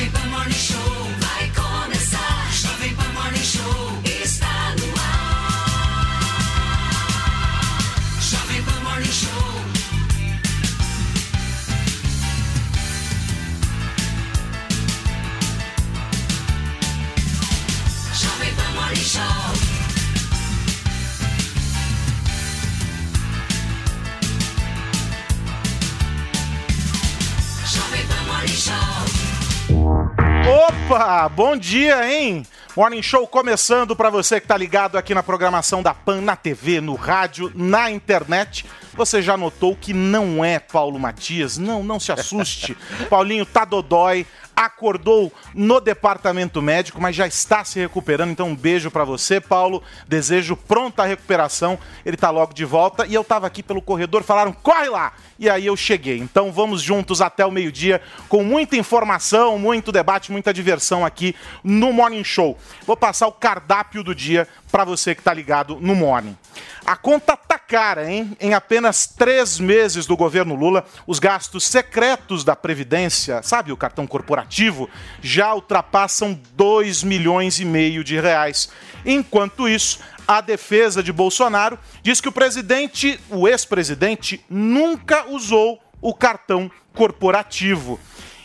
Jovem Pan Morning Show Opa, bom dia, hein? Morning Show começando para você que tá ligado aqui na programação da PAN, na TV, no rádio, na internet. Você já notou que não é Paulo Matias? Não, não se assuste. Paulinho tá dodói, acordou no departamento médico, mas já está se recuperando. Então um beijo para você, Paulo. Desejo pronta recuperação. Ele tá logo de volta e eu tava aqui pelo corredor, falaram: "Corre lá!" E aí eu cheguei. Então vamos juntos até o meio-dia com muita informação, muito debate, muita diversão aqui no Morning Show. Vou passar o cardápio do dia para você que tá ligado no Morning. A conta tá cara, hein? Em apenas três meses do governo Lula, os gastos secretos da Previdência, sabe o cartão corporativo, já ultrapassam 2 milhões e meio de reais. Enquanto isso, a defesa de Bolsonaro diz que o presidente, o ex-presidente, nunca usou o cartão corporativo.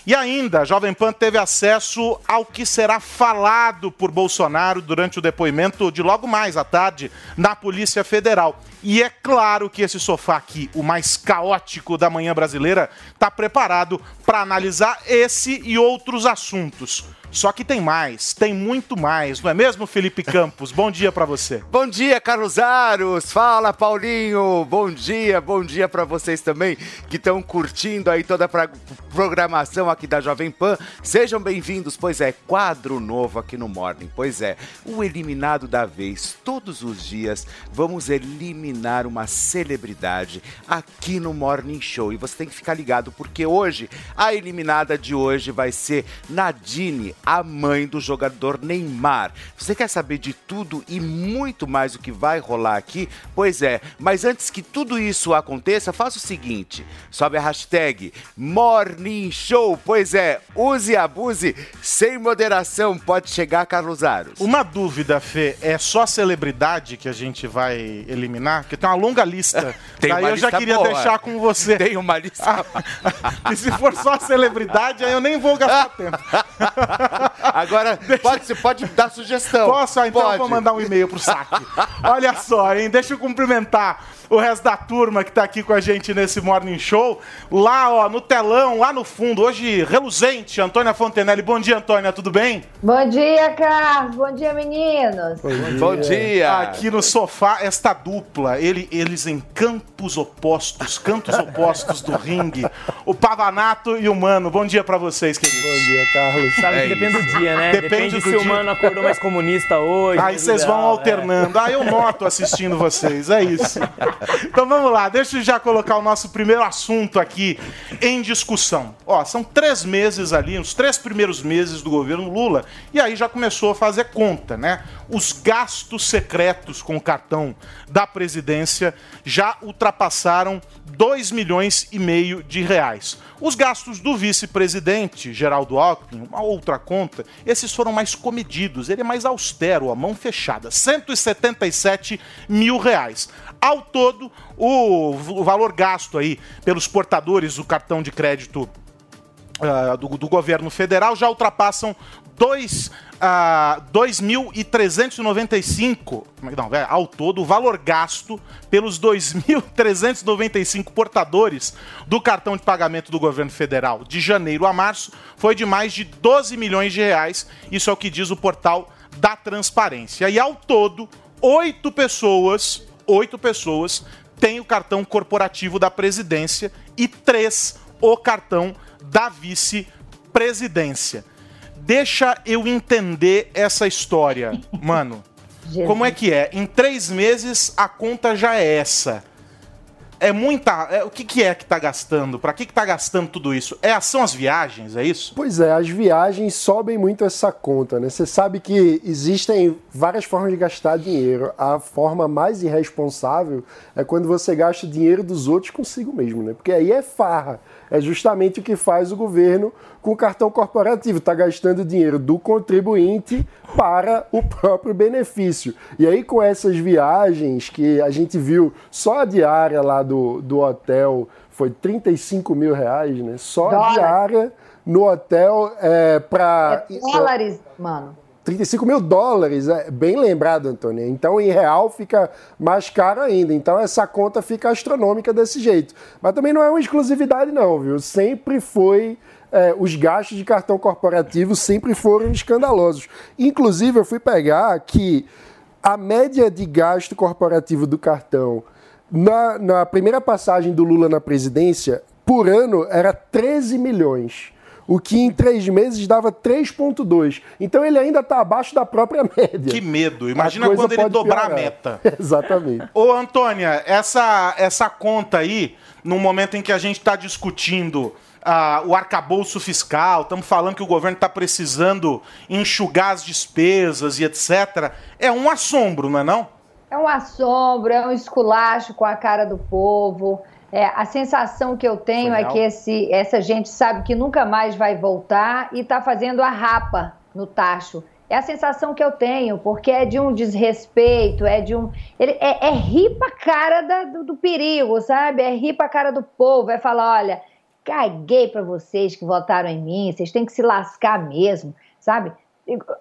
E ainda, a Jovem Pan teve acesso ao que será falado por Bolsonaro durante o depoimento de logo mais à tarde na Polícia Federal. E é claro que esse sofá aqui, o mais caótico da manhã brasileira, está preparado para analisar esse e outros assuntos. Só que tem mais, tem muito mais, não é mesmo, Felipe Campos? Bom dia para você. Bom dia, Carlos Aros. Fala, Paulinho. Bom dia, bom dia para vocês também que estão curtindo aí toda a pra- programação aqui da Jovem Pan. Sejam bem-vindos, pois é, quadro novo aqui no Morning. Pois é, o eliminado da vez. Todos os dias vamos eliminar uma celebridade aqui no Morning Show. E você tem que ficar ligado, porque hoje, a eliminada de hoje vai ser Nadine, a mãe do jogador Neymar. Você quer saber de tudo e muito mais o que vai rolar aqui? Pois é, mas antes que tudo isso aconteça, faça o seguinte: sobe a hashtag Morning Show. Pois é, use e abuse sem moderação. Pode chegar, Carlos Aros. Uma dúvida, Fê, é só celebridade que a gente vai eliminar? Porque tem uma longa lista. Tem Daí uma eu já lista queria boa. deixar com você. Tem uma lista. e se for só celebridade, aí eu nem vou gastar tempo. Agora, pode, você pode dar sugestão. Posso? Ah, Então eu Pode. vou mandar um e-mail pro saque. Olha só, hein? Deixa eu cumprimentar o resto da turma que tá aqui com a gente nesse Morning Show. Lá, ó, no telão, lá no fundo, hoje reluzente, Antônia Fontenelle. Bom dia, Antônia, tudo bem? Bom dia, Carlos. Bom dia, meninos. Bom dia. Aqui no sofá, esta dupla, ele- eles em campos opostos, cantos opostos do ringue. O Pavanato e o Mano. Bom dia pra vocês, queridos. Bom dia, Carlos. Sabe É que depende do dia, né? Depende Depende, do se dia. o mano acordou mais comunista hoje. Aí vocês vão liberal, alternando. Ah, eu noto assistindo vocês, é isso. Então vamos lá, deixa eu já colocar o nosso primeiro assunto aqui em discussão. Ó, são três meses ali, os três primeiros meses do governo Lula, e aí já começou a fazer conta, né? Os gastos secretos com o cartão da presidência já ultrapassaram 2 milhões e meio de reais. Os gastos do vice-presidente, Geraldo Alckmin, uma outra conta, esses foram mais comedidos, ele é mais austero, a mão fechada, 177 mil reais. Ao todo, o, valor gasto aí pelos portadores do cartão de crédito ah, do, do governo federal já ultrapassam dois, ah, 2.395, não, é, ao todo, o valor gasto pelos 2.395 portadores do cartão de pagamento do governo federal de janeiro a março foi de mais de 12 milhões de reais. Isso é o que diz o portal da transparência. E ao todo, oito pessoas, oito pessoas têm o cartão corporativo da presidência e três o cartão da vice-presidência. Deixa eu entender essa história, mano. Como é que é? Em três meses a conta já é essa. É muita. é, o que, que é que tá gastando? Pra que, que tá gastando tudo isso? É, são as viagens, é isso? Pois é, as viagens sobem muito essa conta, né? Você sabe que existem várias formas de gastar dinheiro. A forma mais irresponsável é quando você gasta o dinheiro dos outros consigo mesmo, né? Porque aí é farra. É justamente o que faz o governo com o cartão corporativo, está gastando dinheiro do contribuinte para o próprio benefício. E aí, com essas viagens que a gente viu, só a diária lá do, do hotel foi 35 mil reais, né? Só a Dólar. diária no hotel é, para. É dólares, mano. 35 mil dólares, é bem lembrado, Antônio. Então, em real, fica mais caro ainda. Então, essa conta fica astronômica desse jeito. Mas também não é uma exclusividade, não, viu? Sempre foi. é, os gastos de cartão corporativo sempre foram escandalosos. Inclusive, eu fui pegar que a média de gasto corporativo do cartão na, na primeira passagem do Lula na presidência, por ano, era 13 milhões. O que em três meses dava 3,2. Então ele ainda está abaixo da própria média. Que medo. A Imagina quando ele dobrar a piorar. meta. Exatamente. Ô, Antônia, essa, essa conta aí, no momento em que a gente está discutindo ah, o arcabouço fiscal, estamos falando que o governo está precisando enxugar as despesas e etc., é um assombro, não é não? É um assombro, é um esculacho com a cara do povo. É, a sensação que eu tenho é que esse, essa gente sabe que nunca mais vai voltar e está fazendo a rapa no tacho. É a sensação que eu tenho, porque é de um desrespeito, é de um. ele- é, é rir pra cara da- do, do perigo, sabe? É rir pra cara do povo, é falar: olha, caguei pra vocês que votaram em mim, vocês têm que se lascar mesmo, sabe?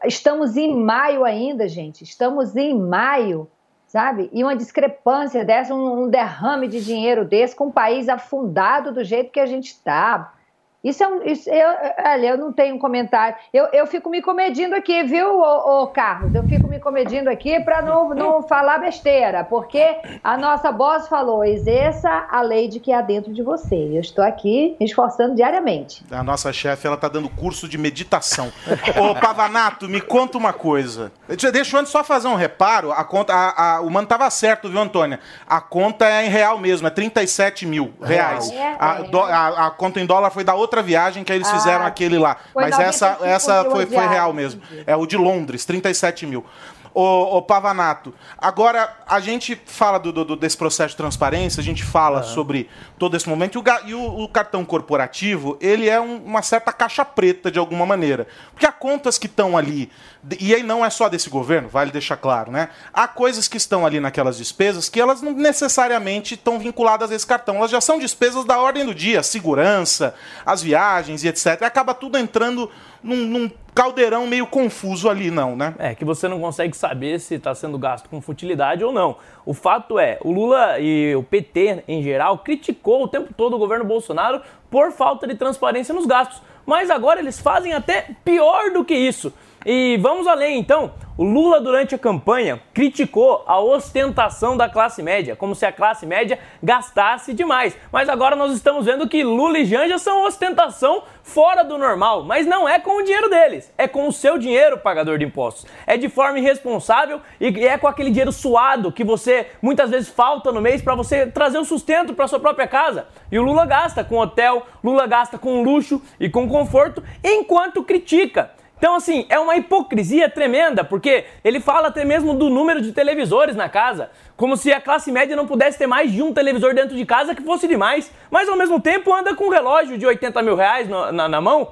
Estamos em maio ainda, gente. Estamos em maio, sabe? E uma discrepância dessa, um, derrame de dinheiro desse com o país afundado do jeito que a gente está. Isso é um. Isso, eu, olha, eu não tenho comentário. Eu, eu fico me comedindo aqui, viu, ô, ô, Carlos? Eu fico me comedindo aqui para não, não falar besteira, porque a nossa boss falou: exerça a lei de que há dentro de você. Eu estou aqui me esforçando diariamente. A nossa chefe, ela tá dando curso de meditação. Ô, Pavanato, me conta uma coisa. Deixa, eu antes só fazer um reparo. A conta, a- a- o mano tava certo, viu, Antônia? A conta é em real mesmo, é 37 mil reais. Real. A, É, do- a- a conta em dólar foi da outra viagem que aí eles Ah, fizeram aquele lá. Mas essa, 95 essa foi, foi real mesmo. É o de Londres, 37 mil. Ô, ô, Pavanato, agora a gente fala do, do- desse processo de transparência, a gente fala sobre todo esse momento, e o, e o- o cartão corporativo, ele é um- uma certa caixa preta de alguma maneira. Porque há contas que estão ali, e aí não é só desse governo, vale deixar claro, né? Há coisas que estão ali naquelas despesas que elas não necessariamente estão vinculadas a esse cartão, elas já são despesas da ordem do dia, segurança, as viagens e etc. Acaba tudo entrando num, num caldeirão meio confuso ali, não, né? É, que você não consegue saber se está sendo gasto com futilidade ou não. O fato é, o Lula e o PT em geral criticou o tempo todo o governo Bolsonaro por falta de transparência nos gastos. Mas agora eles fazem até pior do que isso. E vamos além então. O Lula, durante a campanha, criticou a ostentação da classe média, como se a classe média gastasse demais. Mas agora nós estamos vendo que Lula e Janja são ostentação fora do normal. Mas não é com o dinheiro deles, é com o seu dinheiro, pagador de impostos. É de forma irresponsável e é com aquele dinheiro suado que você muitas vezes falta no mês para você trazer o sustento para sua própria casa. E o Lula gasta com hotel, Lula gasta com luxo e com conforto, enquanto critica. Então, assim, é uma hipocrisia tremenda, porque ele fala até mesmo do número de televisores na casa, como se a classe média não pudesse ter mais de um televisor dentro de casa que fosse demais, mas ao mesmo tempo anda com um relógio de 80 mil reais no- na, na mão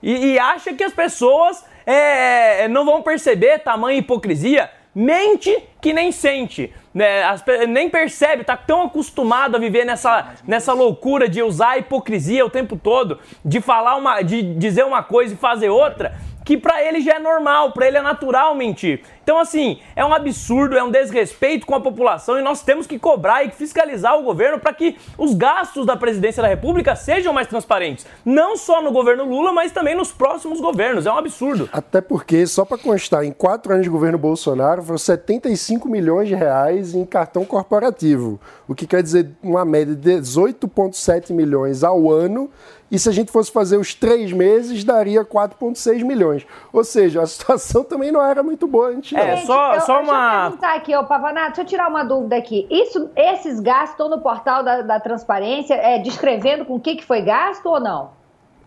e, e acha que as pessoas é, não vão perceber tamanha hipocrisia. Mente que nem sente, né? As nem percebe, tá tão acostumado a viver nessa, nessa loucura de usar a hipocrisia o tempo todo, de falar uma, de dizer uma coisa e fazer outra, que pra ele já é normal, pra ele é natural mentir. Então assim, é um absurdo, é um desrespeito com a população e nós temos que cobrar e fiscalizar o governo para que os gastos da presidência da República sejam mais transparentes, não só no governo Lula, mas também nos próximos governos. É um absurdo. Até porque, só para constar, em quatro anos de governo Bolsonaro foram 75 milhões de reais em cartão corporativo, o que quer dizer uma média de 18,7 milhões ao ano. E se a gente fosse fazer os três meses, daria 4,6 milhões. Ou seja, a situação também não era muito boa antes, É, só- eu, só Deixa eu uma- perguntar aqui, ô Pavanato, deixa eu tirar uma dúvida aqui. Isso, esses gastos estão no portal da, da transparência, é, descrevendo com o que, que foi gasto ou não?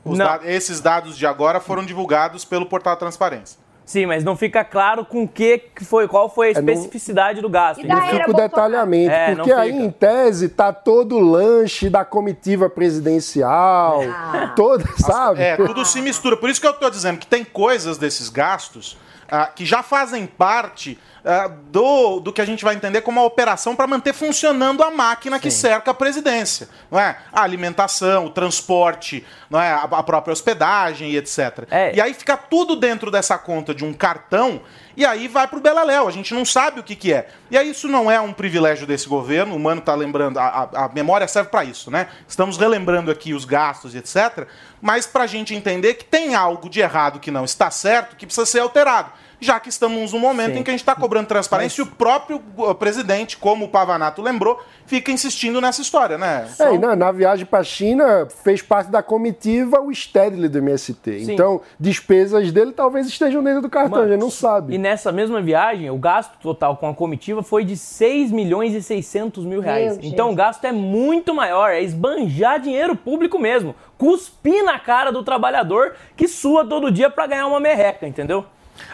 Os Não. da- esses dados de agora foram divulgados pelo portal da Transparência. Sim, mas não fica claro com que que foi, qual foi a É, não- especificidade do gasto. E Não fica o detalhamento, É, porque aí, em tese, tá todo o lanche da comitiva presidencial, Ah. toda, sabe? É, tudo se mistura. Por isso que eu tô dizendo que tem coisas desses gastos ah, que já fazem parte ah, do, do que a gente vai entender como a operação para manter funcionando a máquina que cerca a presidência. Não é? A alimentação, o transporte, não é? a, a própria hospedagem e etc. É. E aí fica tudo dentro dessa conta de um cartão e aí vai pro Beleléu. A gente não sabe o que, que é. E aí isso não é um privilégio desse governo. O Mano tá lembrando, a, a- a memória serve para isso, né? Estamos relembrando aqui os gastos e etc. Mas pra gente entender que tem algo de errado que não está certo, que precisa ser alterado. Já que estamos num momento Sim. em que a gente está cobrando transparência e o próprio uh, presidente, como o Pavanato lembrou, fica insistindo nessa história, né? É, e na, na viagem para a China, fez parte da comitiva o Stedley do MST. Sim. Então, despesas dele talvez estejam dentro do cartão, a gente não sabe. E nessa mesma viagem, o gasto total com a comitiva foi de 6 milhões e 600 mil reais. Meu então gente. o gasto é muito maior, é esbanjar dinheiro público mesmo. Cuspir na cara do trabalhador que sua todo dia pra ganhar uma merreca, entendeu?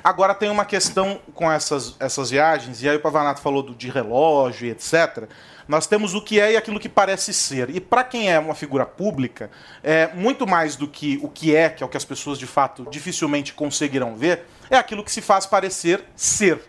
Agora tem uma questão com essas, essas viagens, e aí o Pavanato falou do, de relógio e etc. Nós temos o que é e aquilo que parece ser. E para quem é uma figura pública, é muito mais do que o que é, que é o que as pessoas de fato dificilmente conseguirão ver, é aquilo que se faz parecer ser.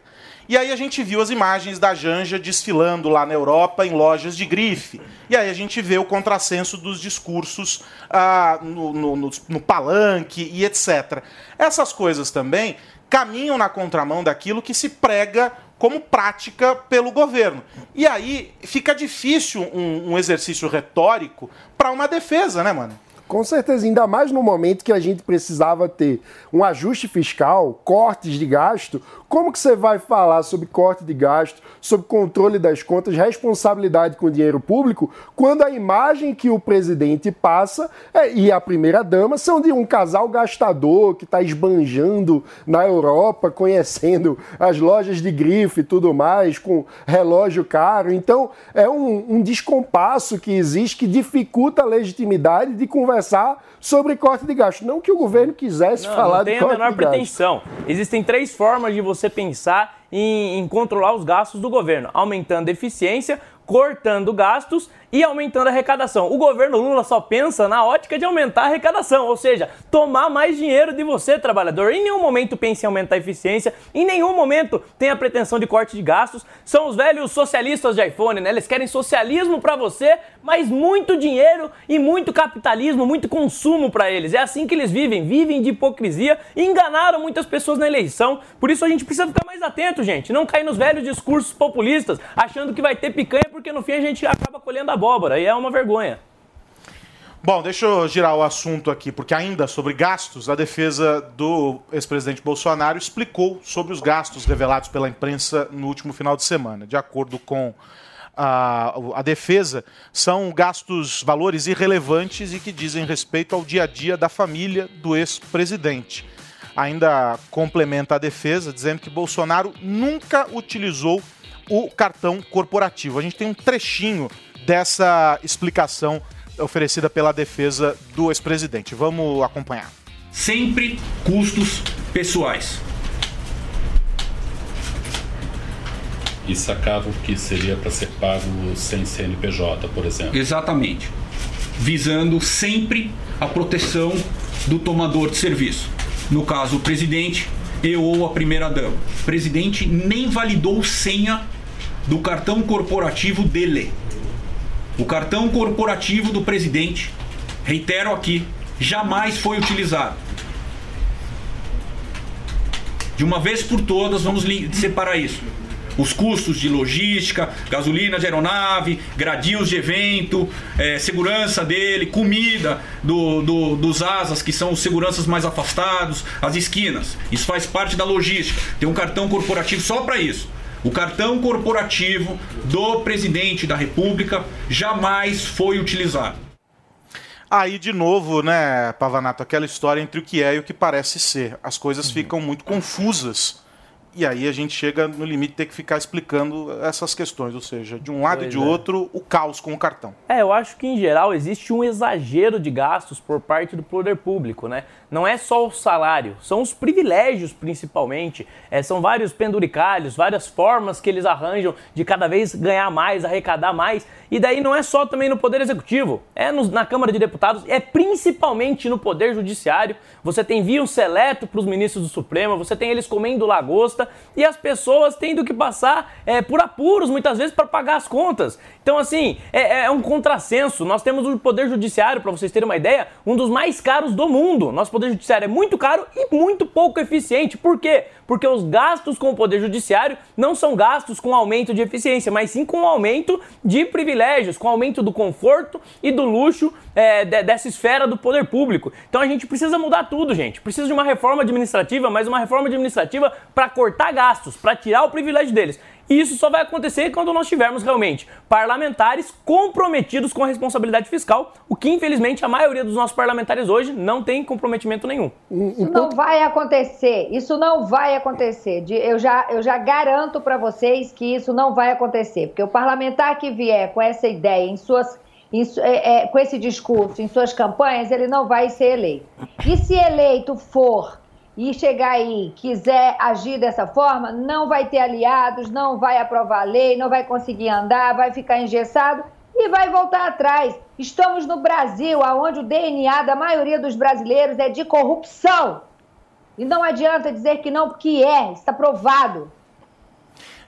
E aí a gente viu as imagens da Janja desfilando lá na Europa em lojas de grife. E aí a gente vê o contrassenso dos discursos ah, no, no- no- no palanque e etc. Essas coisas também caminham na contramão daquilo que se prega como prática pelo governo. E aí fica difícil um, um exercício retórico para uma defesa, né, mano? Com certeza, ainda mais no momento que a gente precisava ter um ajuste fiscal, cortes de gasto. Como que você vai falar sobre corte de gasto, sobre controle das contas, responsabilidade com o dinheiro público, quando a imagem que o presidente passa é- e a primeira-dama são de um casal gastador que está esbanjando na Europa, conhecendo as lojas de grife e tudo mais, com relógio caro. Então, é um, um descompasso que existe que dificulta a legitimidade de conversar sobre corte de gasto. Não que o governo quisesse Não, falar não de tem a corte menor de gasto. pretensão. Existem três formas de você pensar em, em controlar os gastos do governo: aumentando a eficiência, cortando gastos e aumentando a arrecadação. O governo Lula só pensa na ótica de aumentar a arrecadação, ou seja, tomar mais dinheiro de você, trabalhador. Em nenhum momento pensa em aumentar a eficiência, em nenhum momento tem a pretensão de corte de gastos. São os velhos socialistas de iPhone, né? Eles querem socialismo para você, mas muito dinheiro e muito capitalismo, muito consumo para eles. É assim que eles vivem, vivem de hipocrisia e enganaram muitas pessoas na eleição. Por isso a gente precisa ficar mais atento, gente. Não cair nos velhos discursos populistas, achando que vai ter picanha, porque no fim a gente acaba colhendo abóbora. E é uma vergonha. Bom, deixa eu girar o assunto aqui, porque ainda sobre gastos, a defesa do ex-presidente Bolsonaro explicou sobre os gastos revelados pela imprensa no último final de semana. De acordo com a, a defesa, são gastos, valores irrelevantes e que dizem respeito ao dia a dia da família do ex-presidente. Ainda complementa a defesa dizendo que Bolsonaro nunca utilizou o cartão corporativo. A gente tem um trechinho dessa explicação oferecida pela defesa do ex-presidente. Vamos acompanhar. sempre custos pessoais. e sacavam que seria para ser pago sem CNPJ, por exemplo. Exatamente. Visando sempre a proteção do tomador de serviço. No caso, o presidente e ou a primeira-dama. O presidente nem validou senha do cartão corporativo dele. O cartão corporativo do presidente, reitero aqui, jamais foi utilizado. De uma vez por todas, vamos separar isso. Os custos de logística, gasolina de aeronave, gradios de evento, eh, segurança dele, comida do, do- dos asas, que são os seguranças mais afastados, as esquinas. Isso faz parte da logística. Tem um cartão corporativo só para isso. O cartão corporativo do presidente da República jamais foi utilizado. Aí, de novo, né, Pavanato, aquela história entre o que é e o que parece ser. As coisas ficam muito confusas E aí a gente chega no limite de ter que ficar explicando essas questões, ou seja, de um lado Pois e de é. outro, o caos com o cartão. É, eu acho que em geral existe um exagero de gastos por parte do poder público, né? Não é só o salário, são os privilégios principalmente. É, são vários penduricalhos, várias formas que eles arranjam de cada vez ganhar mais, arrecadar mais. E daí não é só também no Poder Executivo, é no- na Câmara de Deputados, é principalmente no Poder Judiciário. Você tem envio seleto para os ministros do Supremo, você tem eles comendo lagosta e as pessoas tendo que passar é, por apuros muitas vezes para pagar as contas. Então, assim, é, é um contrassenso. Nós temos o Poder Judiciário, para vocês terem uma ideia, um dos mais caros do mundo. Nosso Poder Judiciário é muito caro e muito pouco eficiente. Por quê? Porque os gastos com o Poder Judiciário não são gastos com aumento de eficiência, mas sim com aumento de privilégios, com aumento do conforto e do luxo é, de- dessa esfera do poder público. Então a gente precisa mudar tudo, gente. Precisa de uma reforma administrativa, mas uma reforma administrativa para cortar gastos, para tirar o privilégio deles. E isso só vai acontecer quando nós tivermos realmente parlamentares comprometidos com a responsabilidade fiscal, o que infelizmente a maioria dos nossos parlamentares hoje não tem comprometimento nenhum. Isso não vai acontecer. Isso não vai acontecer. De- Eu já, eu já garanto para vocês que isso não vai acontecer. Porque o parlamentar que vier com essa ideia, em suas, em é, é, com esse discurso, em suas campanhas, ele não vai ser eleito. E se eleito for e chegar aí quiser agir dessa forma, não vai ter aliados, não vai aprovar a lei, não vai conseguir andar, vai ficar engessado e vai voltar atrás. Estamos no Brasil, onde o DNA da maioria dos brasileiros é de corrupção. E não adianta dizer que não, porque é, está provado.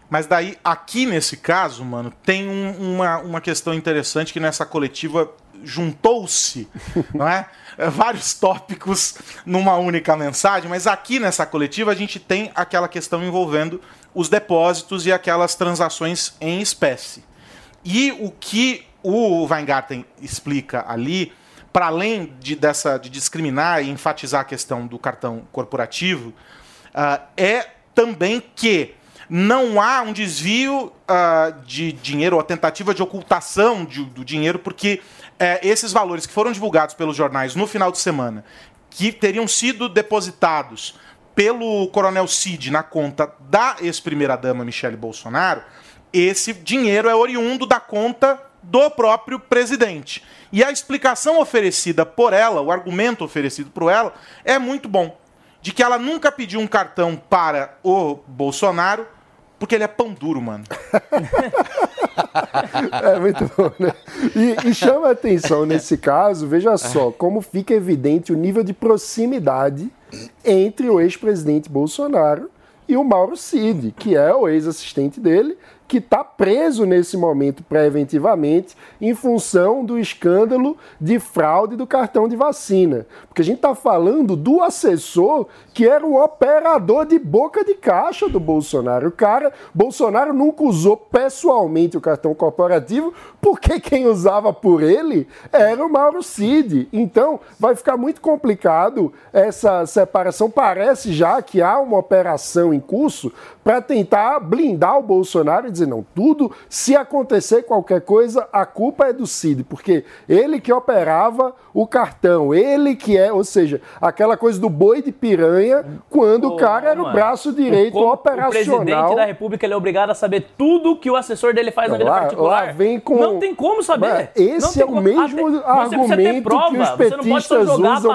Mas daí, aqui nesse caso, mano, tem um- uma, uma questão interessante que nessa coletiva juntou-se, não é? É, Vários tópicos numa única mensagem, mas aqui nessa coletiva a gente tem aquela questão envolvendo os depósitos e aquelas transações em espécie. E o que o Weingarten explica ali, para além de, dessa, de discriminar e enfatizar a questão do cartão corporativo, ah, é também que não há um desvio ah, de dinheiro ou a tentativa de ocultação de- do dinheiro, porque eh, esses valores que foram divulgados pelos jornais no final de semana, que teriam sido depositados pelo Coronel Cid na conta da ex-primeira-dama Michele Bolsonaro, esse dinheiro é oriundo da conta do próprio presidente. E a explicação oferecida por ela, o argumento oferecido por ela, é muito bom. De que ela nunca pediu um cartão para o Bolsonaro, porque ele é pão duro, mano. É muito bom, né? E, e chama a atenção nesse caso, veja só, como fica evidente o nível de proximidade entre o ex-presidente Bolsonaro e o Mauro Cid, que é o ex-assistente dele, que está preso nesse momento preventivamente em função do escândalo de fraude do cartão de vacina. Porque a gente está falando do assessor que era o operador de boca de caixa do Bolsonaro. O cara, Bolsonaro nunca usou pessoalmente o cartão corporativo, porque quem usava por ele era o Mauro Cid. Então, vai ficar muito complicado essa separação. Parece já que há uma operação em curso para tentar blindar o Bolsonaro e dizer, não, tudo, se acontecer qualquer coisa, a culpa é do Cid, porque ele que operava o cartão, ele que é, ou seja, aquela coisa do boi de piranha, quando o cara era o Mano, braço direito como operacional. O presidente da República ele é obrigado a saber tudo que o assessor dele faz na Não, vida lá- particular. lá vem com- Não tem como saber. Mas Não Esse é o como- mesmo argumento prova, que os não petistas usam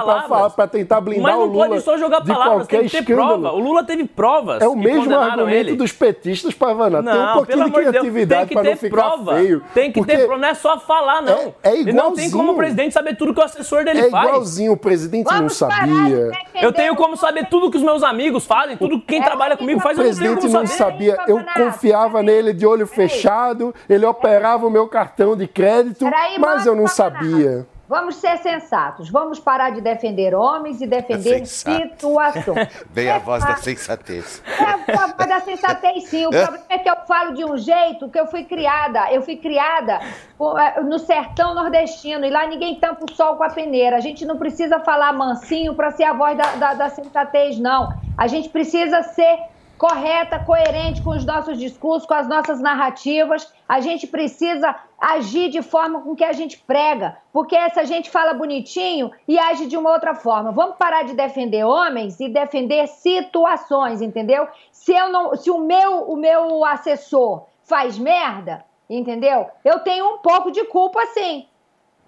para tentar blindar Mas o não Lula pode só jogar palavras, tem que ter escândalo. prova. O Lula teve provas É o mesmo condenaram argumento ele. dos petistas, Pavana. Tem um Não, pouquinho de criatividade que para ter não ficar prova. feio. Tem que porque ter prova, não é só falar, não. É- é Ele não tem como igualzinho. o presidente saber tudo que o assessor dele É faz. igualzinho, o presidente não Vamos de sabia. Eu tenho o como saber tudo que os meus amigos fazem, tudo que quem É, trabalha comigo faz, O não presidente não saber. sabia, eu confiava nele de olho fechado, ele operava o meu cartão de crédito, mas eu não sabia. Vamos ser sensatos. Vamos parar de defender homens e defender Sensato. situações. Vem a É voz da sensatez. É, a voz da sensatez, sim. O problema é que eu falo de um jeito que eu fui criada. Eu fui criada eh, no sertão nordestino e lá ninguém tampa o sol com a peneira. A gente não precisa falar mansinho para ser a voz da, da, da sensatez, não. A gente precisa ser correta, coerente com os nossos discursos, com as nossas narrativas. A gente precisa agir de forma com que a gente prega, porque essa gente fala bonitinho e age de uma outra forma. Vamos parar de defender homens e defender situações, entendeu? Se eu não, se o meu, o meu assessor faz merda, entendeu? Eu tenho um pouco de culpa sim.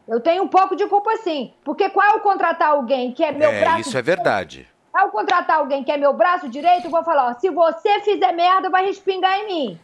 Eu tenho um pouco de culpa sim, porque qual é o contratar alguém que é meu É, braço isso é verdade. Ao contratar alguém que é meu braço direito, eu vou falar, ó, se você fizer merda, vai respingar em mim.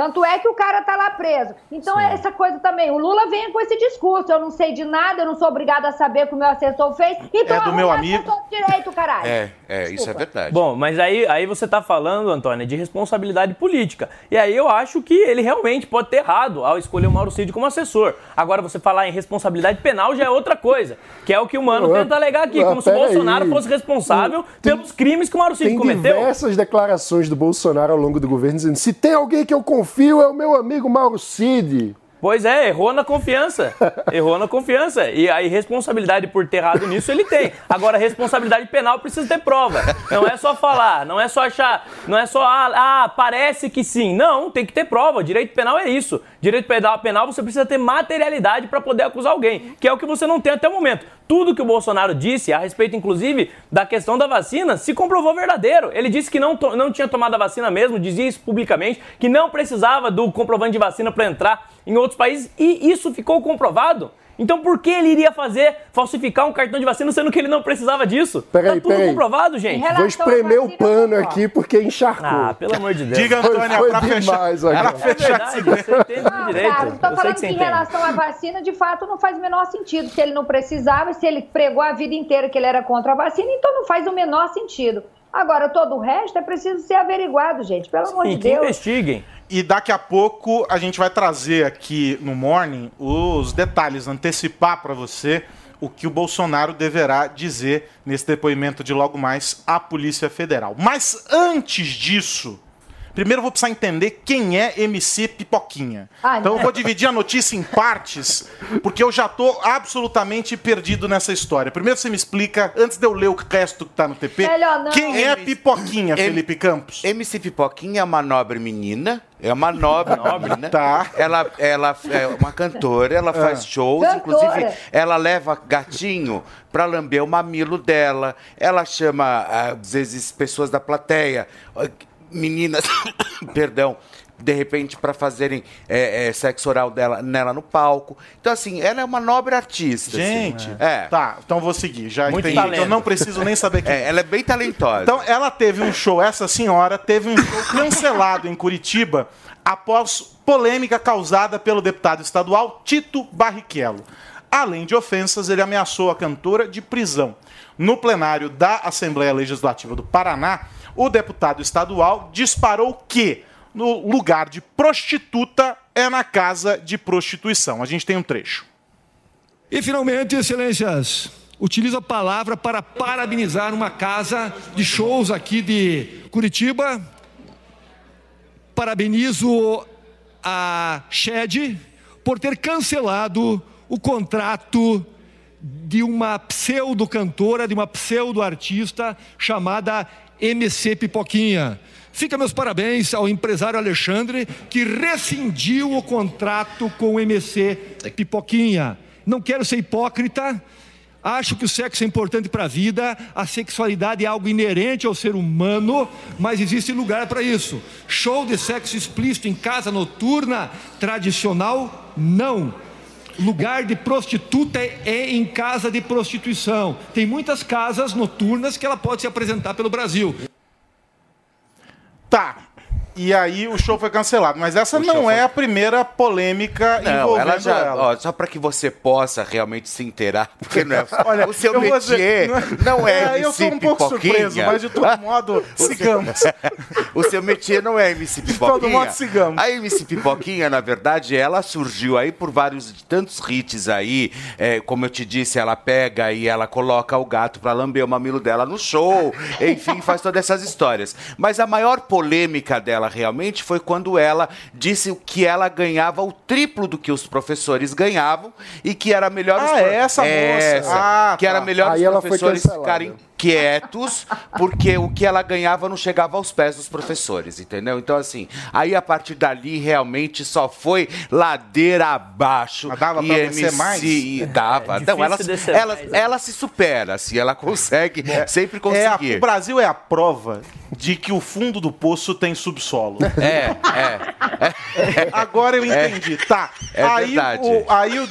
Tanto é que o cara tá lá preso. Então é essa coisa também. O Lula vem com esse discurso. Eu não sei de nada, eu não sou obrigado a saber o que o meu assessor fez. Então É do meu amigo. direito, caralho. É, é, isso é verdade. Bom, mas aí, aí você tá falando, Antônia, de responsabilidade política. E aí eu acho que ele realmente pode ter errado ao escolher o Mauro Cid como assessor. Agora, você falar em responsabilidade penal já é outra coisa. Que é o que o Mano tenta alegar aqui. Como se o Bolsonaro aí. fosse responsável Tem- pelos crimes que o Mauro Cid Tem cometeu. diversas declarações do Bolsonaro ao longo do governo dizendo: se tem alguém que eu confio é o meu amigo Mauro Cid. Pois é, errou na confiança. Errou na confiança. E aí, responsabilidade por ter errado nisso, ele tem. Agora, responsabilidade penal precisa ter prova. Não é só falar, não é só achar, não é só, ah, ah, parece que sim. Não, tem que ter prova. Direito penal é isso. Direito penal, penal você precisa ter materialidade para poder acusar alguém, que é o que você não tem até o momento. Tudo que o Bolsonaro disse, a respeito, inclusive, da questão da vacina, se comprovou verdadeiro. Ele disse que não, não tinha tomado a vacina mesmo, dizia isso publicamente, que não precisava do comprovante de vacina para entrar em outros países, e isso ficou comprovado. Então por que ele iria fazer, falsificar um cartão de vacina, sendo que ele não precisava disso? Peraí, tá tudo peraí. comprovado, gente. Vou espremer o pano aqui porque encharcou. Ah, pelo amor de Deus. Diga, Foi- Antônia, foi pra fechar. demais agora. Ela É fechar esse verdade, você entende de Não, direito. cara, eu tô Eu sei falando que que em relação à vacina, de fato, não faz o menor sentido. Se ele não precisava, se ele pregou a vida inteira que ele era contra a vacina, então não faz o menor sentido. Agora, todo o resto é preciso ser averiguado, gente. Pelo amor Sim, de que Deus. investiguem. E daqui a pouco a gente vai trazer aqui no Morning os detalhes, antecipar para você o que o Bolsonaro deverá dizer nesse depoimento de logo mais à Polícia Federal. Mas antes disso, primeiro eu vou precisar entender quem é MC Pipoquinha. Ah, então eu não. vou dividir a notícia em partes, porque eu já tô absolutamente perdido nessa história. Primeiro você me explica, antes de eu ler o resto que tá no TP, Melhor não. quem é Pipoquinha, M- Felipe Campos? MC Pipoquinha é uma nobre menina. É uma nobre menina. Tá. Ela, ela é uma cantora, ela faz shows, Cantora. inclusive ela leva gatinho pra lamber o mamilo dela. Ela chama, às vezes, pessoas da plateia, meninas, perdão, de repente para fazerem é, é, sexo oral dela, nela no palco. Então, assim, ela é uma nobre artista. assim. Gente, É. tá, então vou seguir. Já Muito entendi. talento. Eu não preciso nem saber quem É, ela é bem talentosa. Então, ela teve um show, essa senhora teve um show cancelado em Curitiba após polêmica causada pelo deputado estadual Tito Barrichello. Além de ofensas, ele ameaçou a cantora de prisão. No plenário da Assembleia Legislativa do Paraná, o deputado estadual disparou que no lugar de prostituta é na casa de prostituição. A gente tem um trecho. E finalmente, excelências, utilizo a palavra para parabenizar uma casa de shows aqui de Curitiba. Parabenizo a Shed por ter cancelado o contrato de uma pseudo-cantora, de uma pseudo-artista chamada MC Pipoquinha. Fica meus parabéns ao empresário Alexandre, que rescindiu o contrato com o MC Pipoquinha. Não quero ser hipócrita, acho que o sexo é importante para a vida, a sexualidade é algo inerente ao ser humano, mas existe lugar para isso. Show de sexo explícito em casa noturna tradicional, não. Lugar de prostituta é é em casa de prostituição. Tem muitas casas noturnas que ela pode se apresentar pelo Brasil. Tá. E aí o show foi cancelado. Mas essa O não foi- é a primeira polêmica Não, envolvendo ela já. ela. Ó, só para que você possa realmente se inteirar, porque não é. Olha, o seu eu métier dizer- não é, eu MC tô um pouco Pipoquinha. surpreso, mas de todo modo, sigamos. o seu métier não é MC Pipoquinha. todo modo, sigamos. A MC Pipoquinha, na verdade, ela surgiu aí por vários tantos hits aí. É, como eu te disse, ela pega e ela coloca o gato pra lamber o mamilo dela no show. Enfim, faz todas essas histórias. Mas a maior polêmica dela realmente foi quando ela disse que ela ganhava o triplo do que os professores ganhavam e que era melhor os Ah, pro- é essa moça. Ah, que era tá. melhor Aí os professores ficarem quietos, porque o que ela ganhava não chegava aos pés dos professores, entendeu? Então, assim, aí a partir dali realmente só foi ladeira abaixo. Mas dava pra descer mais? e dava. É, então, ela, ela, mais, né? ela se supera, assim, ela consegue sempre É, a- conseguir. o Brasil é a prova de que o fundo do poço tem subsolo. É, é. Agora eu entendi. Tá. É aí verdade. o, aí o,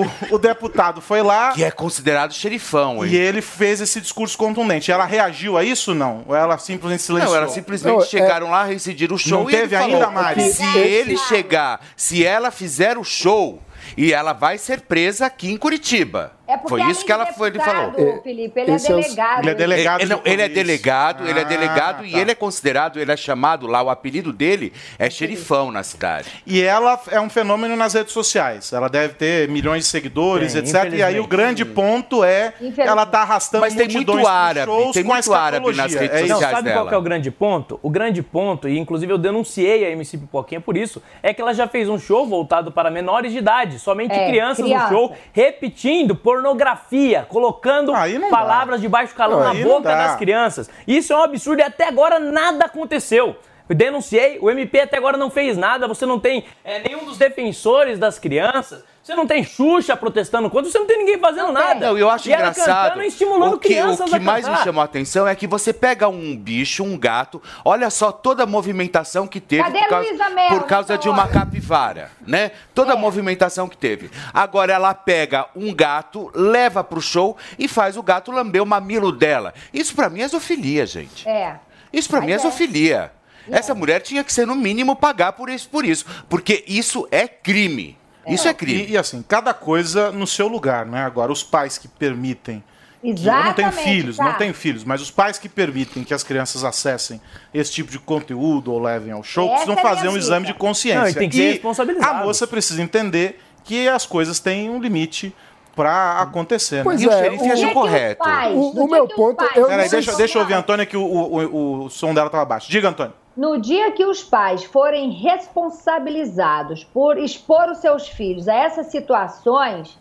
o, o- deputado foi lá Que é considerado xerifão, hein? e ele fez esse discurso contundente. Ela reagiu a isso não? Ou ela simplesmente silenciou? Não, elas simplesmente Não, é- chegaram lá, reincidiram o show Não e ele teve falou, ainda, Mari? Se ele chegar, se ela fizer o show, e ela vai ser presa aqui em Curitiba. É porque Foi isso que ela de foi, ele deputado, falou. Felipe, ele é é delegado. Ele é delegado Ele, ele é polícia. delegado, ele é Ah, delegado e tá. ele é considerado, ele é chamado lá, o apelido dele é xerifão na cidade. E ela é um fenômeno nas redes sociais. Ela deve ter milhões de seguidores, Tem, etc. E aí o grande ponto é ela tá arrastando Mas tem muito árabe, shows tem muito árabe nas redes É isso. Não, sociais sabe dela. qual que é o grande ponto? O grande ponto, e inclusive eu denunciei a MC Pipoquinha por isso, é que ela já fez um show voltado para menores de idade, somente É, crianças criança. no show, repetindo pornografia, colocando palavras de baixo calão Não, na boca dá. das crianças. Isso é um absurdo e até agora nada aconteceu. Denunciei, o MP até agora não fez nada, você não tem é, nenhum dos defensores das crianças, você não tem Xuxa protestando contra, você não tem ninguém fazendo nada. Não, eu acho e ela engraçado. cantando estimulando o que, crianças o que a mais me chamou a atenção é que você pega um bicho, um gato, olha só toda a movimentação que teve Cadê por causa, Luísa Mel por causa de uma capivara, né? Toda a É. movimentação que teve. Agora ela pega um gato, leva pro show e faz o gato lamber o mamilo dela. Isso pra mim é zoofilia, gente. É. Isso pra Mas mim é é. zoofilia. Essa mulher tinha que ser, no mínimo, pagar por isso, por isso. Porque isso é crime. Isso é crime. E, e assim, cada coisa no seu lugar, né? Agora, os pais que permitem. que- eu não tenho Exatamente, filhos, tá. não tenho filhos, mas os pais que permitem que as crianças acessem esse tipo de conteúdo ou levem ao show Essa precisam é a fazer um exame dica. de consciência. Não, e tem que ser responsabilizado. A moça precisa entender que as coisas têm um limite pra acontecer. Pois né? E o é, xerife o- agiu correto. pais- O- o meu ponto, eu- Peraí, deixa, deixa eu ouvir a Antônia que o, o, o- o som dela tava baixo. Diga, Antônio. No dia que os pais forem responsabilizados por expor os seus filhos a essas situações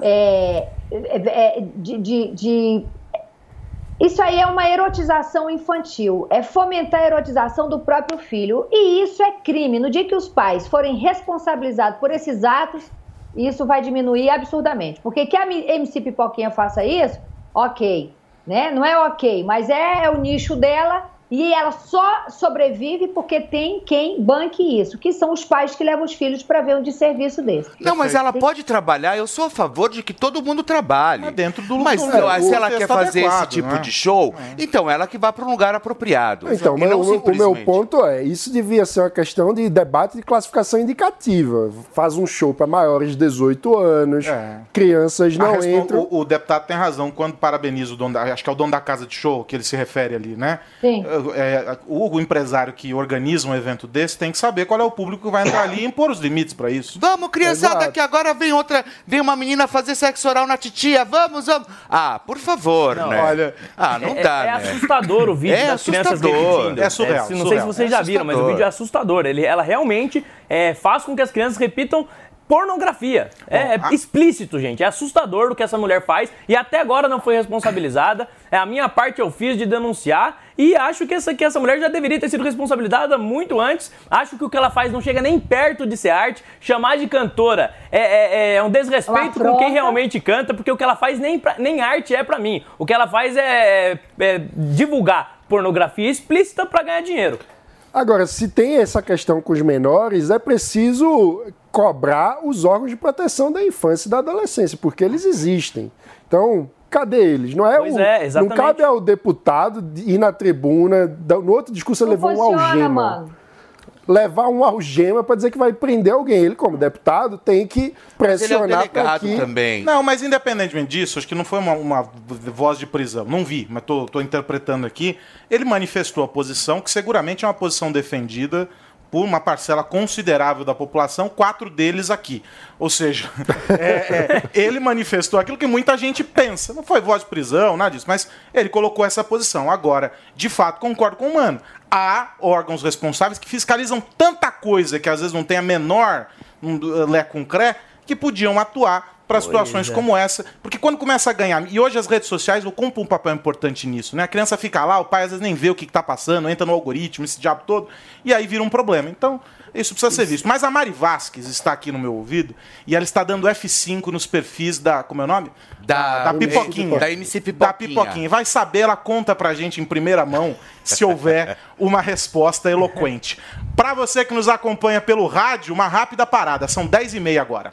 é, é, é, de, de- de- Isso aí é uma erotização infantil, é fomentar a erotização do próprio filho. E isso é crime. No dia que os pais forem responsabilizados por esses atos, isso vai diminuir absurdamente. Porque que a MC Pipoquinha faça isso, ok. Né? Não é ok, mas é, é o nicho dela e ela só sobrevive porque tem quem banque isso, que são os pais que levam os filhos para ver um desserviço desse. Não, mas ela pode trabalhar. Eu sou a favor de que todo mundo trabalhe. Mas dentro do Mas do- não, do se ela quer fazer esse tipo né? de show, então ela que vá para um lugar apropriado. Então, mas não o, meu ponto é, isso devia ser uma questão de debate de classificação indicativa. Faz um show para maiores de 18 anos, É. crianças não respon- entram. o, o deputado tem razão quando parabeniza o dono da, acho que é o dono da casa de show que ele se refere ali, né? Sim. É, o, o empresário que organiza um evento desse tem que saber qual é o público que vai entrar ali e impor os limites pra isso. Vamos, criançada, Exato. que agora vem outra, vem uma menina fazer sexo oral na titia. Vamos, vamos. Ah, por favor, né? olha, Ah, não é, dá, é né? assustador o vídeo É das crianças assustador. repetindo. É surreal, se- não sei surreal. se vocês É já viram, mas o vídeo é assustador. Ele, ela realmente é, faz com que as crianças repitam pornografia. é, é a- explícito, gente. É assustador o que essa mulher faz e até agora não foi responsabilizada. É, a minha parte eu fiz de denunciar e acho que essa, que essa mulher já deveria ter sido responsabilizada muito antes. Acho que o que ela faz não chega nem perto de ser arte. Chamar de cantora é, é- é um desrespeito com quem realmente canta, porque o que ela faz nem, pra- nem arte é pra mim. O que ela faz é, é divulgar pornografia explícita pra ganhar dinheiro. Agora, se tem essa questão com os menores, é preciso cobrar os órgãos de proteção da infância e da adolescência, porque eles existem. Então, cadê eles? Não é Pois o, é, não cabe ao deputado de ir na tribuna, da- no outro discurso ele Não levou um funciona, algema. mano. Levar um algema para dizer que vai prender alguém. Ele, como deputado, tem que é um pressionar para delegado que também. Não, mas independentemente disso, acho que não foi uma, uma voz de prisão. Não vi, mas tô interpretando aqui. Ele manifestou a posição, que seguramente é uma posição defendida por uma parcela considerável da população, quatro deles aqui. Ou seja, é, é, ele manifestou aquilo que muita gente pensa. Não foi voz de prisão, nada disso, mas ele colocou essa posição. Agora, de fato, concordo com o Mano. Há órgãos responsáveis que fiscalizam tanta coisa que às vezes não tem a menor um, lé com cré, que podiam atuar para situações é. como essa. Porque quando começa a ganhar. E hoje as redes sociais ocupam um papel importante nisso, né? A criança fica lá, o pai às vezes nem vê o que está passando, entra no algoritmo, esse diabo todo, e aí vira um problema. Então, isso precisa ser visto. Mas a Mari Vasques está aqui no meu ouvido e ela está dando F5 nos perfis da. Como é o nome? Da, Da Pipoquinha. Da MC Pipoquinha. Da Pipoquinha. Vai saber, ela conta pra gente em primeira mão se houver uma resposta eloquente. Pra você que nos acompanha pelo rádio, uma rápida parada. São 10 e meia agora.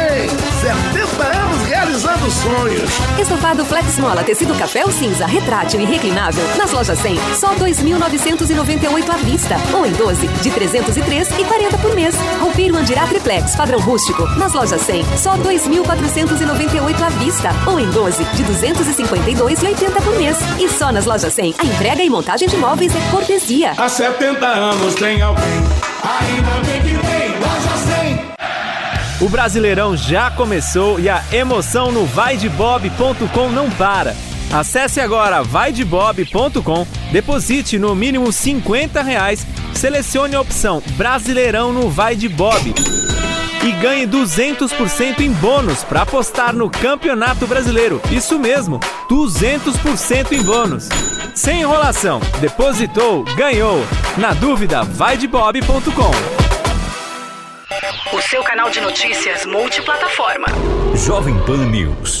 70 anos realizando sonhos. Estofado Flex Mola, tecido café ou cinza, retrátil e reclinável. Nas lojas 100, só 2.998 à vista. Ou em 12, de 303 e 40 por mês. Roupeiro Andirá Triplex, padrão rústico. Nas lojas 100, só 2.498 à vista. Ou em 12, de 252 e 80 por mês. E só nas lojas 100, a entrega e montagem de móveis é cortesia. Há 70 anos tem alguém. Ainda bem que tem Loja 100. O Brasileirão já começou e a emoção no vaidebob.com não para. Acesse agora vaidebob.com, deposite no mínimo 50 reais, selecione a opção Brasileirão no Vai de Bob e ganhe 200% em bônus para apostar no Campeonato Brasileiro. Isso mesmo, 200% em bônus. Sem enrolação, depositou, ganhou. Na dúvida, vaidebob.com. O seu canal de notícias multiplataforma. Jovem Pan News.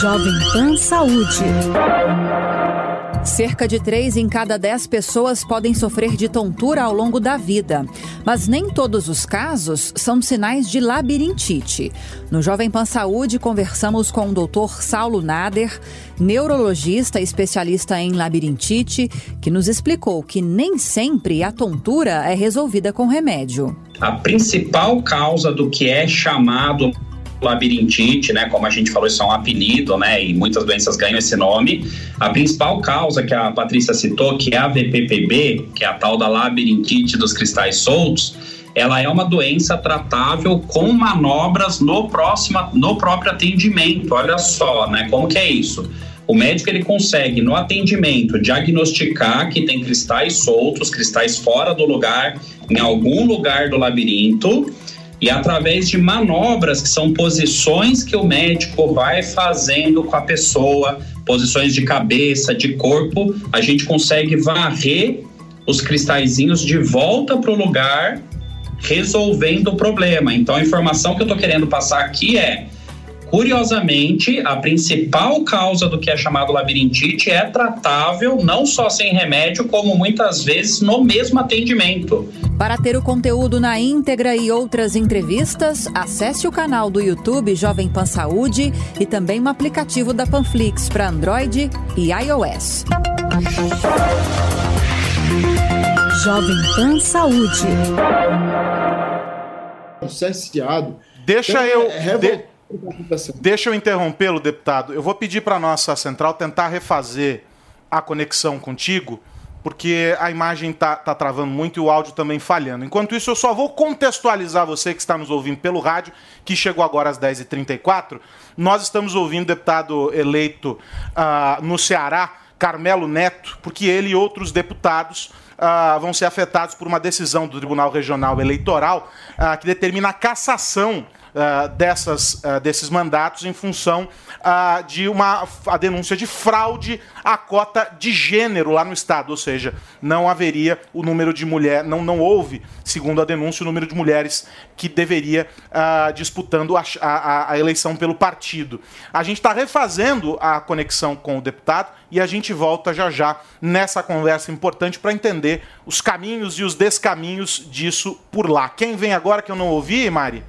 Jovem Pan Saúde. Cerca de 3 em cada 10 pessoas podem sofrer de tontura ao longo da vida. Mas nem todos os casos são sinais de labirintite. No Jovem Pan Saúde, conversamos com o Dr. Saulo Nader, neurologista especialista em labirintite, que nos explicou que nem sempre a tontura é resolvida com remédio. A principal causa do que é chamado labirintite, né, como a gente falou, isso é um apelido, né, e muitas doenças ganham esse nome. A principal causa que a Patrícia citou, que é a VPPB, que é a tal da labirintite dos cristais soltos, ela é uma doença tratável com manobras no próximo, no próprio atendimento. Olha só, né, como que é isso? O médico ele consegue no atendimento diagnosticar que tem cristais soltos, cristais fora do lugar, em algum lugar do labirinto e através de manobras que são posições que o médico vai fazendo com a pessoa, posições de cabeça, de corpo, a gente consegue varrer os cristalzinhos de volta para o lugar, resolvendo o problema. Então a informação que eu estou querendo passar aqui é Curiosamente, a principal causa do que é chamado labirintite é tratável não só sem remédio, como muitas vezes no mesmo atendimento. Para ter o conteúdo na íntegra e outras entrevistas, acesse o canal do YouTube Jovem Pan Saúde e também o aplicativo da Panflix para Android e iOS. Jovem Pan Saúde. cerceado. Deixa Então, eu. é de- Deixa eu interrompê-lo, deputado. Eu vou pedir para nossa central tentar refazer a conexão contigo, porque a imagem tá, tá travando muito e o áudio também falhando. Enquanto isso, eu só vou contextualizar você que está nos ouvindo pelo rádio, que chegou agora às 10h34. Nós estamos ouvindo o deputado eleito ah, no Ceará, Carmelo Neto, porque ele e outros deputados ah, vão ser afetados por uma decisão do Tribunal Regional Eleitoral ah, que determina a cassação ah, dessas, ah, desses mandatos em função ah, de uma a denúncia de fraude à cota de gênero lá no estado, ou seja, não haveria o número de mulher, não não houve, segundo a denúncia, o número de mulheres que deveria disputando a, a- a eleição pelo partido. A gente está refazendo a conexão com o deputado e a gente volta já já nessa conversa importante para entender os caminhos e os descaminhos disso por lá. Quem vem agora que eu não ouvi, Mari?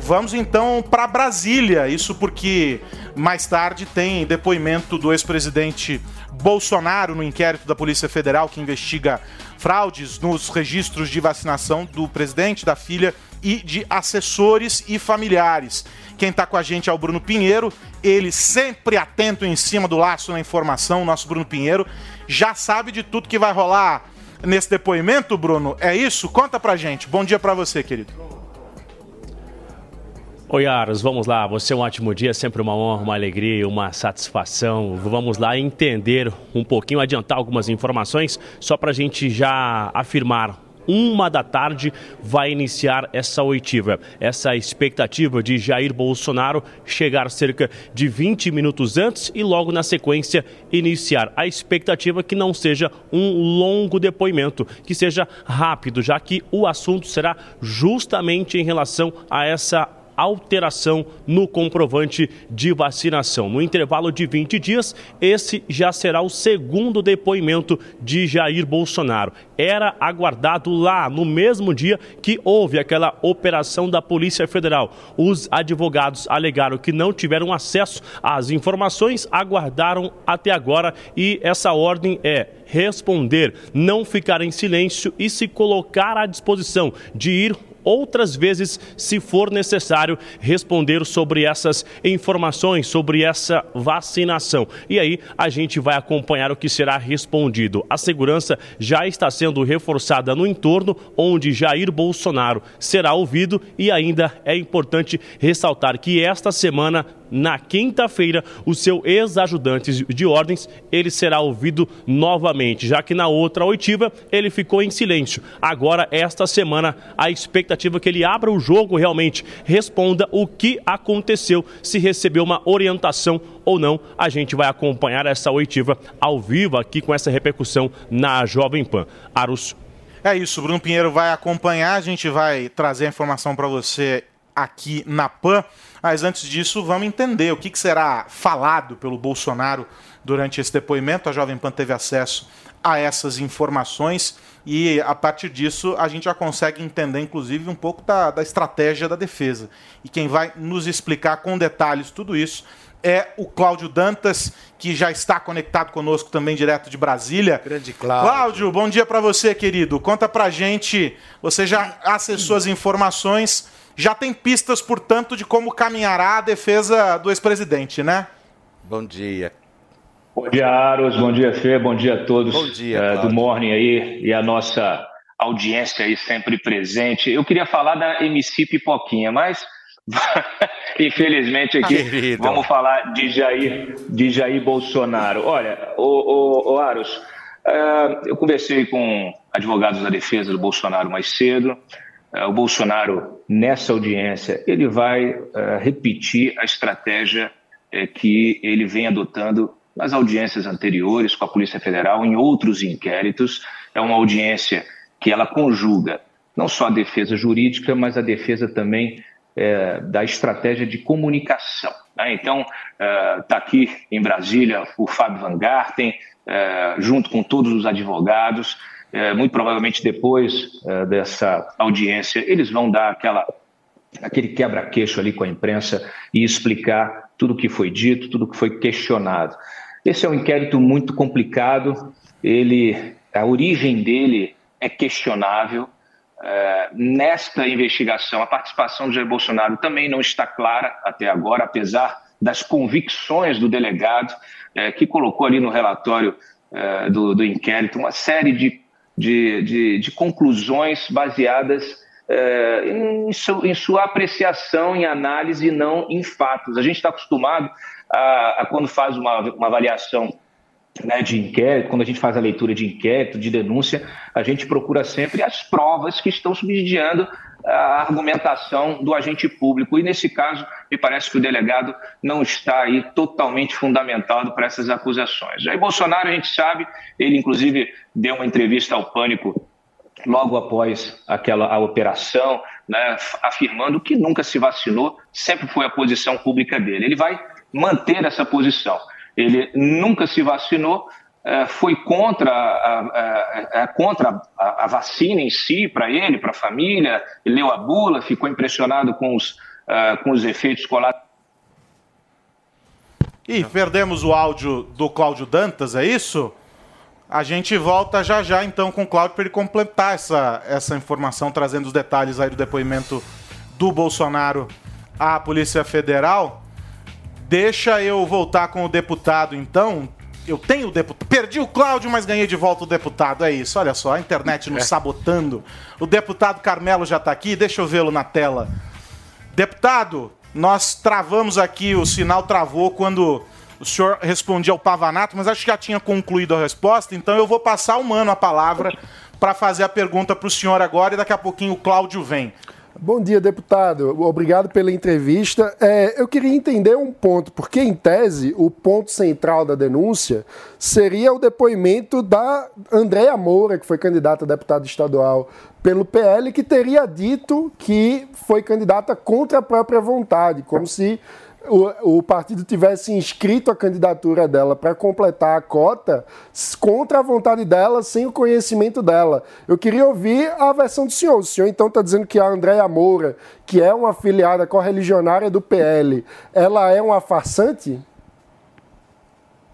Vamos então para Brasília. Isso porque mais tarde tem depoimento do ex-presidente Bolsonaro no inquérito da Polícia Federal que investiga fraudes nos registros de vacinação do presidente, da filha e de assessores e familiares. Quem está com a gente é o Bruno Pinheiro, ele sempre atento em cima do laço na informação, nosso Bruno Pinheiro, já sabe de tudo que vai rolar nesse depoimento, Bruno. É isso? Conta pra gente. Bom dia pra você, querido. Oi, Aros, vamos lá. Você é um ótimo dia, sempre uma honra, uma alegria, uma satisfação. Vamos lá entender um pouquinho, adiantar algumas informações, só para a gente já afirmar. Uma da tarde vai iniciar essa oitiva. Essa expectativa de Jair Bolsonaro chegar cerca de 20 minutos antes e logo na sequência iniciar. A expectativa que não seja um longo depoimento, que seja rápido, já que o assunto será justamente em relação a essa alteração no comprovante de vacinação. No intervalo de 20 dias, esse já será o segundo depoimento de Jair Bolsonaro. Era aguardado lá no mesmo dia que houve aquela operação da Polícia Federal. Os advogados alegaram que não tiveram acesso às informações, aguardaram até agora e essa ordem é responder, não ficar em silêncio e se colocar à disposição de ir outras vezes, se for necessário, responder sobre essas informações, sobre essa vacinação. E aí a gente vai acompanhar o que será respondido. A segurança já está sendo reforçada no entorno onde Jair Bolsonaro será ouvido e ainda é importante ressaltar que esta semana na quinta-feira, o seu ex-ajudante de ordens, ele será ouvido novamente, já que na outra oitiva ele ficou em silêncio. Agora, esta semana, a expectativa é que ele abra o jogo realmente, responda o que aconteceu, se recebeu uma orientação ou não. A gente vai acompanhar essa oitiva ao vivo aqui com essa repercussão na Jovem Pan. Arus. É isso, Bruno Pinheiro vai acompanhar, a gente vai trazer a informação para você aqui na PAN. Mas antes disso, vamos entender o que, que será falado pelo Bolsonaro durante esse depoimento. A Jovem Pan teve acesso a essas informações e a partir disso a gente já consegue entender, inclusive, um pouco da, da estratégia da defesa. E quem vai nos explicar com detalhes tudo isso é o Cláudio Dantas, que já está conectado conosco também direto de Brasília. Grande Cláudio. Cláudio, bom dia para você, querido. Conta pra gente, você já acessou as informações, já tem pistas, portanto, de como caminhará a defesa do ex-presidente, né? Bom dia. Bom dia, Aros. Bom dia, Fê. Bom dia a todos Bom dia, eh, do. Morning aí e a nossa audiência aí sempre presente. Eu queria falar da MC Pipoquinha, mas infelizmente aqui Querido. vamos falar de Jair, de Jair Bolsonaro. Olha, o, o, o Aros, eh, eu conversei com advogados da defesa do Bolsonaro mais cedo. Eh, o Bolsonaro, nessa audiência, ele vai eh, repetir a estratégia eh, que ele vem adotando nas audiências anteriores com a Polícia Federal, em outros inquéritos. É uma audiência que ela conjuga não só a defesa jurídica, mas a defesa também da estratégia de comunicação. né? Então, está aqui em Brasília o Fábio Van Garten, junto com todos os advogados. Eh, muito provavelmente depois eh, dessa audiência, eles vão dar aquela aquele quebra-queixo ali com a imprensa e explicar tudo o que foi dito, tudo o que foi questionado. Esse é um inquérito muito complicado, ele, a origem dele é questionável, eh, nesta investigação. A participação de Jair Bolsonaro também não está clara até agora, apesar das convicções do delegado, eh, que colocou ali no relatório eh, do, do inquérito uma série de, de, de, de conclusões baseadas eh, em, em sua apreciação, em análise, e não em fatos. A gente está acostumado a, a quando faz uma, uma avaliação né, de inquérito, quando a gente faz a leitura de inquérito, de denúncia, a gente procura sempre as provas que estão subsidiando a argumentação do agente público. E nesse caso, me parece que o delegado não está aí totalmente fundamentado para essas acusações. Aí Bolsonaro, a gente sabe, ele inclusive deu uma entrevista ao Pânico logo após aquela a operação, né, afirmando que nunca se vacinou, sempre foi a posição pública dele. Ele vai manter essa posição. Ele nunca se vacinou, foi contra a, a- a- contra a, a vacina em si, para ele, para a família, leu a bula, ficou impressionado com os, ah, com os efeitos colaterais. Ih, perdemos o áudio do Cláudio Dantas, é isso? A gente volta já já então com o Cláudio para ele completar essa, essa informação, trazendo os detalhes aí do depoimento do Bolsonaro à Polícia Federal. Deixa eu voltar com o deputado então. Eu tenho o deputado. Perdi o Cláudio, mas ganhei de volta o deputado. É isso, olha só, a internet nos sabotando. O deputado Carmelo já tá aqui, deixa eu vê-lo na tela. Deputado, nós travamos aqui, o sinal travou quando o senhor respondia ao Pavanato, mas acho que já tinha concluído a resposta, então eu vou passar o mano a palavra para fazer a pergunta para o senhor agora e daqui a pouquinho o Cláudio vem. Bom dia, deputado. Obrigado pela entrevista. É, eu queria entender um ponto, porque, em tese, o ponto central da denúncia seria o depoimento da Andréa Moura, que foi candidata a deputada estadual pelo PL, que teria dito que foi candidata contra a própria vontade, como se o, o partido tivesse inscrito a candidatura dela para completar a cota contra a vontade dela, sem o conhecimento dela. Eu queria ouvir a versão do senhor. O senhor então está dizendo que a Andréa Moura, que é uma afiliada correligionária do PL, ela é uma farsante?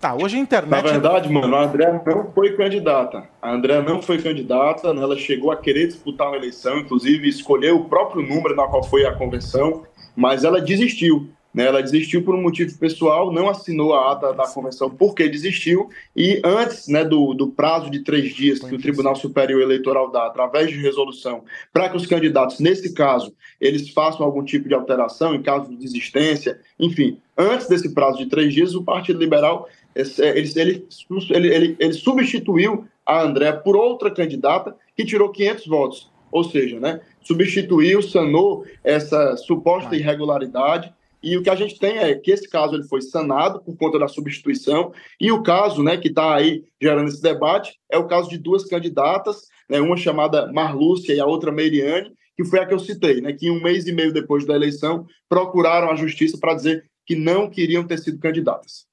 Tá, hoje a Na internet. verdade, mano, a André não foi candidata. A André não foi candidata, né? ela chegou a querer disputar uma eleição, inclusive escolheu o próprio número na qual foi a convenção, mas ela desistiu. Né? Ela desistiu por um motivo pessoal, não assinou a ata da convenção porque desistiu, e antes né, do, do prazo de três dias que o Tribunal Superior Eleitoral dá, através de resolução, para que os candidatos, nesse caso, eles façam algum tipo de alteração em caso de desistência, enfim, antes desse prazo de três dias, o Partido Liberal ele, ele, ele, ele, ele substituiu a André por outra candidata que tirou 500 votos. Ou seja, né, substituiu, sanou essa suposta irregularidade. E o que a gente tem é que esse caso ele foi sanado por conta da substituição. E o caso né, que está aí gerando esse debate é o caso de duas candidatas, né, uma chamada Marlúcia e a outra Meiriane, que foi a que eu citei, né, que um mês e meio depois da eleição procuraram a justiça para dizer que não queriam ter sido candidatas.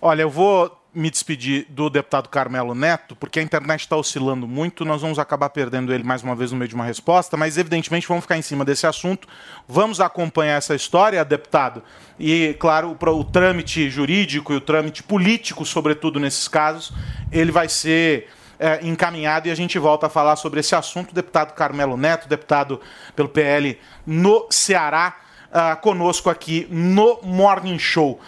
Olha, eu vou me despedir do deputado Carmelo Neto, porque a internet está oscilando muito, nós vamos acabar perdendo ele mais uma vez no meio de uma resposta, mas evidentemente vamos ficar em cima desse assunto, vamos acompanhar essa história, deputado, e claro, o, o trâmite jurídico e o trâmite político, sobretudo nesses casos, ele vai ser é, encaminhado e a gente volta a falar sobre esse assunto. Deputado Carmelo Neto, deputado pelo PL no Ceará, ah, conosco aqui no Morning Show.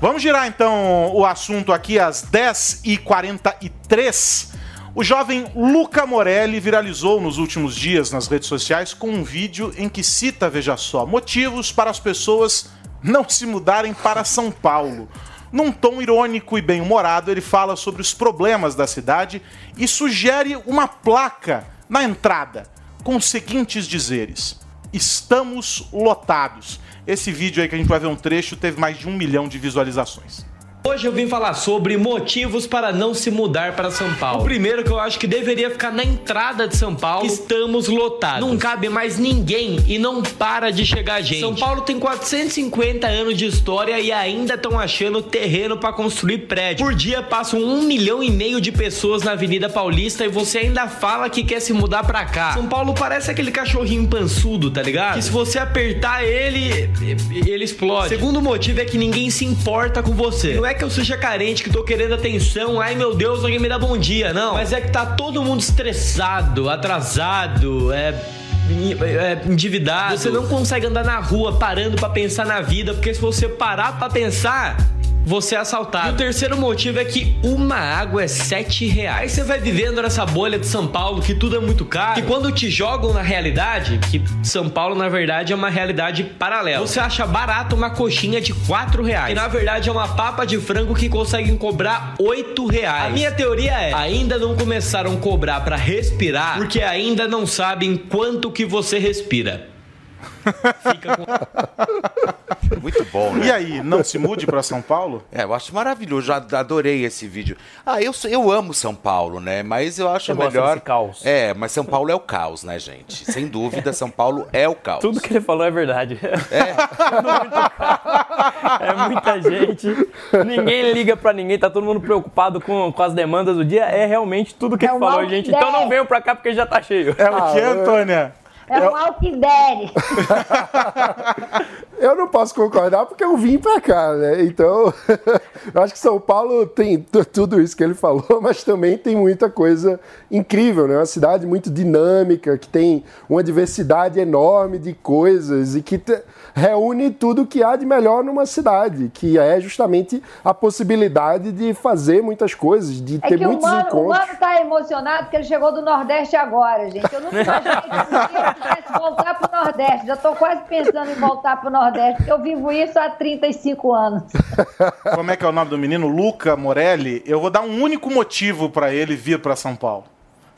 Vamos girar então o assunto aqui às 10h43. O jovem Luca Morelli viralizou nos últimos dias nas redes sociais com um vídeo em que cita, veja só, motivos para as pessoas não se mudarem para São Paulo. Num tom irônico e bem-humorado, ele fala sobre os problemas da cidade e sugere uma placa na entrada com os seguintes dizeres: Estamos lotados. Esse vídeo aí que a gente vai ver um trecho teve mais de um milhão de visualizações. Hoje eu vim falar sobre motivos para não se mudar para São Paulo. O primeiro que eu acho que deveria ficar na entrada de São Paulo, estamos lotados. Não cabe mais ninguém e não para de chegar gente. São Paulo tem 450 anos de história e ainda estão achando terreno para construir prédio. Por dia passam um milhão e meio de pessoas na Avenida Paulista e você ainda fala que quer se mudar para cá. São Paulo parece aquele cachorrinho pançudo, tá ligado? Que se você apertar ele, ele explode. Segundo motivo é que ninguém se importa com você. Não é que eu seja carente, que tô querendo atenção, ai meu Deus, alguém me dá bom dia, não. Mas é que tá todo mundo estressado, atrasado, é é, endividado. Você não consegue andar na rua parando pra pensar na vida, porque se você parar pra pensar, você é assaltado. E o terceiro motivo é que uma água é 7 reais. Aí você vai vivendo nessa bolha de São Paulo que tudo é muito caro. E quando te jogam na realidade, que São Paulo na verdade é uma realidade paralela. Você acha barato uma coxinha de 4 reais. Que na verdade é uma papa de frango que conseguem cobrar 8 reais. A minha teoria é: ainda não começaram a cobrar para respirar, porque ainda não sabem quanto que você respira. Fica com... Muito bom, né? E aí, não se mude para São Paulo? É, eu acho maravilhoso, já adorei esse vídeo. Ah, eu, eu amo São Paulo, né? Mas eu acho Você gosta melhor. desse caos. É, mas São Paulo é o caos, né, gente? Sem dúvida, São Paulo é o caos. Tudo que ele falou é verdade. É. muita gente. Ninguém liga pra ninguém, tá todo mundo preocupado com, com as demandas do dia. É realmente tudo que É ele falou, gente. Então não venham pra cá porque já tá cheio. É o que, Antônia? É um alquidere. Eu não posso concordar porque eu vim pra cá, né? Então, eu acho que São Paulo tem tu- tudo isso que ele falou, mas também tem muita coisa incrível, né? Uma cidade muito dinâmica, que tem uma diversidade enorme de coisas e que reúne tudo que há de melhor numa cidade, que é justamente a possibilidade de fazer muitas coisas, de É ter que o muitos mano, o encontros. mano tá emocionado porque ele chegou do Nordeste agora, gente. Eu nunca imaginei que eu voltar pro Nordeste. Já tô quase pensando em voltar pro Nordeste, porque eu vivo isso há 35 anos. Como é que é o nome do menino? Luca Morelli. Eu vou dar um único motivo para ele vir para São Paulo.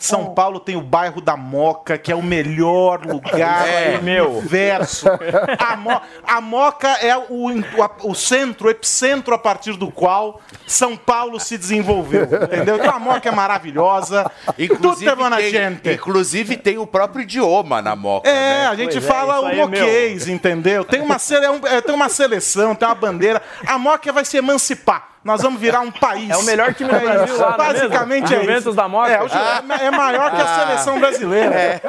São Paulo tem o bairro da Moca, que é o melhor lugar É, do meu. universo. A, Mo- a Moca é o, o, o centro, o epicentro a partir do qual São Paulo se desenvolveu. Entendeu? Então a Moca é maravilhosa. Inclusive, Tudo é tem, gente. inclusive tem o próprio idioma na Moca. É, né? a gente Pois é, fala isso o é moquês, entendeu? Tem uma, é um- é, tem uma seleção, tem uma bandeira. A Moca vai se emancipar. Nós vamos virar um país. É o melhor time do É Brasil lá, é? Basicamente é Juventus isso. da Moca. É, é, é maior que a Ah. seleção brasileira. É.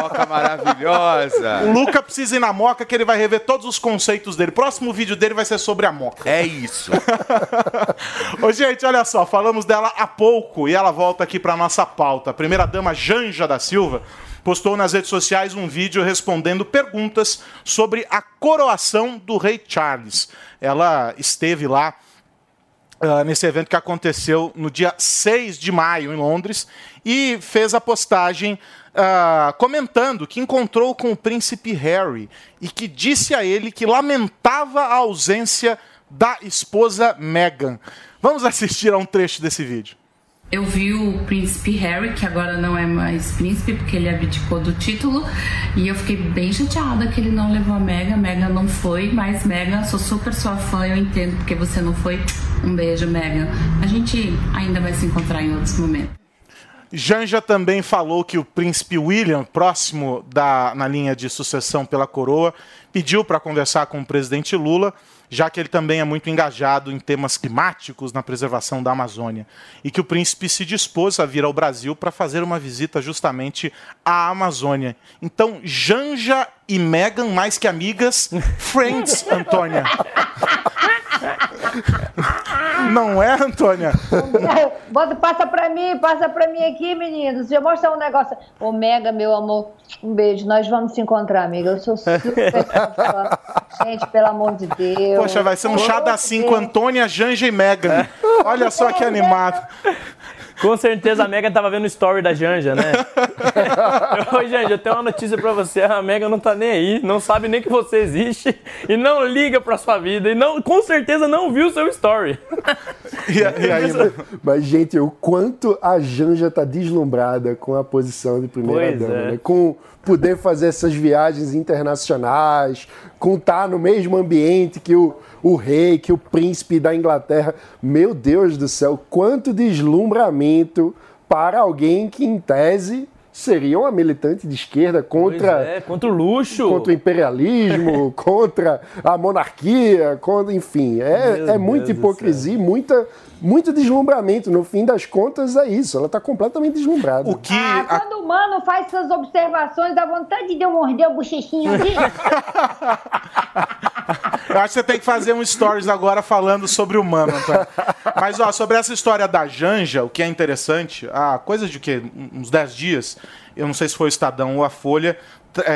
Moca maravilhosa. O Luca precisa ir na Moca que ele vai rever todos os conceitos dele. Próximo vídeo dele vai ser sobre a Moca. É isso. Ô, gente, olha só, falamos dela há pouco e ela volta aqui para nossa pauta. A primeira-dama Janja da Silva postou nas redes sociais um vídeo respondendo perguntas sobre a coroação do rei Charles. Ela esteve lá ah, nesse evento que aconteceu no dia 6 de maio em Londres e fez a postagem ah, comentando que encontrou com o príncipe Harry e que disse a ele que lamentava a ausência da esposa Meghan. Vamos assistir a um trecho desse vídeo. Eu vi o príncipe Harry, que agora não é mais príncipe, porque ele abdicou do título, e eu fiquei bem chateada que ele não levou a Mega. Mega não foi, mas Mega, sou super sua fã, eu entendo porque você não foi. Um beijo, Mega. A gente ainda vai se encontrar em outros momentos. Janja também falou que o príncipe William, próximo da, na linha de sucessão pela coroa, pediu para conversar com o presidente Lula, já que ele também é muito engajado em temas climáticos na preservação da Amazônia. E que o príncipe se dispôs a vir ao Brasil para fazer uma visita justamente à Amazônia. Então, Janja e Meghan, mais que amigas, friends, Antônia. Não é, Antônia? Bota, passa pra mim, passa pra mim aqui, meninos. Deixa eu mostrar um negócio. Ô, Mega, meu amor, um beijo. Nós vamos se encontrar, amiga. Eu sou super fã. Gente, pelo amor de Deus. Poxa, vai ser um chá da amor de 5, Deus. Antônia, Janja e Megan. Olha só que animado. Com certeza a Megan tava vendo o story da Janja, né? Ô, Janja, eu tenho uma notícia pra você. A Megan não tá nem aí, não sabe nem que você existe e não liga pra sua vida e não, com certeza não viu o seu story. E, aí, Mas, gente, o quanto a Janja tá deslumbrada com a posição de Pois primeira-dama, é. né? Com poder fazer essas viagens internacionais, com estar no mesmo ambiente que o, o rei, que o príncipe da Inglaterra. Meu Deus do céu, quanto deslumbramento para alguém que, em tese, seria uma militante de esquerda contra, é, contra o luxo. contra o imperialismo, contra a monarquia, contra, enfim, é, Meu é muita Deus hipocrisia, muita, muito deslumbramento. No fim das contas, é isso. Ela está completamente deslumbrada. O que Ah, quando o mano faz essas observações, dá vontade de eu morder o bochechinho ali. Eu acho que você tem que fazer um stories agora falando sobre o mano, Antônio. Mas, ó, sobre essa história da Janja, o que é interessante, há coisa de quê? Uns 10 dias, eu não sei se foi o Estadão ou a Folha, é,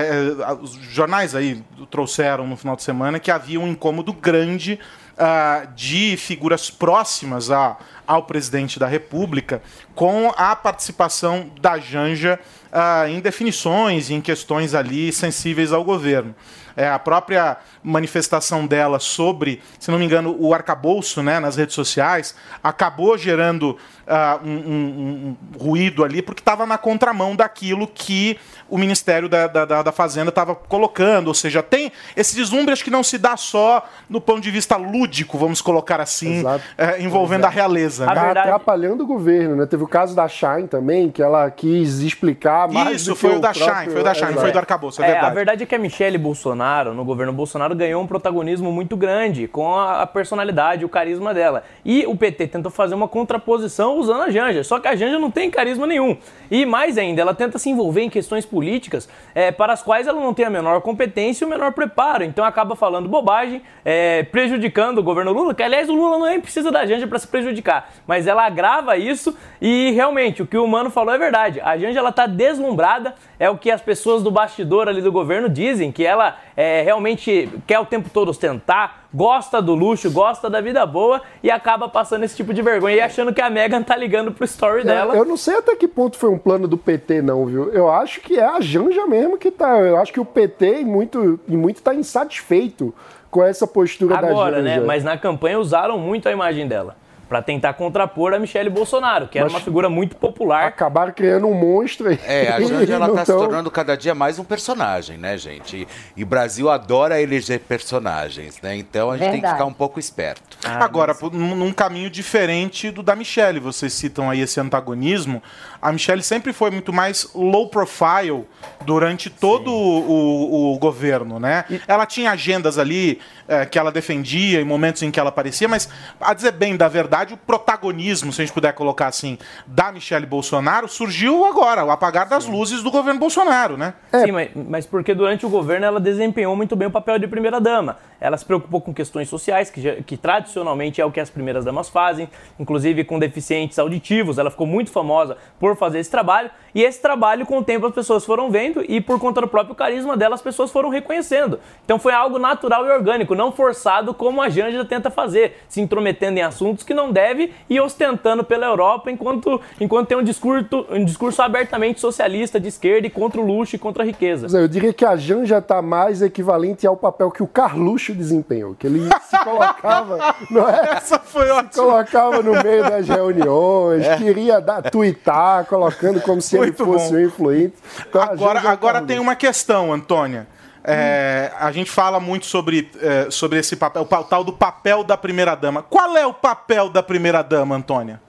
é, os jornais aí trouxeram no final de semana que havia um incômodo grande ah, de figuras próximas a- ao presidente da República com a participação da Janja ah, em definições e em questões ali sensíveis ao governo. É, a própria manifestação dela sobre, se não me engano, o arcabouço né, nas redes sociais acabou gerando ah, um, um- um ruído ali, porque estava na contramão daquilo que o Ministério da, da, da- da Fazenda estava colocando. Ou seja, tem esse deslumbre, acho que não se dá só no ponto de vista lúdico, vamos colocar assim, eh, envolvendo a realeza. né? Tá atrapalhando o governo, né? Teve o caso da Shine também, que ela quis explicar mais Isso, do que foi o da próprio- Shine, foi o da Shine, não foi do arcabouço, é, É, verdade. a verdade é que a Michelle Bolsonaro, no governo Bolsonaro, ganhou um protagonismo muito grande com a a personalidade, o carisma dela. E o PT tentou fazer uma contraposição usando a Janja, só que a Janja não tem carisma nenhum. E mais ainda, ela tenta se envolver em questões políticas é, para as quais ela não tem a menor competência e o menor preparo. Então acaba falando bobagem, é, prejudicando o governo Lula, que aliás o Lula nem precisa da Janja para se prejudicar, mas ela agrava isso e realmente o que o Mano falou é verdade. A Janja ela tá deslumbrada, é o que as pessoas do bastidor ali do governo dizem, que ela é, realmente quer o tempo todo ostentar, gosta do luxo, gosta da vida boa e acaba passando esse tipo de vergonha e achando que a Megan tá ligando pro story dela. É, Eu não sei até que ponto foi um plano do PT, não, viu? Eu acho que é a Janja mesmo que tá. Eu acho que o PT, muito, muito tá insatisfeito com essa postura da Agora, Janja. né? Mas na campanha usaram muito a imagem dela. Pra tentar contrapor a Michelle Bolsonaro, que era Mas- uma figura muito popular. Acabaram criando um monstro aí. É, a Janja ela tá se tão- tornando cada dia mais um personagem, né, gente? E, e Brasil adora eleger personagens, né? Então a gente tem que Verdade. ficar um pouco esperto. Agora, por- num, num caminho diferente do da Michelle, vocês citam aí esse antagonismo. A Michelle sempre foi muito mais low profile durante todo o, o- o governo, né? Ela tinha agendas ali eh, que ela defendia em momentos em que ela aparecia, mas, a dizer bem da verdade, o protagonismo, se a gente puder colocar assim, da Michelle Bolsonaro surgiu agora, o apagar das luzes do governo Bolsonaro, né? Sim, mas, mas porque durante o governo ela desempenhou muito bem o papel de primeira-dama. Ela se preocupou com questões sociais, que, já- que tradicionalmente é o que as primeiras-damas fazem, inclusive com deficientes auditivos. Ela ficou muito famosa por fazer esse trabalho. E esse trabalho, com o tempo, as pessoas foram vendo e, por conta do próprio carisma dela, as pessoas foram reconhecendo. Então foi algo natural e orgânico, não forçado como a Janja tenta fazer, se intrometendo em assuntos que não deve e ostentando pela Europa enquanto, enquanto tem um discurso, um discurso abertamente socialista de esquerda e contra o luxo e contra a riqueza. É, Eu diria que a Janja tá mais equivalente ao papel que o Carluxo desempenhou, que ele se colocava, não é? Essa foi ótima. Se colocava no meio das reuniões, queria dar, tuitar, colocando como se ele fosse bom. um influente. Então, Agora, agora tem uma questão, Antônia. É, a gente fala muito sobre, é, sobre esse papel, o tal do papel da primeira-dama. Qual é o papel da primeira-dama, Antônia?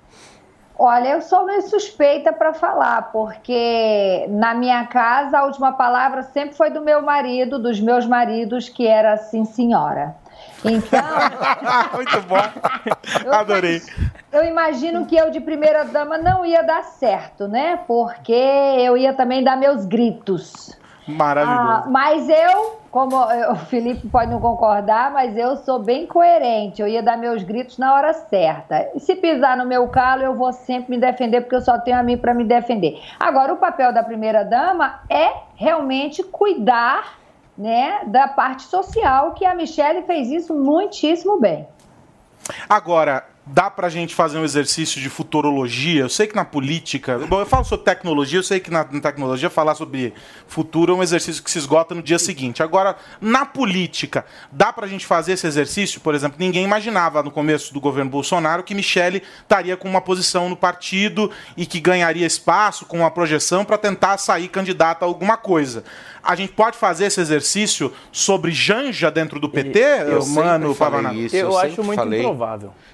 Olha, eu sou meio suspeita para falar, porque na minha casa a última palavra sempre foi do meu marido, dos meus maridos, que era assim, senhora. Então, Muito bom. Adorei. eu imagino que eu de primeira dama não ia dar certo, né? Porque eu ia também dar meus gritos. Ah, Maravilhoso. mas eu, como o Felipe pode não concordar, mas eu sou bem coerente. Eu ia dar meus gritos na hora certa. E se pisar no meu calo, eu vou sempre me defender, porque eu só tenho a mim para me defender. Agora, o papel da primeira dama é realmente cuidar, né, da parte social, que a Michelle fez isso muitíssimo bem. Agora, dá pra gente fazer um exercício de futurologia? Eu sei que na política. Bom, eu falo sobre tecnologia, eu sei que na, tecnologia falar sobre futuro é um exercício que se esgota no dia seguinte. Agora, na política, dá pra gente fazer esse exercício? Por exemplo, ninguém imaginava no começo do governo Bolsonaro que Michele estaria com uma posição no partido e que ganharia espaço com uma projeção para tentar sair candidata a alguma coisa. A gente pode fazer esse exercício sobre Janja dentro do PT, Eu mano, sempre falei Pavanato? isso, eu, sempre falei,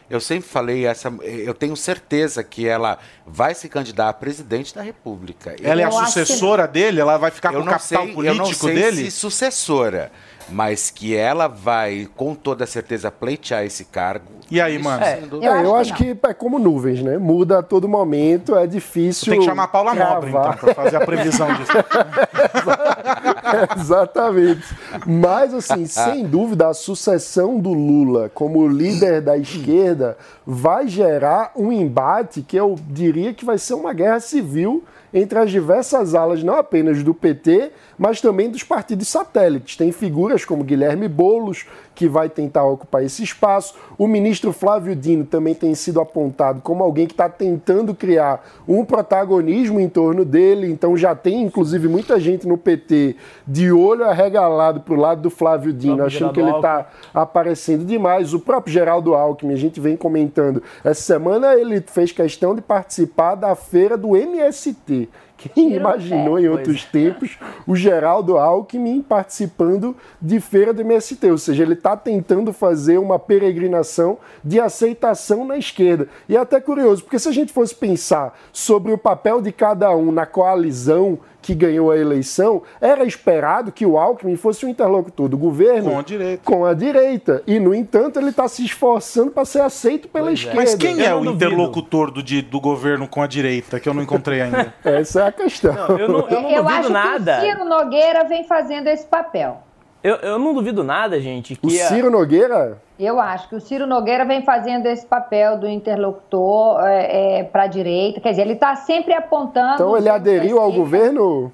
Eu sempre falei essa, eu tenho certeza que ela vai se candidatar a presidente da República. Ela é a Eu acho que- sucessora dele? Ela vai ficar com eu o não capital sei, eu político não sei dele? se sucessora, mas que ela vai com toda certeza pleitear esse cargo. E aí, mano? É, dúvida. eu, acho, que, é como nuvens, né? Muda a todo momento, é difícil. Tem que chamar a Paula Nobre, então, pra fazer a previsão disso. Exatamente. Mas, assim, sem dúvida, a sucessão do Lula como líder da esquerda vai gerar um embate que eu diria que vai ser uma guerra civil entre as diversas alas, não apenas do PT, mas também dos partidos satélites. Tem figuras como Guilherme Boulos, que vai tentar ocupar esse espaço. O ministro Flávio Dino também tem sido apontado como alguém que está tentando criar um protagonismo em torno dele. Então já tem, inclusive, muita gente no PT de olho arregalado para o lado do Flávio Dino, achando que ele está aparecendo demais. O próprio Geraldo Alckmin, a gente vem comentando. Essa semana ele fez questão de participar da feira do MST. Quem imaginou em outros tempos o Geraldo Alckmin participando de feira do MST? Ou seja, ele está tentando fazer uma peregrinação de aceitação na esquerda. E é até curioso, porque se a gente fosse pensar sobre o papel de cada um na coalizão que ganhou a eleição, era esperado que o Alckmin fosse o interlocutor do governo Com a direita. com a direita. E, no entanto, ele está se esforçando para ser aceito pela esquerda. Mas quem é o interlocutor do, di- do governo com a direita, que eu não encontrei ainda? Essa é a questão. eu não, eu não eu duvido acho nada. que o Ciro Nogueira vem fazendo esse papel. Eu, eu não duvido nada, gente. Que O a- Ciro Nogueira? Eu acho que o Ciro Nogueira vem fazendo esse papel do interlocutor é, para a direita. Quer dizer, ele está sempre apontando. Então ele aderiu ao governo?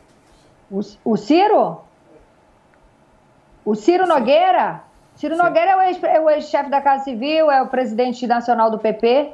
O, o Ciro? O Ciro Nogueira? Ciro Nogueira é o é o ex-chefe da Casa Civil, é o presidente nacional do PP.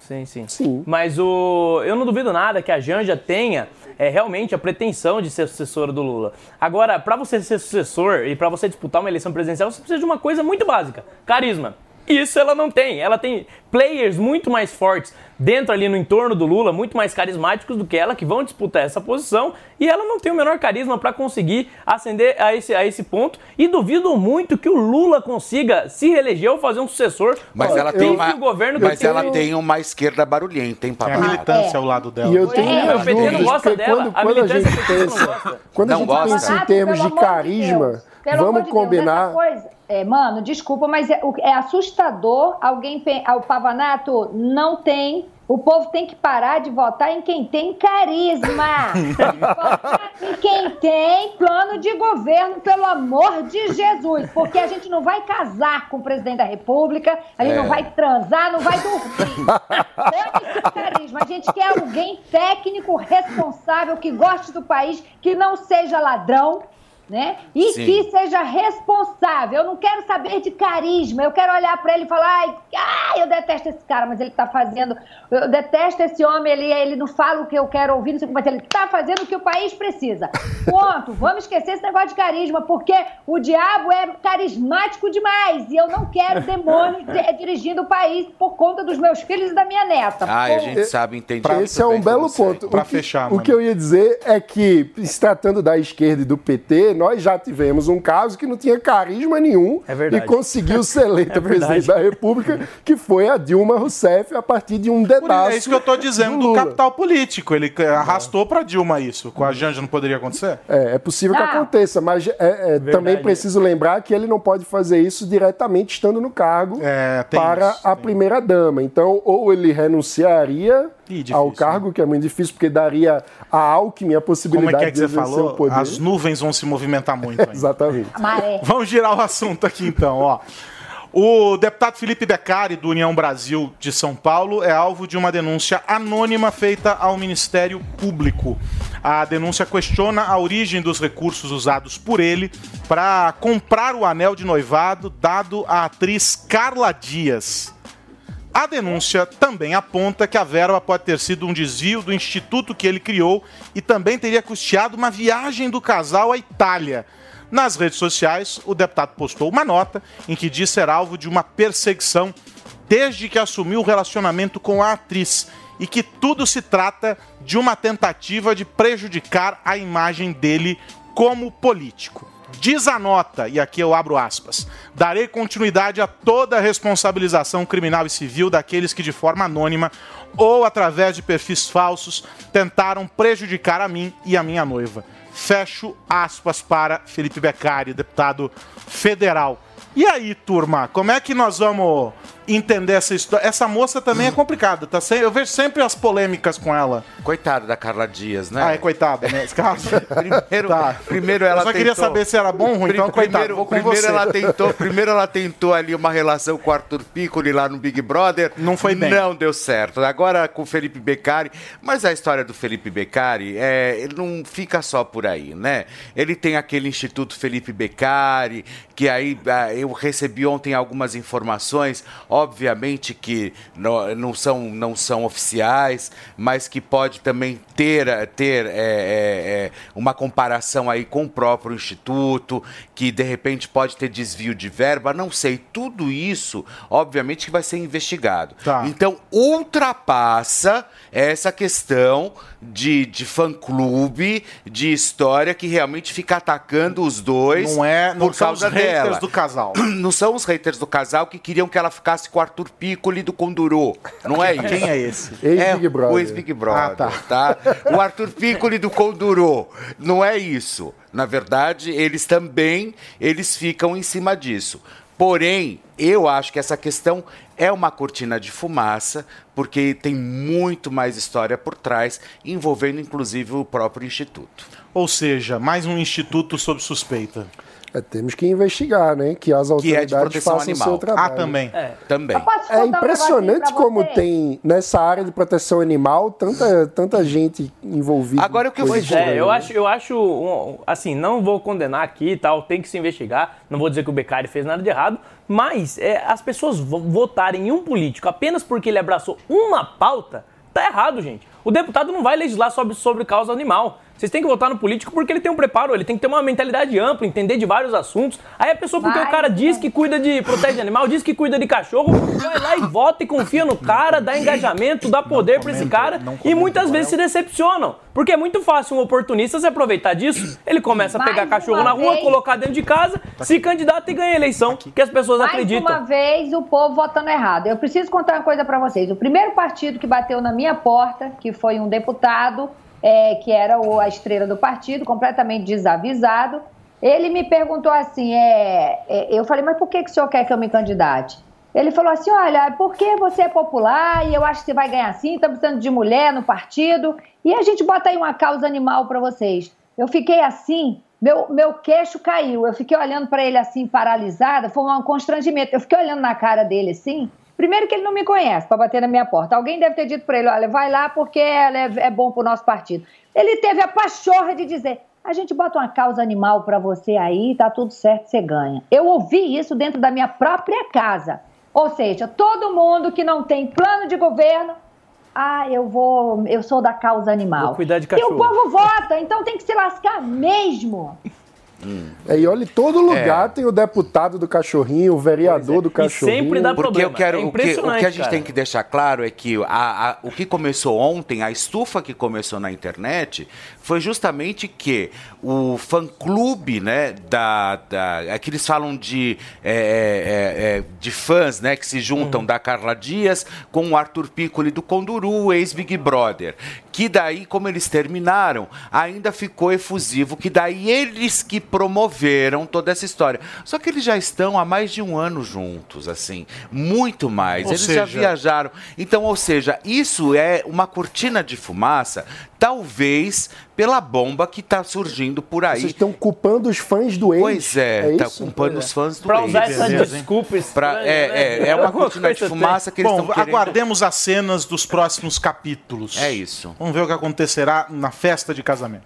Sim, sim. Mas o, eu não duvido nada que a Janja tenha é, realmente a pretensão de ser sucessora do Lula. Agora, para você ser sucessor e para você disputar uma eleição presidencial, você precisa de uma coisa muito básica: carisma. Isso ela não tem. Ela tem players muito mais fortes dentro ali no entorno do Lula, muito mais carismáticos do que ela, que vão disputar essa posição. E ela não tem o menor carisma para conseguir ascender a esse, a esse ponto. E duvido muito que o Lula consiga se reeleger ou fazer um sucessor. Mas ela tem uma, o governo mas ela tem- tem uma esquerda barulhenta, hein, Tem a papai? militância ao lado dela. E eu tenho É, minhas o PT não gosta dela, quando, a quando a militância gente do PT não pensa, gosta. quando a Não gente gosta. pensa em termos de carisma, Deus. Pelo vamos amor de Deus, combinar. coisa- é, mano, desculpa, mas é, é assustador alguém. ah, O Pavanato não tem. O povo tem que parar de votar em quem tem carisma. votar em quem tem plano de governo, pelo amor de Jesus. Porque a gente não vai casar com o presidente da República, a gente É. não vai transar, não vai dormir. Dane-se carisma. A gente quer alguém técnico, responsável, que goste do país, que não seja ladrão. Né? E Sim. que seja responsável. Eu não quero saber de carisma. Eu quero olhar pra ele e falar: ai, ai, eu detesto esse cara, mas ele tá fazendo. Eu detesto esse homem, ele, ele não fala o que eu quero ouvir, não sei o que, mas ele tá fazendo o que o país precisa. Ponto. Vamos esquecer esse negócio de carisma, porque o diabo é carismático demais e eu não quero demônios de- dirigindo o país por conta dos meus filhos e da minha neta. Ah, a gente sabe, entende. Esse é um belo ponto. Pra o que, fechar, O mano. que eu ia dizer é que, se tratando da esquerda e do PT, nós já tivemos um caso que não tinha carisma nenhum É e conseguiu ser eleito É presidente da República, que foi a Dilma Rousseff a partir de um isso, dedaço. é isso que eu tô dizendo do do capital político. Ele eh, arrastou pra Dilma isso. Com a Janja não poderia acontecer? É, é possível que Não. aconteça, mas é, é, também preciso lembrar que ele não pode fazer isso diretamente estando no cargo É, para isso, a primeira-dama. Então, ou ele renunciaria difícil, ao cargo, que é muito difícil, porque daria a Alckmin a Como é possibilidade que é que de você falou? poder. As nuvens vão se movimentar muito. ainda. Exatamente. Vamos girar o assunto aqui então, ó. O deputado Felipe Beccari, do União Brasil de São Paulo, é alvo de uma denúncia anônima feita ao Ministério Público. A denúncia questiona a origem dos recursos usados por ele para comprar o anel de noivado dado à atriz Carla Dias. A denúncia também aponta que a verba pode ter sido um desvio do instituto que ele criou e também teria custeado uma viagem do casal à Itália. Nas redes sociais, o deputado postou uma nota em que diz ser alvo de uma perseguição desde que assumiu o relacionamento com a atriz e que tudo se trata de uma tentativa de prejudicar a imagem dele como político. Diz a nota, e aqui eu abro aspas, darei continuidade a toda a responsabilização criminal e civil daqueles que de forma anônima ou através de perfis falsos tentaram prejudicar a mim e a minha noiva. Fecho aspas para Felipe Beccari, deputado federal. E aí, turma, como é que nós vamos entender essa história. Essa moça também é complicada, tá? Eu vejo sempre as polêmicas com ela. Coitada da Carla Dias, né? Ah, é coitada, né? Esse caso. Primeiro, Tá. primeiro ela Eu só queria tentou- saber se era bom ou ruim, então, Pri- coitado, vou com primeiro você. ela tentou, primeiro ela tentou ali uma relação com o Arthur Piccoli lá no Big Brother. Não foi bem. Não deu certo. Agora com o Felipe Beccari, mas a história do Felipe Beccari, é, ele não fica só por aí, né? Ele tem aquele Instituto Felipe Beccari, que aí ah, eu recebi ontem algumas informações, obviamente que não, não são, não são oficiais, mas que pode também ter, ter é, é, é, uma comparação aí com o próprio Instituto, que de repente pode ter desvio de verba, não sei. Tudo isso, obviamente, que vai ser investigado. Então, ultrapassa essa questão de, de fã-clube, de história que realmente fica atacando os dois Não é- não por são causa os haters dela. do casal. Não são os haters do casal que queriam que ela ficasse com o Arthur Piccoli do Conduru. Não é isso. Quem é esse? Ex-Big é Brother. O ex-Big Brother, Ah, tá. tá. O Arthur Piccoli do Conduru. Não é isso. Na verdade, eles também, eles ficam em cima disso. Porém, eu acho que essa questão é uma cortina de fumaça, porque tem muito mais história por trás, envolvendo inclusive o próprio Instituto. Ou seja, mais um instituto sob suspeita. É, temos que investigar, né? Que as Que é de autoridades proteção façam animal. seu trabalho. Ah, também. Também. É impressionante como tem nessa área de proteção animal tanta, tanta gente envolvida. Agora o que eu Coisa Pois é, eu né? acho, eu acho, um, assim, não vou condenar aqui e tal, tem que se investigar, não vou dizer que o Beccari fez nada de errado, mas é, as pessoas vo- votarem em um político apenas porque ele abraçou uma pauta, tá errado, gente. O deputado não vai legislar sobre, sobre causa animal. Vocês têm que votar no político porque ele tem um preparo, ele tem que ter uma mentalidade ampla, entender de vários assuntos. Aí a pessoa, porque Vai, o cara diz que cuida de, protege animal, diz que cuida de cachorro, vai lá e vota e confia no cara, dá engajamento, dá poder pra esse cara e muitas vezes se decepcionam. Porque é muito fácil um oportunista se aproveitar disso, ele começa a pegar Mais cachorro na rua, vez. colocar dentro de casa, se candidata e ganha a eleição, que as pessoas Mais acreditam. uma vez o povo votando errado. Eu preciso contar uma coisa pra vocês. O primeiro partido que bateu na minha porta, que foi um deputado, é, que era o- a estrela do partido, completamente desavisado, ele me perguntou assim: é, é, eu falei, mas por que, que o senhor quer que eu me candidate? Ele falou assim: olha, porque você é popular e eu acho que você vai ganhar assim, tá precisando de mulher no partido, e a gente bota aí uma causa animal pra vocês. Eu fiquei assim, meu, meu queixo caiu. Eu fiquei olhando para ele assim, paralisada. Foi um constrangimento. Eu fiquei olhando na cara dele assim. Primeiro que ele não me conhece para bater na minha porta. Alguém deve ter dito para ele: olha, vai lá porque é, é bom para o nosso partido. Ele teve a pachorra de dizer: a gente bota uma causa animal para você aí, tá tudo certo, você ganha. Eu ouvi isso dentro da minha própria casa. Ou seja, todo mundo que não tem plano de governo ah, eu vou, eu sou da causa animal. Vou cuidar de E o cachorro. povo vota, então tem que se lascar mesmo. É, e olha, em todo lugar tem o deputado do cachorrinho, o vereador do cachorrinho. Porque eu quero, É o, que, o que a gente cara. tem que deixar claro é que a- a- o que começou ontem, a estufa que começou na internet, foi justamente que o fã-clube, né, da, da, é que eles falam de, é, é, é, de fãs, né, que se juntam Uhum. da Carla Dias com o Arthur Piccoli do Conduru, ex-Big Brother. Que daí, como eles terminaram, ainda ficou efusivo, que daí eles que promoveram toda essa história. Só que eles já estão há mais de um ano juntos, assim, muito mais. Ou eles já seja- viajaram. Então, ou seja, isso é uma cortina de fumaça, talvez pela bomba que está surgindo por aí. Vocês estão culpando os fãs do ex. Pois é, tá isso? culpando os fãs do Pra ex. usar essa Beleza, desculpa Pra- é, né? é, é uma cortina de fumaça que eles Bom, estão querendo. aguardemos as cenas dos próximos capítulos. É isso. Vamos ver o que acontecerá na festa de casamento.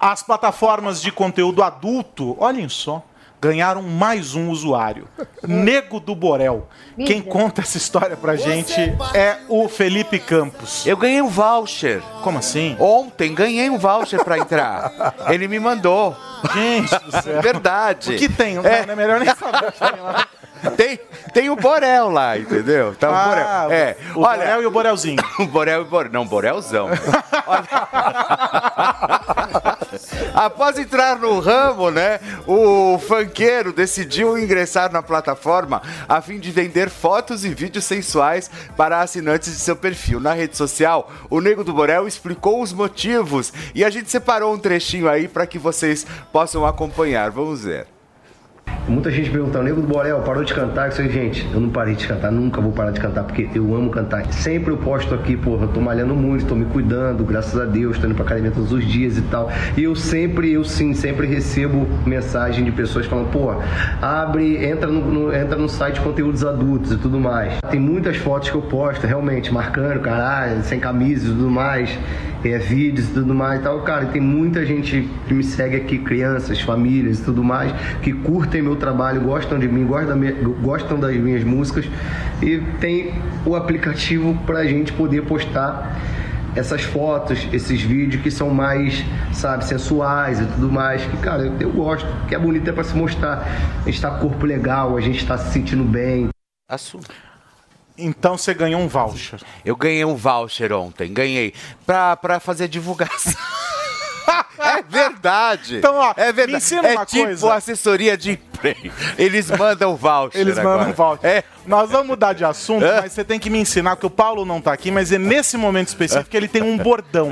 As plataformas de conteúdo adulto, olhem só, ganharam mais um usuário. Nego do Borel. Quem conta essa história pra gente é o Felipe Campos. Eu ganhei um voucher. Como assim? Ontem ganhei um voucher pra entrar. Ele me mandou. Gente do céu. Verdade. O que tem? Não É. não é melhor nem saber. o que tem lá. Tem, tem o Borel lá, entendeu? Tá o Ah, Borel. É. o Borel e o Borelzinho. O Borel e o Borel. Não, Borelzão. Olha. Após entrar no ramo, né, o funkeiro decidiu ingressar na plataforma a fim de vender fotos e vídeos sensuais para assinantes de seu perfil. Na rede social, o Nego do Borel explicou os motivos e a gente separou um trechinho aí para que vocês possam acompanhar. Vamos ver. Muita gente perguntando, Nego do Borel, parou de cantar? Eu falei, gente, eu não parei de cantar, nunca vou parar de cantar, porque eu amo cantar. Sempre eu posto aqui, porra, eu tô malhando muito, tô me cuidando, graças a Deus, tô indo pra academia todos os dias e tal. E eu sempre, eu sim, sempre recebo mensagem de pessoas falando, pô, abre, entra no, no- entra no site de conteúdos adultos e tudo mais. Tem muitas fotos que eu posto, realmente, marcando, caralho, sem camisa e tudo mais, é, vídeos e tudo mais e tal. Cara, e tem muita gente que me segue aqui, crianças, famílias e tudo mais, que curtem meu trabalho, gostam de mim, gostam, gostam das minhas músicas e tem o aplicativo pra gente poder postar essas fotos, esses vídeos que são mais, sabe, sensuais e tudo mais. Que, cara, eu, eu gosto, que é bonito é pra se mostrar. A gente tá corpo legal, a gente tá se sentindo bem. Então você ganhou um voucher. Eu ganhei um voucher ontem, ganhei. Pra, pra fazer divulgação. É verdade. Então, ó, é verdade. me ensina é uma tipo coisa. assessoria de emprego. Eles mandam voucher Eles mandam agora. um voucher. É. Nós vamos mudar de assunto, É. mas você tem que me ensinar, porque o Paulo não tá aqui, mas é nesse momento específico ele tem um bordão.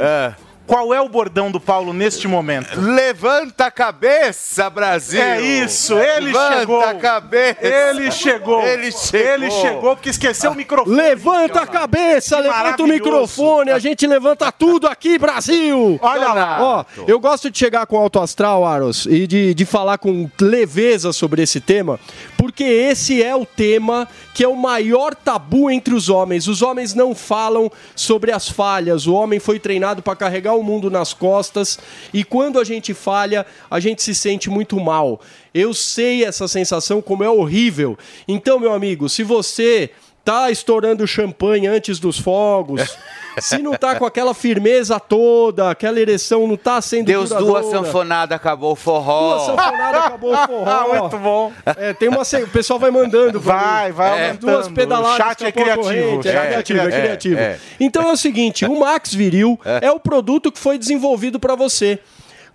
Qual é o bordão do Paulo neste momento? Levanta a cabeça, Brasil! É isso, ele Levanta chegou. a cabeça! Ele chegou. Ele chegou! Ele chegou porque esqueceu o microfone. Levanta a cabeça, Que levanta o microfone, a gente levanta tudo aqui, Brasil! Olha lá. Ó, eu gosto de chegar com alto astral, Aros, e de, de falar com leveza sobre esse tema, porque esse é o tema que é o maior tabu entre os homens. Os homens não falam sobre as falhas. O homem foi treinado para carregar o mundo nas costas e quando a gente falha, a gente se sente muito mal. Eu sei essa sensação como é horrível. Então, meu amigo, se você tá estourando champanhe antes dos fogos, se não tá com aquela firmeza toda, aquela ereção não tá sendo Deus duradoura, duas sanfonadas, acabou o forró. Duas sanfonadas, acabou o forró. Muito bom. É, tem uma, o pessoal vai mandando. Vai, vai É. Duas pedaladas. O chat é criativo, o É, chat é criativo, é, criativo. criativo. É, é. Então é o seguinte, o Max Viril é, o produto que foi desenvolvido para você.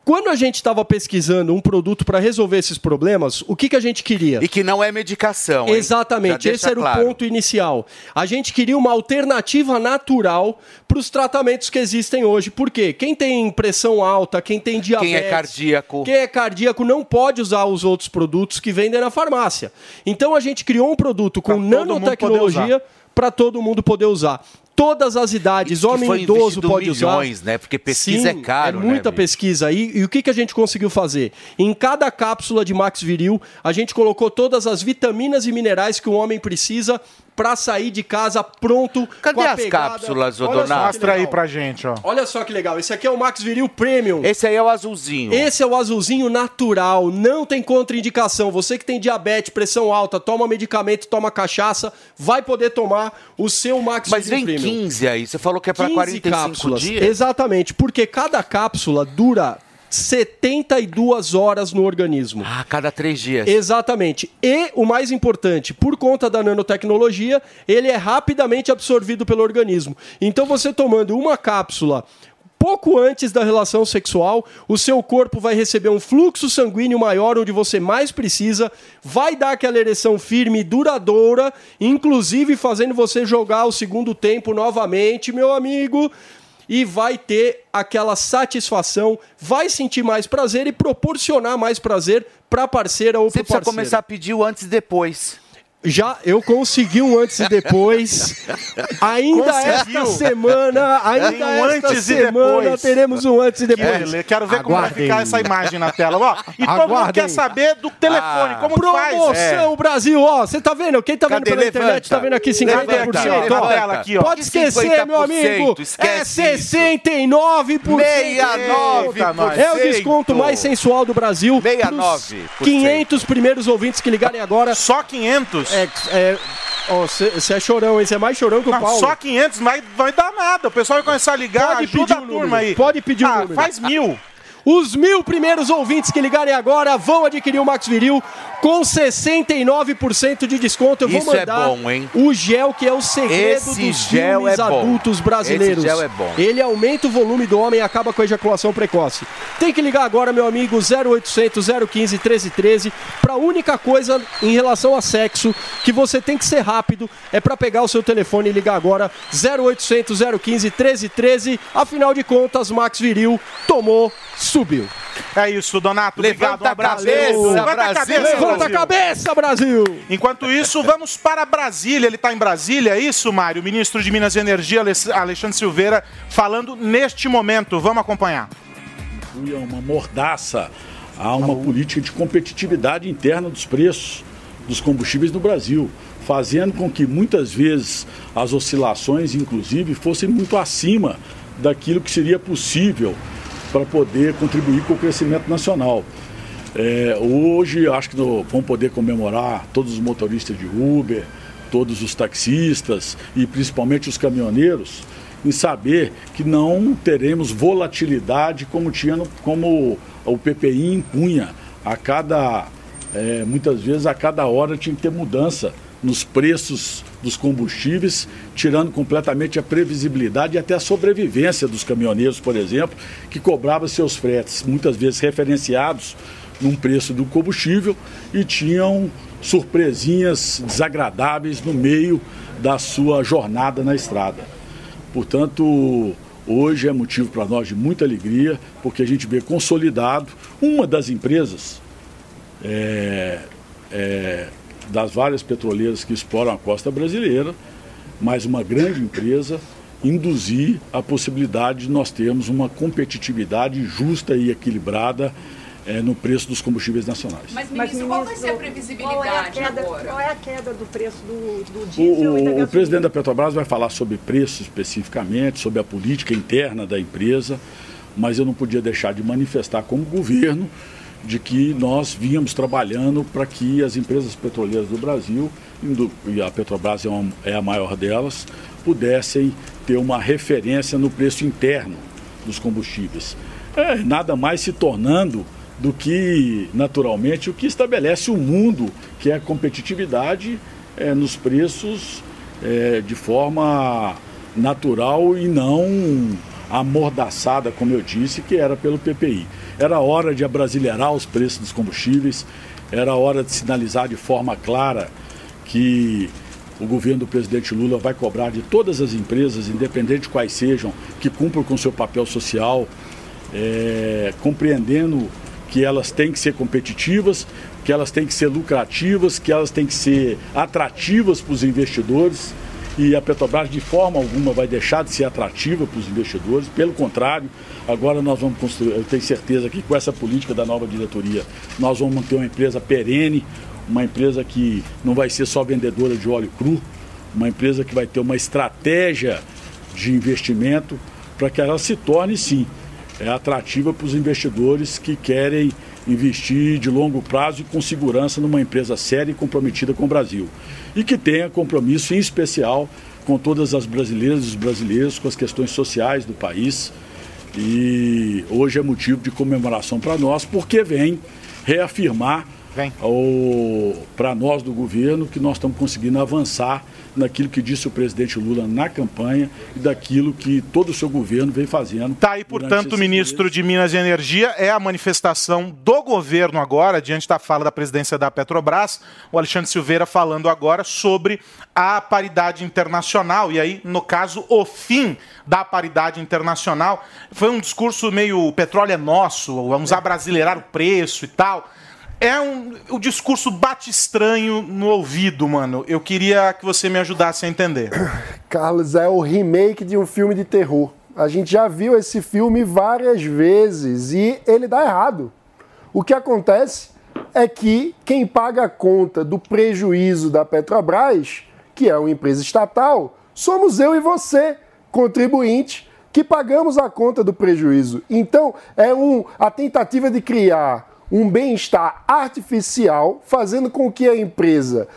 Quando a gente estava pesquisando um produto para resolver esses problemas, o que, que a gente queria? E que não é medicação. hein? Exatamente, esse era claro. o ponto inicial. A gente queria uma alternativa natural para os tratamentos que existem hoje. Por quê? Quem tem pressão alta, quem tem diabetes, Quem é cardíaco. quem é cardíaco não pode usar os outros produtos que vendem na farmácia. Então a gente criou um produto com poder nanotecnologia para todo mundo poder usar. Todas as idades, homem idoso pode usar. milhões, né? Porque pesquisa Sim, é caro, É né, muita bicho? pesquisa. E, e o que, que a gente conseguiu fazer? Em cada cápsula de Max Viril, a gente colocou todas as vitaminas e minerais que o homem precisa para sair de casa pronto. Cadê com a as pegada. cápsulas, ô Olha só Donato? que Mostra aí pra gente, ó. Olha só que legal. Esse aqui é o Max Viril Premium. Esse aí é o azulzinho. Esse é o azulzinho natural, não tem contraindicação. Você que tem diabetes, pressão alta, toma medicamento, toma cachaça, vai poder tomar o seu Max Mas Viril vem Premium. 15 aí. Você falou que é pra 15 45 cápsulas. dias? Exatamente, porque cada cápsula dura 72 horas no organismo. Ah, cada três dias. Exatamente. E o mais importante, por conta da nanotecnologia, ele é rapidamente absorvido pelo organismo. Então você tomando uma cápsula pouco antes da relação sexual, o seu corpo vai receber um fluxo sanguíneo maior onde você mais precisa, vai dar aquela ereção firme e duradoura, inclusive fazendo você jogar o segundo tempo novamente, meu amigo e vai ter aquela satisfação, vai sentir mais prazer e proporcionar mais prazer para parceira ou Você para precisa parceiro. começar a pedir o antes e depois. Já eu consegui um antes e depois. Ainda Conseguiu. esta semana, ainda um esta antes e semana depois. teremos um antes e depois. beleza. Quero ver como vai Aguardem. ficar essa imagem na tela. Ó, e todo mundo Aguardem. quer saber do telefone, como que faz? Promoção Brasil, ó, você tá vendo? Quem tá vendo Cadê? pela internet Levanta. tá vendo aqui 50%, Levanta, ó. levanta. aqui, ó. Pode Que esquecer, meu 50%, amigo. É esquece 69%. 69%. É o desconto mais sensual do Brasil. 69%. 500 primeiros ouvintes que ligarem agora. Só 500? É, é, você é chorão, hein? Você é mais chorão que o Não, Paulo. só 500 não vai, vai dar nada. O pessoal vai começar a ligar, Pode ajuda pedir a turma aí. Pode pedir ah, número. faz mil. Os mil primeiros ouvintes que ligarem agora vão adquirir o Max Viril com 69% de desconto. Eu vou Isso é mandar bom, hein? o gel que é o segredo Esse dos gel filmes é adultos brasileiros. Esse gel é bom. Ele aumenta o volume do homem e acaba com a ejaculação precoce. Tem que ligar agora, meu amigo, 0800 015 1313 para a única coisa em relação a sexo que você tem que ser rápido é para pegar o seu telefone e ligar agora 0800 015 1313. Afinal de contas, Max Viril tomou, subiu. É isso, Donato. Levanta Obrigado, um abraço. a cabeça, Levanta a Brasil. cabeça, Levanta a Brasil. cabeça, Brasil! Enquanto isso, vamos para Brasília. Ele está em Brasília, é isso, Mário? O ministro de Minas e Energia, Ale- Alexandre Silveira, falando neste momento. Vamos acompanhar. é uma mordaça a uma política de competitividade interna dos preços dos combustíveis no Brasil, fazendo com que muitas vezes as oscilações, inclusive, fossem muito acima daquilo que seria possível para poder contribuir com o crescimento nacional. É, hoje, acho que no- vamos poder comemorar todos os motoristas de Uber, todos os taxistas e principalmente os caminhoneiros, em saber que não teremos volatilidade como tinha no- como o PPI impunha. A cada, é, muitas vezes, a cada hora tinha que ter mudança nos preços dos combustíveis, tirando completamente a previsibilidade e até a sobrevivência dos caminhoneiros, por exemplo, que cobravam seus fretes, muitas vezes referenciados num preço do combustível e tinham surpresinhas desagradáveis no meio da sua jornada na estrada. Portanto, hoje é motivo para nós de muita alegria, porque a gente vê consolidado uma das empresas é, é, das várias petroleiras que exploram a costa brasileira, mas uma grande empresa induzir a possibilidade de nós termos uma competitividade justa e equilibrada é, no preço dos combustíveis nacionais. Mas, ministro, qual vai ser a previsibilidade qual é a queda, agora? Qual é a queda do preço do, do O, diesel e da o- o presidente da Petrobras vai falar sobre preço especificamente, sobre a política interna da empresa, mas eu não podia deixar de manifestar como governo de que nós vínhamos trabalhando para que as empresas petroleiras do Brasil, e a Petrobras é, uma- é a maior delas, pudessem ter uma referência no preço interno dos combustíveis. É, nada mais se tornando do que, naturalmente, o que estabelece o mundo, que é a competitividade é, nos preços é, de forma natural e não amordaçada, como eu disse, que era pelo PPI. Era hora de abrasileirar os preços dos combustíveis, era hora de sinalizar de forma clara que o governo do presidente Lula vai cobrar de todas as empresas, independente de quais sejam, que cumpram com seu papel social, é, compreendendo que elas têm que ser competitivas, que elas têm que ser lucrativas, que elas têm que ser atrativas para os investidores. E a Petrobras, de forma alguma, vai deixar de ser atrativa para os investidores. Pelo contrário, agora nós vamos construir, eu tenho certeza que com essa política da nova diretoria, nós vamos manter uma empresa perene, uma empresa que não vai ser só vendedora de óleo cru, uma empresa que vai ter uma estratégia de investimento para que ela se torne, sim, é atrativa para os investidores que querem investir de longo prazo e com segurança numa empresa séria e comprometida com o Brasil. E que tenha compromisso, em especial, com todas as brasileiras e os brasileiros, com as questões sociais do país. E hoje é motivo de comemoração para nós, porque vem reafirmar para nós do governo que nós estamos conseguindo avançar naquilo que disse o presidente Lula na campanha e daquilo que todo o seu governo vem fazendo. Tá aí, portanto, o ministro de Minas e Energia é a manifestação do governo agora, diante da fala da presidência da Petrobras, o Alexandre Silveira falando agora sobre a paridade internacional, e aí, no caso, o fim da paridade internacional. Foi um discurso meio o petróleo é nosso, vamos abrasileirar o preço e tal. É um, o discurso bate estranho no ouvido, mano. Eu queria que você me ajudasse a entender. Carlos, é o remake de um filme de terror. A gente já viu esse filme várias vezes e ele dá errado. O que acontece é que quem paga a conta do prejuízo da Petrobras, que é uma empresa estatal, somos eu e você, contribuinte, que pagamos a conta do prejuízo. Então, é um, a tentativa de criar um bem-estar artificial, fazendo com que a empresa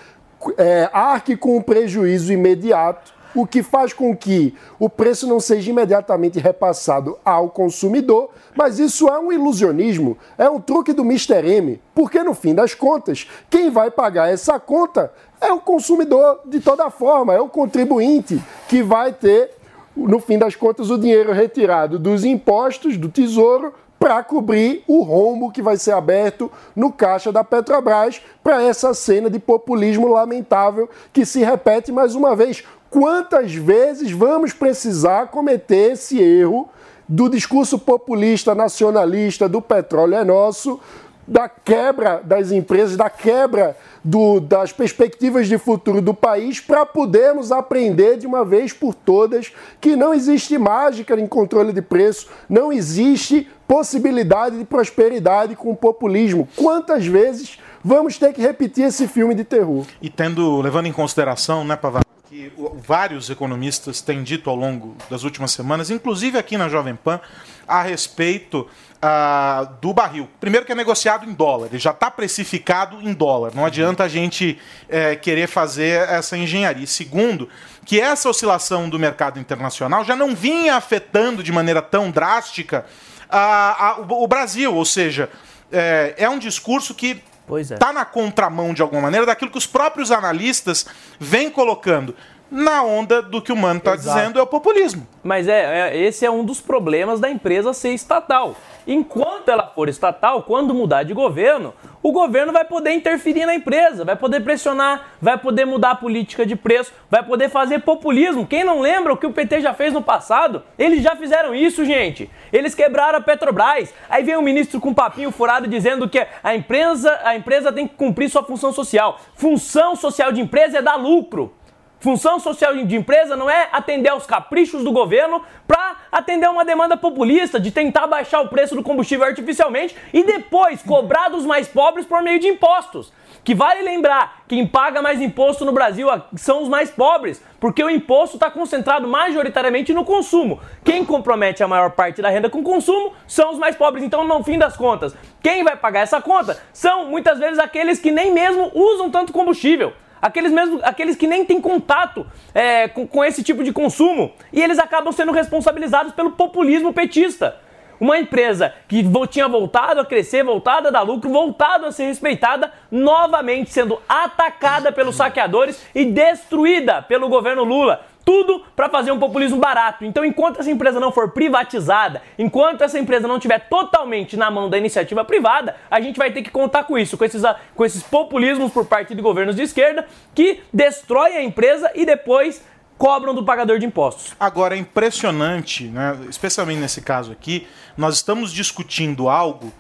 é, arque com um prejuízo imediato, o que faz com que o preço não seja imediatamente repassado ao consumidor, mas isso é um ilusionismo, é um truque do Mr. M, porque no fim das contas, quem vai pagar essa conta é o consumidor de toda forma, é o contribuinte que vai ter, no fim das contas, o dinheiro retirado dos impostos do Tesouro para cobrir o rombo que vai ser aberto no caixa da Petrobras para essa cena de populismo lamentável que se repete mais uma vez. Quantas vezes vamos precisar cometer esse erro do discurso populista, nacionalista, do petróleo é nosso, da quebra das empresas, da quebra do, das perspectivas de futuro do país, para podermos aprender de uma vez por todas que não existe mágica em controle de preço, não existe possibilidade de prosperidade com o populismo. Quantas vezes vamos ter que repetir esse filme de terror? E tendo, levando em consideração, né, Pavar, que vários economistas têm dito ao longo das últimas semanas, inclusive aqui na Jovem Pan, a respeito uh, do barril. Primeiro que é negociado em dólar, ele já está precificado em dólar. Não adianta a gente é, querer fazer essa engenharia. Segundo, que essa oscilação do mercado internacional já não vinha afetando de maneira tão drástica uh, uh, o Brasil, ou seja, é, é um discurso que está é. na contramão de alguma maneira daquilo que os próprios analistas vêm colocando na onda do que o Mano está dizendo é o populismo. Mas é, é, esse é um dos problemas da empresa ser estatal. Enquanto ela for estatal, quando mudar de governo, o governo vai poder interferir na empresa, vai poder pressionar, vai poder mudar a política de preço, vai poder fazer populismo. Quem não lembra o que o PT já fez no passado? Eles já fizeram isso, gente. Eles quebraram a Petrobras. Aí vem o ministro com um papinho furado dizendo que a empresa, a empresa tem que cumprir sua função social. Função social de empresa é dar lucro. Função social de empresa não é atender aos caprichos do governo para atender uma demanda populista de tentar baixar o preço do combustível artificialmente e depois cobrar dos mais pobres por meio de impostos. Que vale lembrar, quem paga mais imposto no Brasil são os mais pobres, porque o imposto está concentrado majoritariamente no consumo. Quem compromete a maior parte da renda com consumo são os mais pobres. Então, no fim das contas, quem vai pagar essa conta são muitas vezes aqueles que nem mesmo usam tanto combustível aqueles, mesmo, aqueles que nem têm contato é, com, com esse tipo de consumo, e eles acabam sendo responsabilizados pelo populismo petista. Uma empresa que tinha voltado a crescer, voltado a dar lucro, voltado a ser respeitada, novamente sendo atacada pelos saqueadores e destruída pelo governo Lula. Tudo para fazer um populismo barato. Então, enquanto essa empresa não for privatizada, enquanto essa empresa não estiver totalmente na mão da iniciativa privada, a gente vai ter que contar com isso, com esses, com esses populismos por parte de governos de esquerda que destrói a empresa e depois cobram do pagador de impostos. Agora é impressionante, né, especialmente nesse caso aqui, nós estamos discutindo algo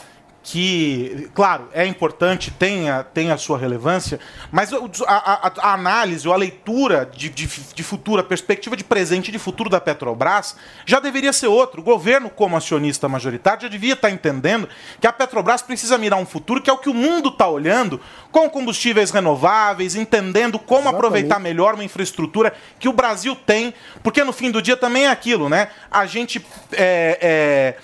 que, claro, é importante, tem a, tem a sua relevância, mas a, a, a análise ou a leitura de, de, de, futuro, a perspectiva de presente e de futuro da Petrobras já deveria ser outra. O governo, como acionista majoritário, já devia estar entendendo que a Petrobras precisa mirar um futuro que é o que o mundo está olhando, com combustíveis renováveis, entendendo como Exatamente. aproveitar melhor uma infraestrutura que o Brasil tem, porque no fim do dia também é aquilo, né? A gente é, é,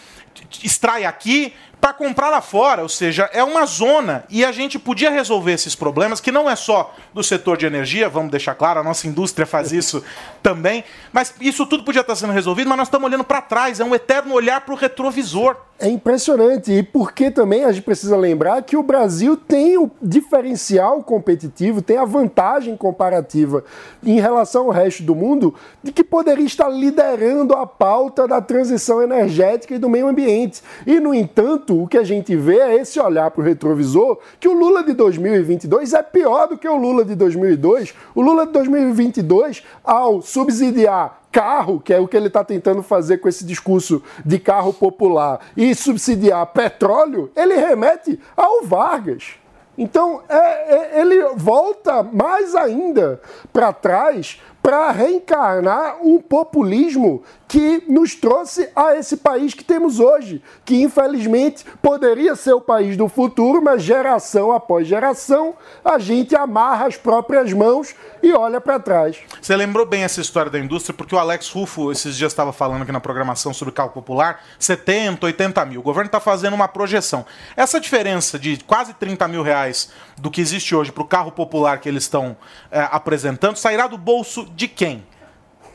extrai aqui para comprar lá fora, ou seja, é uma zona e a gente podia resolver esses problemas, que não é só do setor de energia, vamos deixar claro, a nossa indústria faz isso também, mas isso tudo podia estar sendo resolvido, mas nós estamos olhando para trás, é um eterno olhar para o retrovisor. É impressionante, e porque também a gente precisa lembrar que o Brasil tem o diferencial competitivo, tem a vantagem comparativa em relação ao resto do mundo, de que poderia estar liderando a pauta da transição energética e do meio ambiente. E, no entanto, o que a gente vê é esse olhar para o retrovisor, que o Lula de 2022 é pior do que o Lula de 2002. O Lula de 2022, ao subsidiar carro, que é o que ele está tentando fazer com esse discurso de carro popular, e subsidiar petróleo, ele remete ao Vargas. Então, é, é, ele volta mais ainda para trás para reencarnar um populismo que nos trouxe a esse país que temos hoje, que infelizmente poderia ser o país do futuro, mas geração após geração a gente amarra as próprias mãos e olha para trás. Você lembrou bem essa história da indústria, porque o Alex Rufo esses dias estava falando aqui na programação sobre o carro popular, 70, 80 mil. O governo está fazendo uma projeção. Essa diferença de quase 30 mil reais do que existe hoje para o carro popular que eles estão é, apresentando sairá do bolso de quem?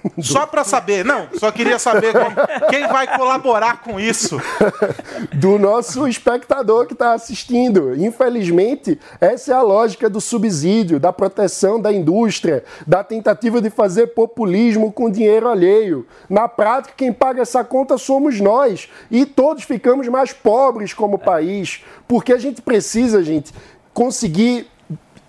Só para saber, não, só queria saber como, quem vai colaborar com isso. Do nosso espectador que está assistindo. Infelizmente, essa é a lógica do subsídio, da proteção da indústria, da tentativa de fazer populismo com dinheiro alheio. Na prática, quem paga essa conta somos nós e todos ficamos mais pobres como país, porque a gente precisa, gente, conseguir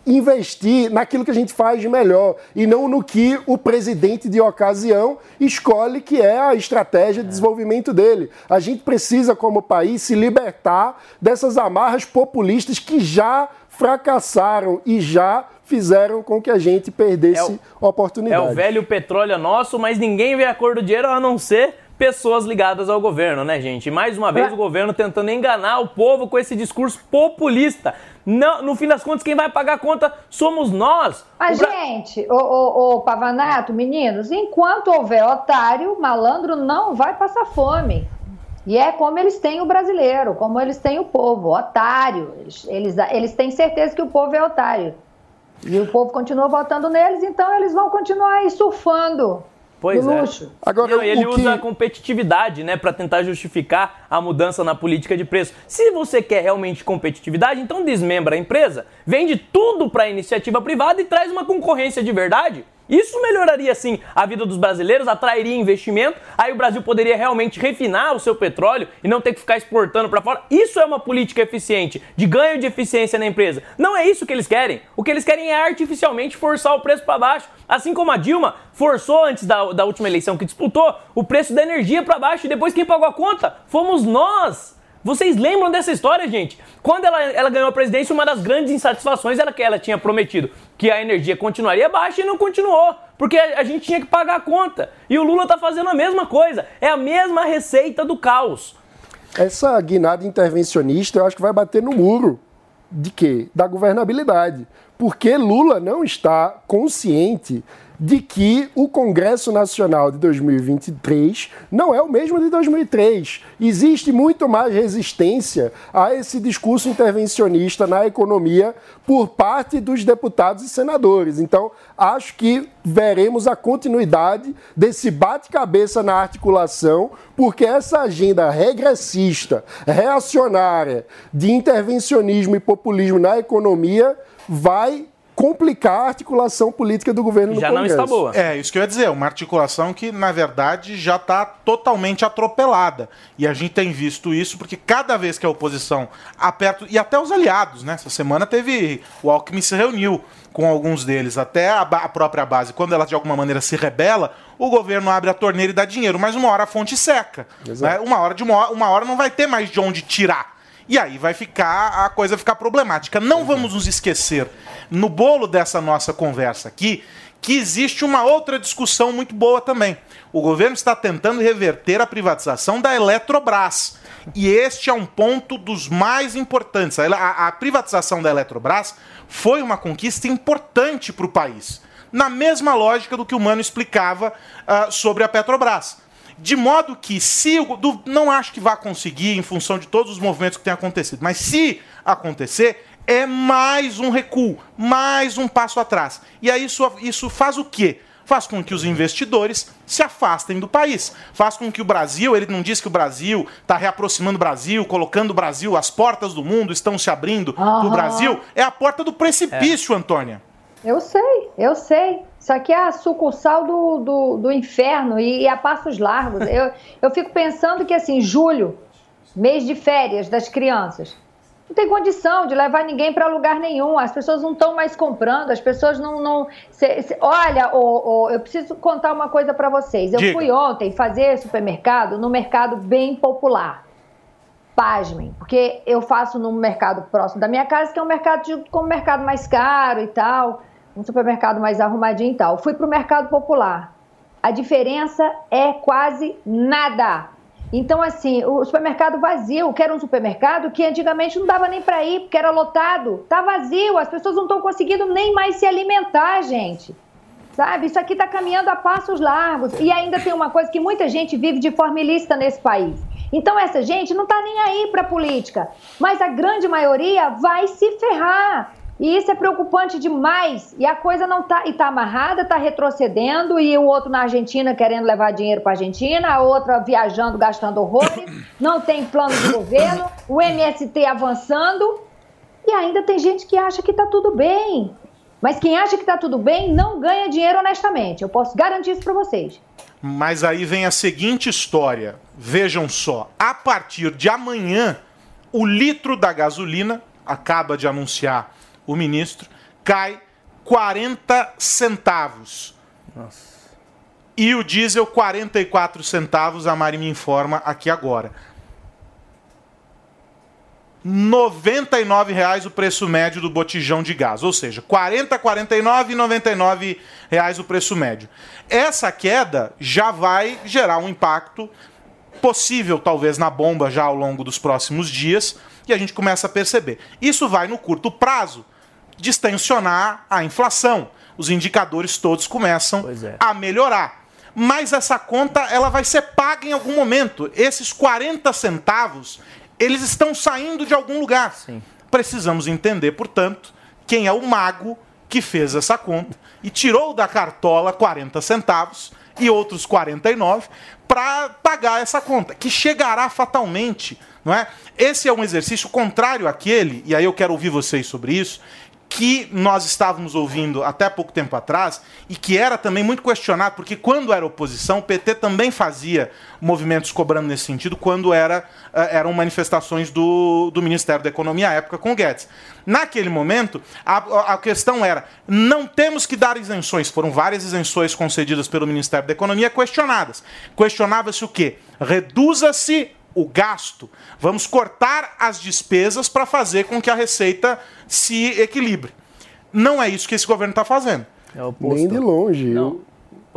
investir naquilo que a gente faz de melhor e não no que o presidente de ocasião escolhe que é a estratégia de desenvolvimento dele. A gente precisa, como país, se libertar dessas amarras populistas que já fracassaram e já fizeram com que a gente perdesse É oportunidade. o velho petróleo é nosso, mas ninguém vê a cor do dinheiro a não ser pessoas ligadas ao governo, né, gente? E mais uma vez o governo tentando enganar o povo com esse discurso populista. Não, no fim das contas, quem vai pagar a conta somos nós. Mas, O Bra- gente, ô, ô, ô, Pavanato, meninos, enquanto houver otário, malandro não vai passar fome. E é como eles têm o brasileiro, como eles têm o povo, otário. Eles, eles, eles têm certeza que o povo é otário. E o povo continua votando neles, então eles vão continuar aí surfando Pois no é. luxo. Não, e ele o que- usa a competitividade, né, para tentar justificar a mudança na política de preço. Se você quer realmente competitividade, então desmembra a empresa, vende tudo para a iniciativa privada e traz uma concorrência de verdade. Isso melhoraria sim a vida dos brasileiros, atrairia investimento, aí o Brasil poderia realmente refinar o seu petróleo e não ter que ficar exportando para fora. Isso é uma política eficiente, de ganho de eficiência na empresa. Não é isso que eles querem. O que eles querem é artificialmente forçar o preço para baixo. Assim como a Dilma forçou antes da, da última eleição que disputou o preço da energia para baixo e depois quem pagou a conta fomos nós. Vocês lembram dessa história, gente? Quando ela, ela ganhou a presidência, uma das grandes insatisfações era que ela tinha prometido que a energia continuaria baixa e não continuou, porque a, gente tinha que pagar a conta. E o Lula tá fazendo a mesma coisa. É a mesma receita do caos. Essa guinada intervencionista eu acho que vai bater no muro. De quê? Da governabilidade. Porque Lula não está consciente de que o Congresso Nacional de 2023 não é o mesmo de 2003. Existe muito mais resistência a esse discurso intervencionista na economia por parte dos deputados e senadores. Então, acho que veremos a continuidade desse bate-cabeça na articulação, porque essa agenda regressista, reacionária, de intervencionismo e populismo na economia vai complicar a articulação política do governo no Congresso. É, isso que eu ia dizer, uma articulação que, na verdade, já está totalmente atropelada. E a gente tem visto isso porque cada vez que a oposição aperta, e até os aliados, né? Essa semana teve, o Alckmin se reuniu com alguns deles, até a, ba- a própria base, quando ela de alguma maneira se rebela, o governo abre a torneira e dá dinheiro, mas uma hora a fonte seca. Né? Uma, hora de uma, hora, uma hora não vai ter mais de onde tirar. E aí vai ficar a coisa ficar problemática. Não vamos nos esquecer, no bolo dessa nossa conversa aqui, que existe uma outra discussão muito boa também. O governo está tentando reverter a privatização da Eletrobras. E este é um ponto dos mais importantes. A, a- privatização da Eletrobras foi uma conquista importante para o país. Na mesma lógica do que o Mano explicava ah, sobre a Petrobras. De modo que, se o, do- não acho que vá conseguir em função de todos os movimentos que têm acontecido, mas se acontecer, é mais um recuo, mais um passo atrás. E aí isso, isso faz o quê? Faz com que os investidores se afastem do país. Faz com que o Brasil, ele não diz que o Brasil está reaproximando o Brasil, colocando o Brasil, as portas do mundo estão se abrindo para Aham. o Brasil. É a porta do precipício, Antônia. Eu sei, eu sei. Isso aqui é a sucursal do, do, do inferno e, e a passos largos. Eu, eu fico pensando que, assim, julho, mês de férias das crianças, não tem condição de levar ninguém para lugar nenhum. As pessoas não estão mais comprando, as pessoas não. não cê- cê- olha, eu preciso contar uma coisa para vocês. Eu Diga. fui ontem fazer supermercado num mercado bem popular. Pasmem, porque eu faço num mercado próximo da minha casa, que é um mercado de, com um mercado mais caro e tal, um supermercado mais arrumadinho e tal. Fui para o mercado popular. A diferença é quase nada. Então, assim, o supermercado vazio, que era um supermercado que antigamente não dava nem para ir, porque era lotado. Tá vazio, as pessoas não estão conseguindo nem mais se alimentar, gente. Sabe? Isso aqui está caminhando a passos largos. E ainda tem uma coisa que muita gente vive de forma ilícita nesse país. Então, essa gente não está nem aí para a política. Mas a grande maioria vai se ferrar. E isso é preocupante demais. E a coisa não tá, e tá amarrada, tá retrocedendo, e o outro na Argentina querendo levar dinheiro para a Argentina, a outra viajando, gastando horrores, não tem plano de governo, o MST avançando, e ainda tem gente que acha que tá tudo bem. Mas quem acha que tá tudo bem não ganha dinheiro honestamente. Eu posso garantir isso para vocês. Mas aí vem a seguinte história. Vejam só. A partir de amanhã, o litro da gasolina, acaba de anunciar o ministro, cai 40 centavos. Nossa. E o diesel 44 centavos, a Mari me informa aqui agora. 99 reais o preço médio do botijão de gás, ou seja, 40, 49 e 99 reais o preço médio. Essa queda já vai gerar um impacto possível, talvez, na bomba já ao longo dos próximos dias, e a gente começa a perceber. Isso vai, no curto prazo, distensionar a inflação. Os indicadores todos começam a melhorar. Mas essa conta ela vai ser paga em algum momento. Esses 40 centavos, eles estão saindo de algum lugar. Precisamos entender, portanto, quem é o mago que fez essa conta e tirou da cartola 40 centavos e outros 49 para pagar essa conta, que chegará fatalmente, não é? Esse é um exercício contrário àquele, e aí eu quero ouvir vocês sobre isso, que nós estávamos ouvindo até pouco tempo atrás e que era também muito questionado, porque quando era oposição, o PT também fazia movimentos cobrando nesse sentido, quando era, eh, eram manifestações do, do Ministério da Economia à época com o Guedes. Naquele momento, a, a questão era: não temos que dar isenções. Foram várias isenções concedidas pelo Ministério da Economia questionadas. Questionava-se o quê? Reduza-se o gasto. Vamos cortar as despesas para fazer com que a receita se equilibre. Não é isso que esse governo está fazendo. É. Nem de longe. Não.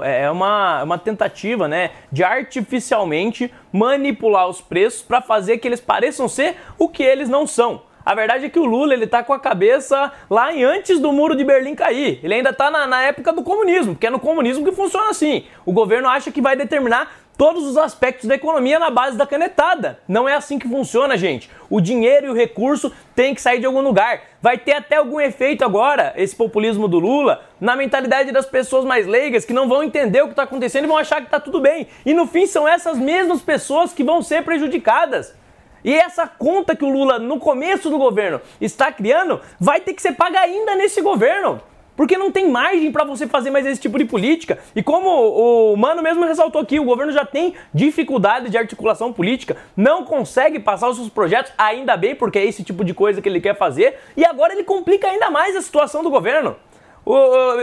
É uma, uma tentativa né, de artificialmente manipular os preços para fazer que eles pareçam ser o que eles não são. A verdade é que o Lula ele tá com a cabeça lá em antes do muro de Berlim cair. Ele ainda está na, na época do comunismo, porque é no comunismo que funciona assim. O governo acha que vai determinar todos os aspectos da economia na base da canetada. Não é assim que funciona, gente. O dinheiro e o recurso tem que sair de algum lugar. Vai ter até algum efeito agora, esse populismo do Lula, na mentalidade das pessoas mais leigas que não vão entender o que está acontecendo e vão achar que está tudo bem. E no fim são essas mesmas pessoas que vão ser prejudicadas. E essa conta que o Lula, no começo do governo, está criando, vai ter que ser paga ainda nesse governo. Porque não tem margem para você fazer mais esse tipo de política. E como o Mano mesmo ressaltou aqui, o governo já tem dificuldade de articulação política, não consegue passar os seus projetos, ainda bem, porque é esse tipo de coisa que ele quer fazer, e agora ele complica ainda mais a situação do governo.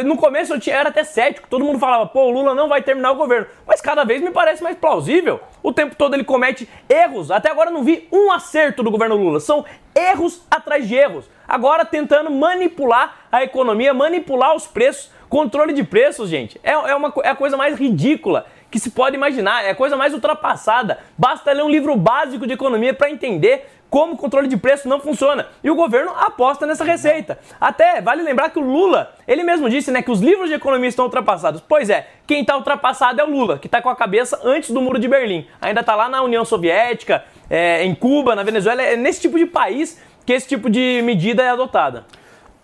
No começo eu tinha, era até cético, todo mundo falava, pô, o Lula não vai terminar o governo. Mas cada vez me parece mais plausível. O tempo todo ele comete erros. Até agora eu não vi um acerto do governo Lula. São erros atrás de erros agora tentando manipular a economia, manipular os preços, controle de preços, gente. É, é, uma, é a coisa mais ridícula que se pode imaginar, é a coisa mais ultrapassada. Basta ler um livro básico de economia para entender como o controle de preço não funciona. E o governo aposta nessa receita. Até vale lembrar que o Lula, ele mesmo disse né, que os livros de economia estão ultrapassados. Pois é, quem está ultrapassado é o Lula, que está com a cabeça antes do muro de Berlim. Ainda está lá na União Soviética, é, em Cuba, na Venezuela, é nesse tipo de país que esse tipo de medida é adotada.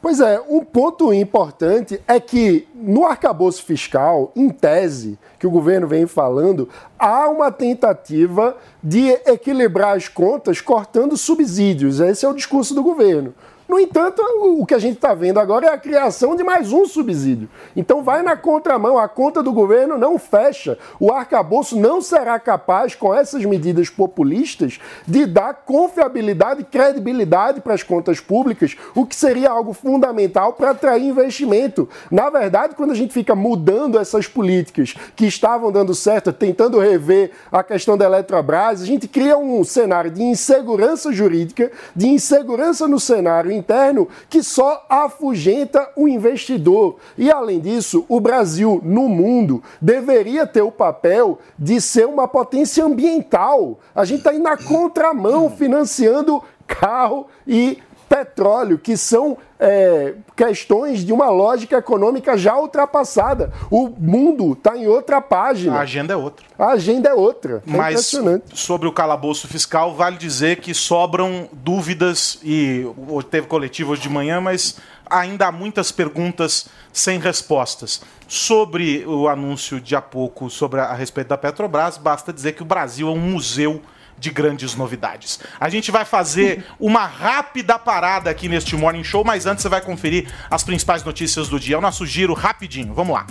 Pois é, um ponto importante é que no arcabouço fiscal, em tese, que o governo vem falando, há uma tentativa de equilibrar as contas cortando subsídios. Esse é o discurso do governo. No entanto, o que a gente está vendo agora é a criação de mais um subsídio. Então vai na contramão, a conta do governo não fecha. O arcabouço não será capaz, com essas medidas populistas, de dar confiabilidade e credibilidade para as contas públicas, o que seria algo fundamental para atrair investimento. Na verdade, quando a gente fica mudando essas políticas que estavam dando certo, tentando rever a questão da Eletrobras, a gente cria um cenário de insegurança jurídica, de insegurança no cenário interno que só afugenta o investidor. E além disso, o Brasil no mundo deveria ter o papel de ser uma potência ambiental. A gente está indo na contramão financiando carro e petróleo, que são é, questões de uma lógica econômica já ultrapassada. O mundo está em outra página. A agenda é outra. A agenda é outra. É Mas sobre o calabouço fiscal, vale dizer que sobram dúvidas e teve coletivo hoje de manhã, mas ainda há muitas perguntas sem respostas. Sobre o anúncio de há pouco sobre a, a respeito da Petrobras, basta dizer que o Brasil é um museu de grandes novidades. A gente vai fazer uma rápida parada aqui neste Morning Show, mas antes você vai conferir as principais notícias do dia. É o nosso giro rapidinho. Vamos lá.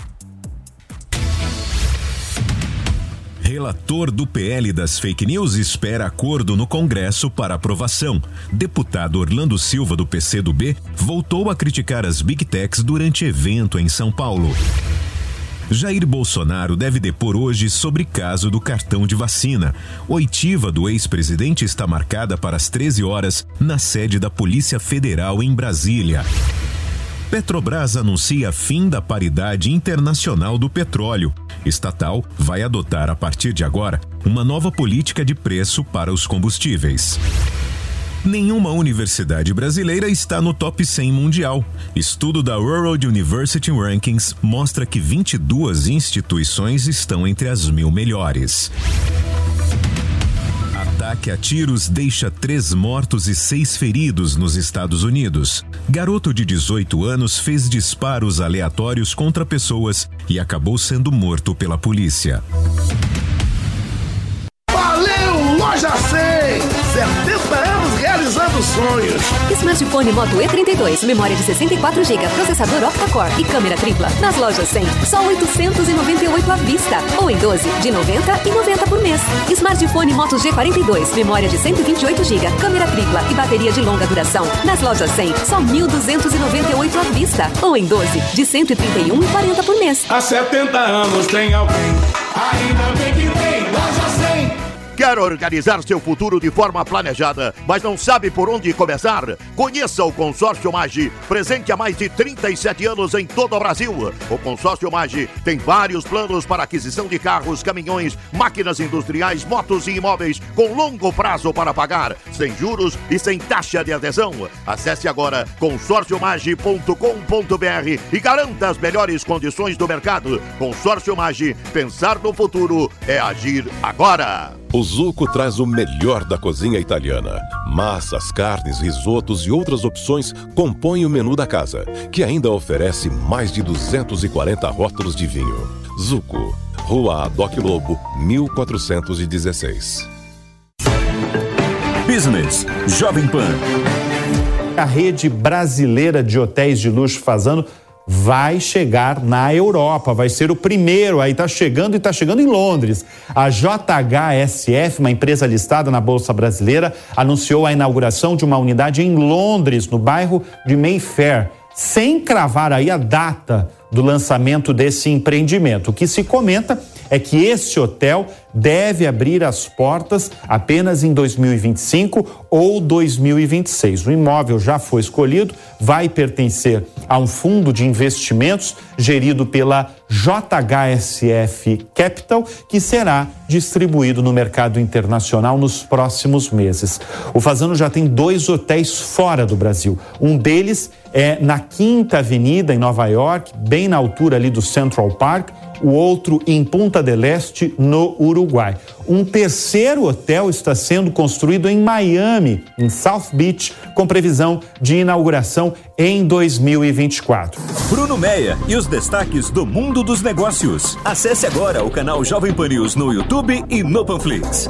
Relator do PL das fake news espera acordo no Congresso para aprovação. Deputado Orlando Silva, do PCdoB, voltou a criticar as Big Techs durante evento em São Paulo. Jair Bolsonaro deve depor hoje sobre caso do cartão de vacina. Oitiva do ex-presidente está marcada para as 13 horas na sede da Polícia Federal em Brasília. Petrobras anuncia fim da paridade internacional do petróleo. Estatal vai adotar a partir de agora uma nova política de preço para os combustíveis. Nenhuma universidade brasileira está no top 100 mundial. Estudo da World University Rankings mostra que 22 instituições estão entre as mil melhores. Ataque a tiros deixa três mortos e seis feridos nos Estados Unidos. Garoto de 18 anos fez disparos aleatórios contra pessoas e acabou sendo morto pela polícia. Valeu, Loja 100! 70 anos realizando sonhos. Smartphone Moto E32, memória de 64 GB, processador octa-core e câmera tripla. Nas lojas 100, só 898 à vista. Ou em 12, de 90 e 90 por mês. Smartphone Moto G42, memória de 128 GB, câmera tripla e bateria de longa duração. Nas lojas 100, só 1.298 à vista. Ou em 12, de 131 e 40 por mês. Há 70 anos tem alguém, ainda bem que tem Loja 100. Quer organizar seu futuro de forma planejada, mas não sabe por onde começar? Conheça o Consórcio Magi, presente há mais de 37 anos em todo o Brasil. O Consórcio Magi tem vários planos para aquisição de carros, caminhões, máquinas industriais, motos e imóveis com longo prazo para pagar, sem juros e sem taxa de adesão. Acesse agora consórciomagi.com.br e garanta as melhores condições do mercado. Consórcio Magi, pensar no futuro é agir agora. O Zuco traz o melhor da cozinha italiana. Massas, carnes, risotos e outras opções compõem o menu da casa, que ainda oferece mais de 240 rótulos de vinho. Zuco, Rua Adoc Lobo, 1416. Business Jovem Pan. A rede brasileira de hotéis de luxo Fazano vai chegar na Europa, vai ser o primeiro, aí está chegando e está chegando em Londres. A JHSF, uma empresa listada na Bolsa Brasileira, anunciou a inauguração de uma unidade em Londres, no bairro de Mayfair, sem cravar aí a data do lançamento desse empreendimento. O que se comenta é que esse hotel deve abrir as portas apenas em 2025 ou 2026. O imóvel já foi escolhido, vai pertencer a um fundo de investimentos gerido pela JHSF Capital, que será distribuído no mercado internacional nos próximos meses. O Fazano já tem dois hotéis fora do Brasil. Um deles é na Quinta Avenida, em Nova York, bem na altura ali do Central Park o outro em Punta del Este, no Uruguai. Um terceiro hotel está sendo construído em Miami, em South Beach, com previsão de inauguração em 2024. Bruno Meia e os destaques do mundo dos negócios. Acesse agora o canal Jovem Pan News no YouTube e no Panflix.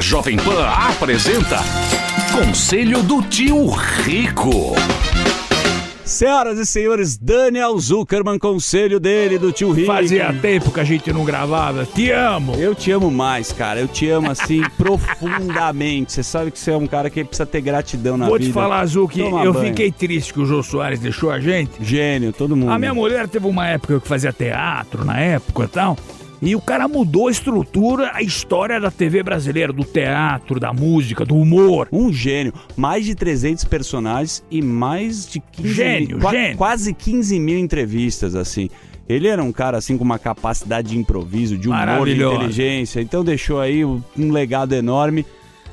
A Jovem Pan apresenta Conselho do Tio Rico. Senhoras e senhores, Daniel Zuckerman, conselho dele, do tio Rico. Fazia tempo que a gente não gravava. Te amo. Eu te amo mais, cara. Eu te amo assim profundamente. Você sabe que você é um cara que precisa ter gratidão na Vou vida. te falar, Zu, que Toma eu banho. fiquei triste que o Jô Soares deixou a gente. Gênio, todo mundo. A minha mulher teve uma época que fazia teatro na época e tal. E o cara mudou a estrutura, a história da TV brasileira, do teatro, da música, do humor. Um gênio. Mais de 300 personagens e mais de 15 Gênio, mil, gênio. quase 15 mil entrevistas, assim. Ele era um cara, assim, com uma capacidade de improviso, de humor, de inteligência. Então deixou aí um um legado enorme.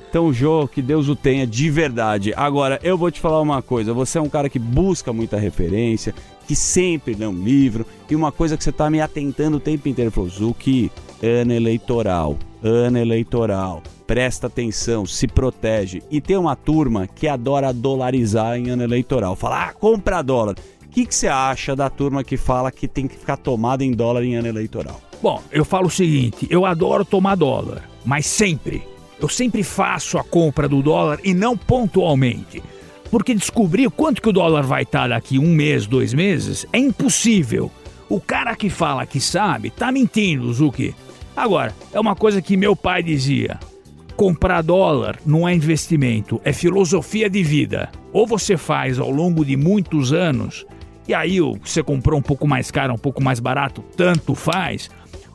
Então, Jô, que Deus o tenha de verdade. Agora, eu vou te falar uma coisa. Você é um cara que busca muita referência, que sempre lê um livro, e uma coisa que você tá me atentando o tempo inteiro. Falou, Zuki, ano eleitoral, ano eleitoral, presta atenção, se protege. E tem uma turma que adora dolarizar em ano eleitoral. Fala, ah, compra dólar. O que, que você acha da turma que fala que tem que ficar tomada em dólar em ano eleitoral? Bom, eu falo o seguinte: eu adoro tomar dólar, mas sempre. Eu sempre faço a compra do dólar e não pontualmente. Porque descobrir quanto que o dólar vai estar daqui um mês, dois meses, é impossível. O cara que fala que sabe, tá mentindo, Zuki. Agora, é uma coisa que meu pai dizia: comprar dólar não é investimento, é filosofia de vida. Ou você faz ao longo de muitos anos, e aí você comprou um pouco mais caro, um pouco mais barato, tanto faz.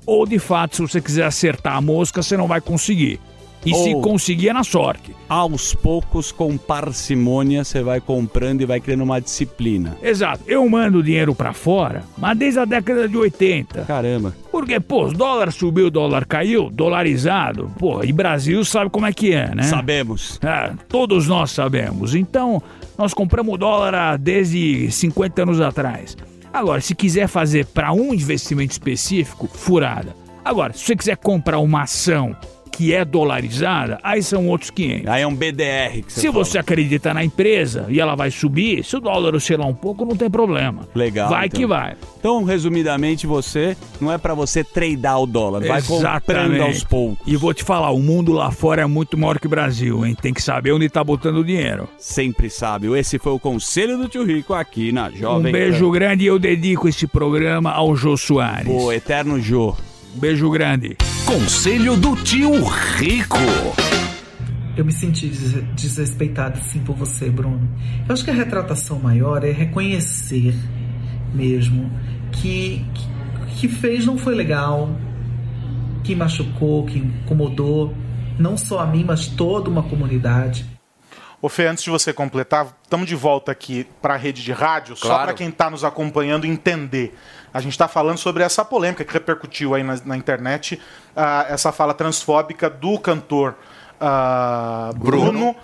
Ou de fato, se você quiser acertar a mosca, você não vai conseguir. E se Ou- conseguir é na sorte. Aos poucos, com parcimônia, você vai comprando e vai criando uma disciplina. Exato. Eu mando dinheiro pra fora, mas desde a década de 80. Caramba. Porque, pô, o dólar subiu, o dólar caiu, dolarizado. Pô, e Brasil sabe como é que é, né? Sabemos. É, todos nós sabemos. Então, nós compramos dólar desde 50 anos atrás. Agora, se quiser fazer para um investimento específico, furada. Agora, se você quiser comprar uma ação que é dolarizada, aí são outros 500. Aí é um BDR que você Se fala. você acredita na empresa e ela vai subir, se o dólar oscilar um pouco, não tem problema. Legal. Vai então. que vai. Então, resumidamente, você não é pra você tradar o dólar, vai comprando aos poucos. E vou te falar, o mundo lá fora é muito maior que o Brasil, hein? Tem que saber onde tá botando o dinheiro. Sempre sabe. Esse foi o conselho do tio Rico aqui na Jovem um beijo Pan. grande e eu dedico esse programa ao Jô Soares. Pô, eterno Jô. Um beijo grande. Conselho do tio Rico. Eu me senti des- desrespeitado sim por você, Bruno. Eu acho que a retratação maior é reconhecer mesmo que que, que fez não foi legal, que machucou, que incomodou não só a mim, mas toda uma comunidade. Ô Fê, antes de você completar, estamos de volta aqui para a rede de rádio, só Claro. para quem está nos acompanhando entender. A gente está falando sobre essa polêmica que repercutiu aí na, na internet, ah, essa fala transfóbica do cantor ah, Bruno. Bruno.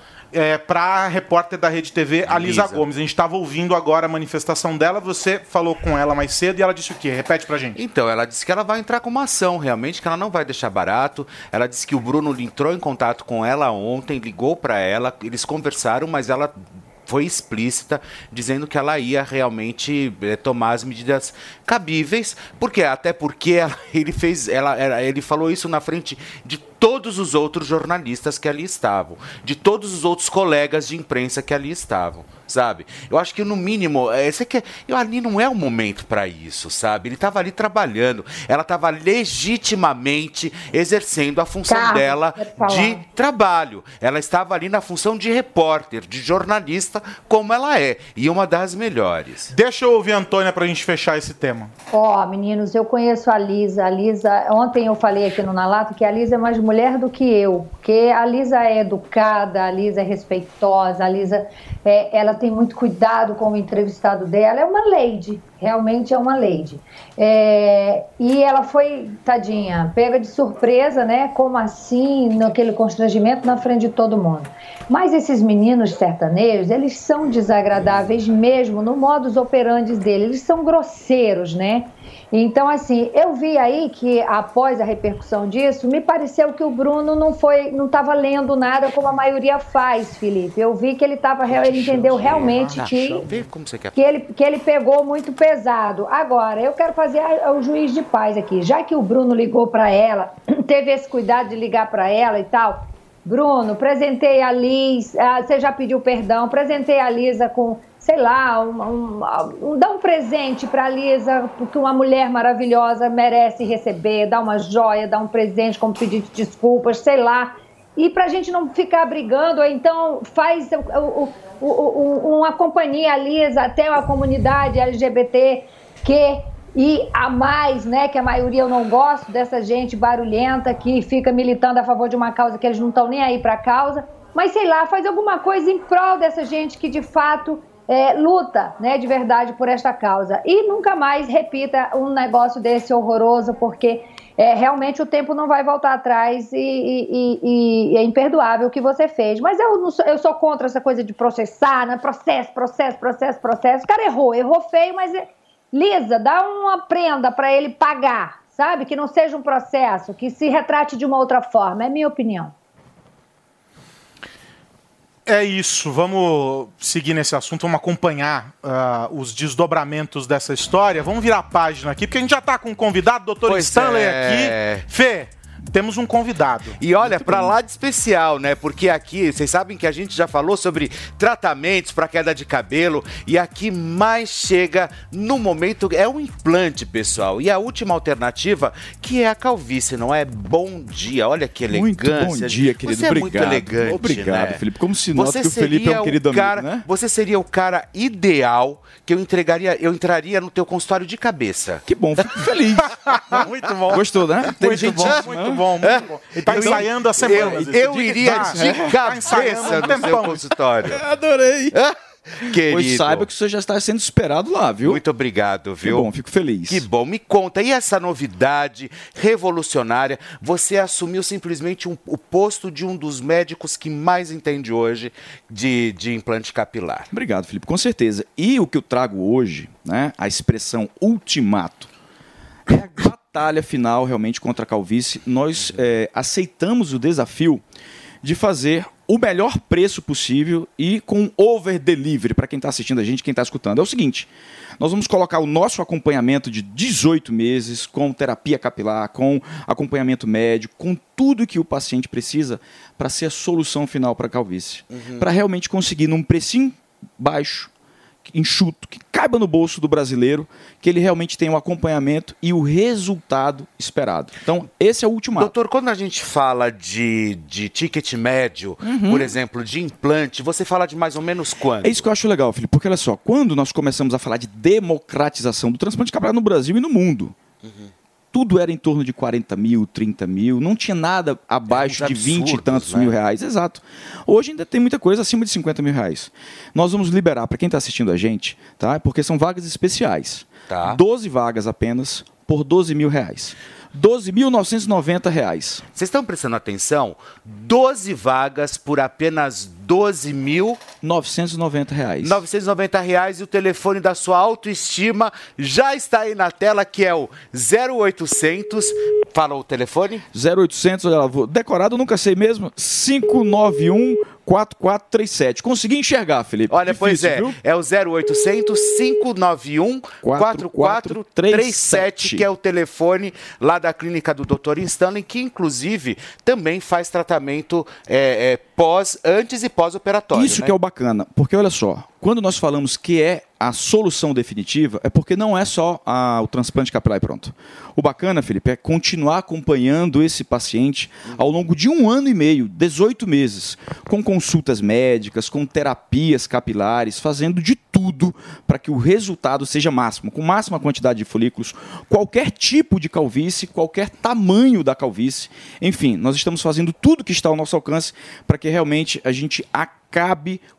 para a repórter da Rede TV, a Lisa Lisa. Gomes. A gente estava ouvindo agora a manifestação dela, você falou com ela mais cedo e ela disse o quê? Repete pra gente. Então, ela disse que ela vai entrar com uma ação, realmente, que ela não vai deixar barato. Ela disse que o Bruno entrou em contato com ela ontem, ligou para ela, eles conversaram, mas ela foi explícita, dizendo que ela ia realmente eh, tomar as medidas cabíveis, porque até porque ela- ele fez, ela- ele falou isso na frente de todos os outros jornalistas que ali estavam, de todos os outros colegas de imprensa que ali estavam, sabe? Eu acho que no mínimo, é, você quer, eu, ali não é o momento para isso, sabe? Ele estava ali trabalhando, ela estava legitimamente exercendo a função Carlos, dela quero falar. de trabalho. Ela estava ali na função de repórter, de jornalista, como ela é, e uma das melhores. Deixa eu ouvir a Antônia pra gente fechar esse tema. Ó, meninos, eu conheço a Lisa. A Lisa, ontem eu falei aqui no Nalato que a Lisa é mais mulher do que eu, porque a Lisa é educada, a Lisa é respeitosa, a Lisa é, ela tem muito cuidado com o entrevistado dela, é uma lady, realmente é uma lady. É, e ela foi, tadinha, pega de surpresa, né? Como assim, naquele constrangimento na frente de todo mundo. Mas esses meninos sertanejos, eles são desagradáveis mesmo no modus operandi dele, eles são grosseiros, né? Então, assim, eu vi aí que após a repercussão disso, me pareceu que o Bruno não foi, não estava lendo nada como a maioria faz, Felipe. Eu vi que ele estava, ele entendeu realmente que que ele, que ele pegou muito pesado. Agora, eu quero fazer o juiz de paz aqui. Já que o Bruno ligou para ela, teve esse cuidado de ligar para ela e tal. Bruno, presentei a Liz, ah, você já pediu perdão, presentei a Lisa com, sei lá, um, um, um- dá um presente para a Lisa, porque uma mulher maravilhosa merece receber, dá uma joia, dá um presente como pedido de desculpas, sei lá. E para a gente não ficar brigando, então faz o- o- o- uma companhia Lisa até a comunidade LGBT que e a mais, né, que a maioria eu não gosto dessa gente barulhenta que fica militando a favor de uma causa que eles não estão nem aí para a causa, mas sei lá, faz alguma coisa em prol dessa gente que de fato é, luta, né, de verdade por esta causa. E nunca mais repita um negócio desse horroroso, porque é, realmente o tempo não vai voltar atrás e, e- e- e é imperdoável o que você fez. Mas eu, não sou, eu sou contra essa coisa de processar, né? Processo, processo, processo, processo. O cara errou, errou feio, mas é- lisa, dá uma prenda para ele pagar, sabe? Que não seja um processo, que se retrate de uma outra forma. É minha opinião. É isso, vamos seguir nesse assunto, vamos acompanhar uh, os desdobramentos dessa história. Vamos virar a página aqui, porque a gente já está com um convidado, doutor Stanley é. aqui. Fê, temos um convidado. E olha, pra lá de especial, né? Porque aqui, vocês sabem que a gente já falou sobre tratamentos para queda de cabelo e aqui mais chega no momento é o implante, pessoal. E a última alternativa, que é a calvície, não é? Bom dia. Olha que elegância. Muito bom dia, querido. Você é Obrigado. muito elegante, Obrigado, né? Felipe. Como se nota Você que o Felipe é um querido cara, amigo, né? Você seria o cara ideal que eu entregaria, eu entraria no teu consultório de cabeça. Que bom, fico feliz. muito bom. Gostou, né? Tem Muito gente- bom, muito bom, muito bom. Ele tá Eu- ensaiando a semana. Eu, eu iria de cabeça no seu consultório. Adorei. Querido. Pois saiba que você já está sendo esperado lá, viu? Muito obrigado, viu? Que bom, fico feliz. Que bom, me conta, e essa novidade revolucionária? Você assumiu simplesmente um- o posto de um dos médicos que mais entende hoje de, de implante capilar. Obrigado, Felipe, com certeza. E o que eu trago hoje, né, a expressão ultimato, é a batalha final realmente contra a calvície. Nós é, aceitamos o desafio de fazer o melhor preço possível e com over delivery para quem está assistindo a gente, quem está escutando. É o seguinte: nós vamos colocar o nosso acompanhamento de 18 meses com terapia capilar, com acompanhamento médico, com tudo que o paciente precisa para ser a solução final para a calvície. Uhum. Para realmente conseguir num precinho baixo, enxuto, que caiba no bolso do brasileiro, que ele realmente tenha o acompanhamento e o resultado esperado. Então, esse é o ultimato. Doutor, quando a gente fala de, de ticket médio, Uhum. por exemplo, de implante, você fala de mais ou menos quanto? É isso que eu acho legal, Felipe, porque olha só, quando nós começamos a falar de democratização do transplante capilar no Brasil e no mundo, tudo era em torno de 40 mil, 30 mil, não tinha nada abaixo uns de 20 e tantos né? mil reais, exato. Hoje ainda tem muita coisa acima de 50 mil reais. Nós vamos liberar, para quem está assistindo a gente, tá? porque são vagas especiais. Tá. 12 vagas apenas por 12 mil reais. 12.990 reais. Vocês estão prestando atenção? 12 vagas por apenas 12 mil 990 reais. 990 reais e o telefone da sua autoestima já está aí na tela, que é o 0800. Fala o telefone? 0800, olha lá, vou, decorado nunca sei mesmo, 591 4437. Consegui enxergar, Felipe. Olha, pois Difícil, é, viu? é o 0800 591 4437, que é o telefone lá da clínica do Dr. Stanley, que inclusive também faz tratamento é, é, pós, antes e pós-operatório. Isso né? que é o bacana, porque olha só, quando nós falamos que é a solução definitiva, é porque não é só a- o transplante capilar e pronto. O bacana, Felipe, é continuar acompanhando esse paciente ao longo de um ano e meio, 18 meses, com consultas médicas, com terapias capilares, fazendo de tudo para que o resultado seja máximo, com máxima quantidade de folículos, qualquer tipo de calvície, qualquer tamanho da calvície. Enfim, nós estamos fazendo tudo que está ao nosso alcance para que realmente a gente acabe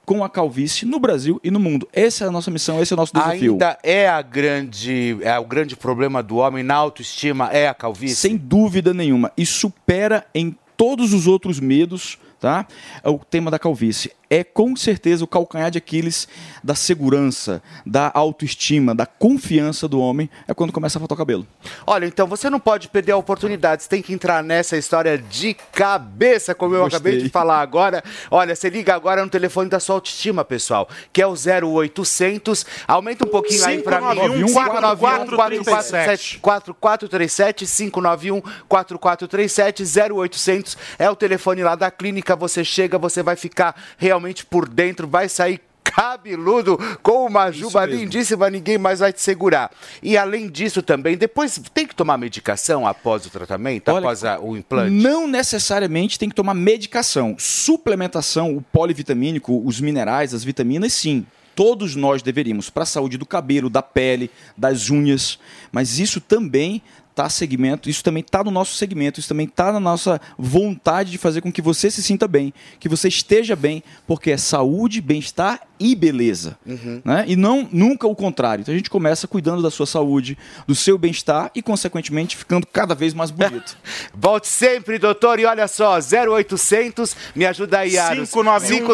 com a calvície no Brasil e no mundo. Essa é a nossa missão, esse é o nosso desafio. Ainda é a grande, é o grande problema do homem na autoestima é a calvície. Sem dúvida nenhuma. E supera em todos os outros medos, tá? O tema da calvície é com certeza o calcanhar de Aquiles da segurança, da autoestima, da confiança do homem, é quando começa a faltar o cabelo. Olha, então você não pode perder a oportunidade, você tem que entrar nessa história de cabeça, como eu Gostei. acabei de falar agora. Olha, você liga agora no telefone da sua autoestima, pessoal, que é o 0800. Aumenta um pouquinho aí pra mim. 591-4437. 4437 591 4437 0800 é o telefone lá da clínica. Você chega, você vai ficar realmente por dentro, vai sair cabeludo com uma juba lindíssima, ninguém mais vai te segurar. E além disso também, depois tem que tomar medicação após o tratamento, Olha, após a- o implante? Não necessariamente tem que tomar medicação. Suplementação, o polivitamínico, os minerais, as vitaminas, sim. Todos nós deveríamos, para a saúde do cabelo, da pele, das unhas. Mas isso também está segmento, isso também está no nosso segmento, isso também está na nossa vontade de fazer com que você se sinta bem, que você esteja bem, porque é saúde, bem-estar e beleza. Uhum. Né? E não nunca o contrário. Então a gente começa cuidando da sua saúde, do seu bem-estar e, consequentemente, ficando cada vez mais bonito. Volte sempre, doutor. E olha só, 0800, me ajuda aí, Aros. 591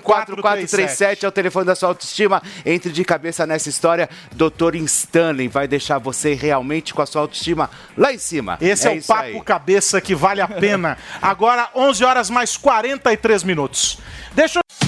591-4437 é o telefone da sua autoestima. Entre de cabeça nessa história. Doutor Stanley vai deixar você realmente com a sua autoestima lá em cima. Esse é, o isso papo aí. cabeça que vale a pena. Agora, 11 horas mais 43 minutos. Deixa eu...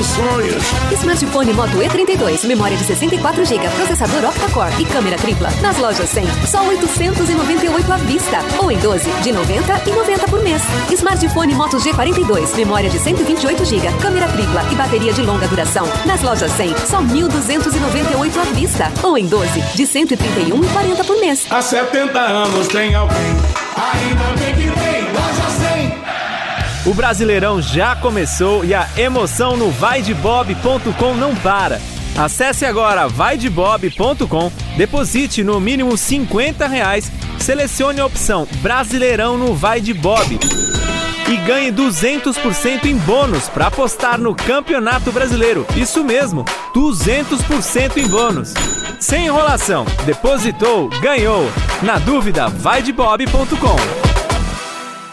70 anos realizando sonhos. Smartphone Moto E32, memória de 64 GB, processador octa-core e câmera tripla. Nas lojas 100, só 898 à vista. Ou em 12, de 90 e 90 por mês. Smartphone Moto G42, memória de 128 GB, câmera tripla e bateria de longa duração. Nas lojas 100, só 1.298 à vista. Ou em 12, de 131 e 40 por mês. Há 70 anos tem alguém. Ainda bem que tem Loja 100. O Brasileirão já começou e a emoção no vaidebob.com não para. Acesse agora vaidebob.com, deposite no mínimo 50 reais, selecione a opção Brasileirão no Vai de Bob e ganhe 200% em bônus para apostar no Campeonato Brasileiro. Isso mesmo, 200% em bônus. Sem enrolação, depositou, ganhou. Na dúvida, vaidebob.com.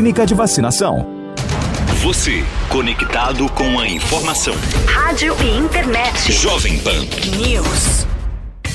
de Vacinação. Você, conectado com a informação. Rádio e internet. Jovem Pan. News.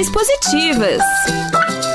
Mulheres Positivas.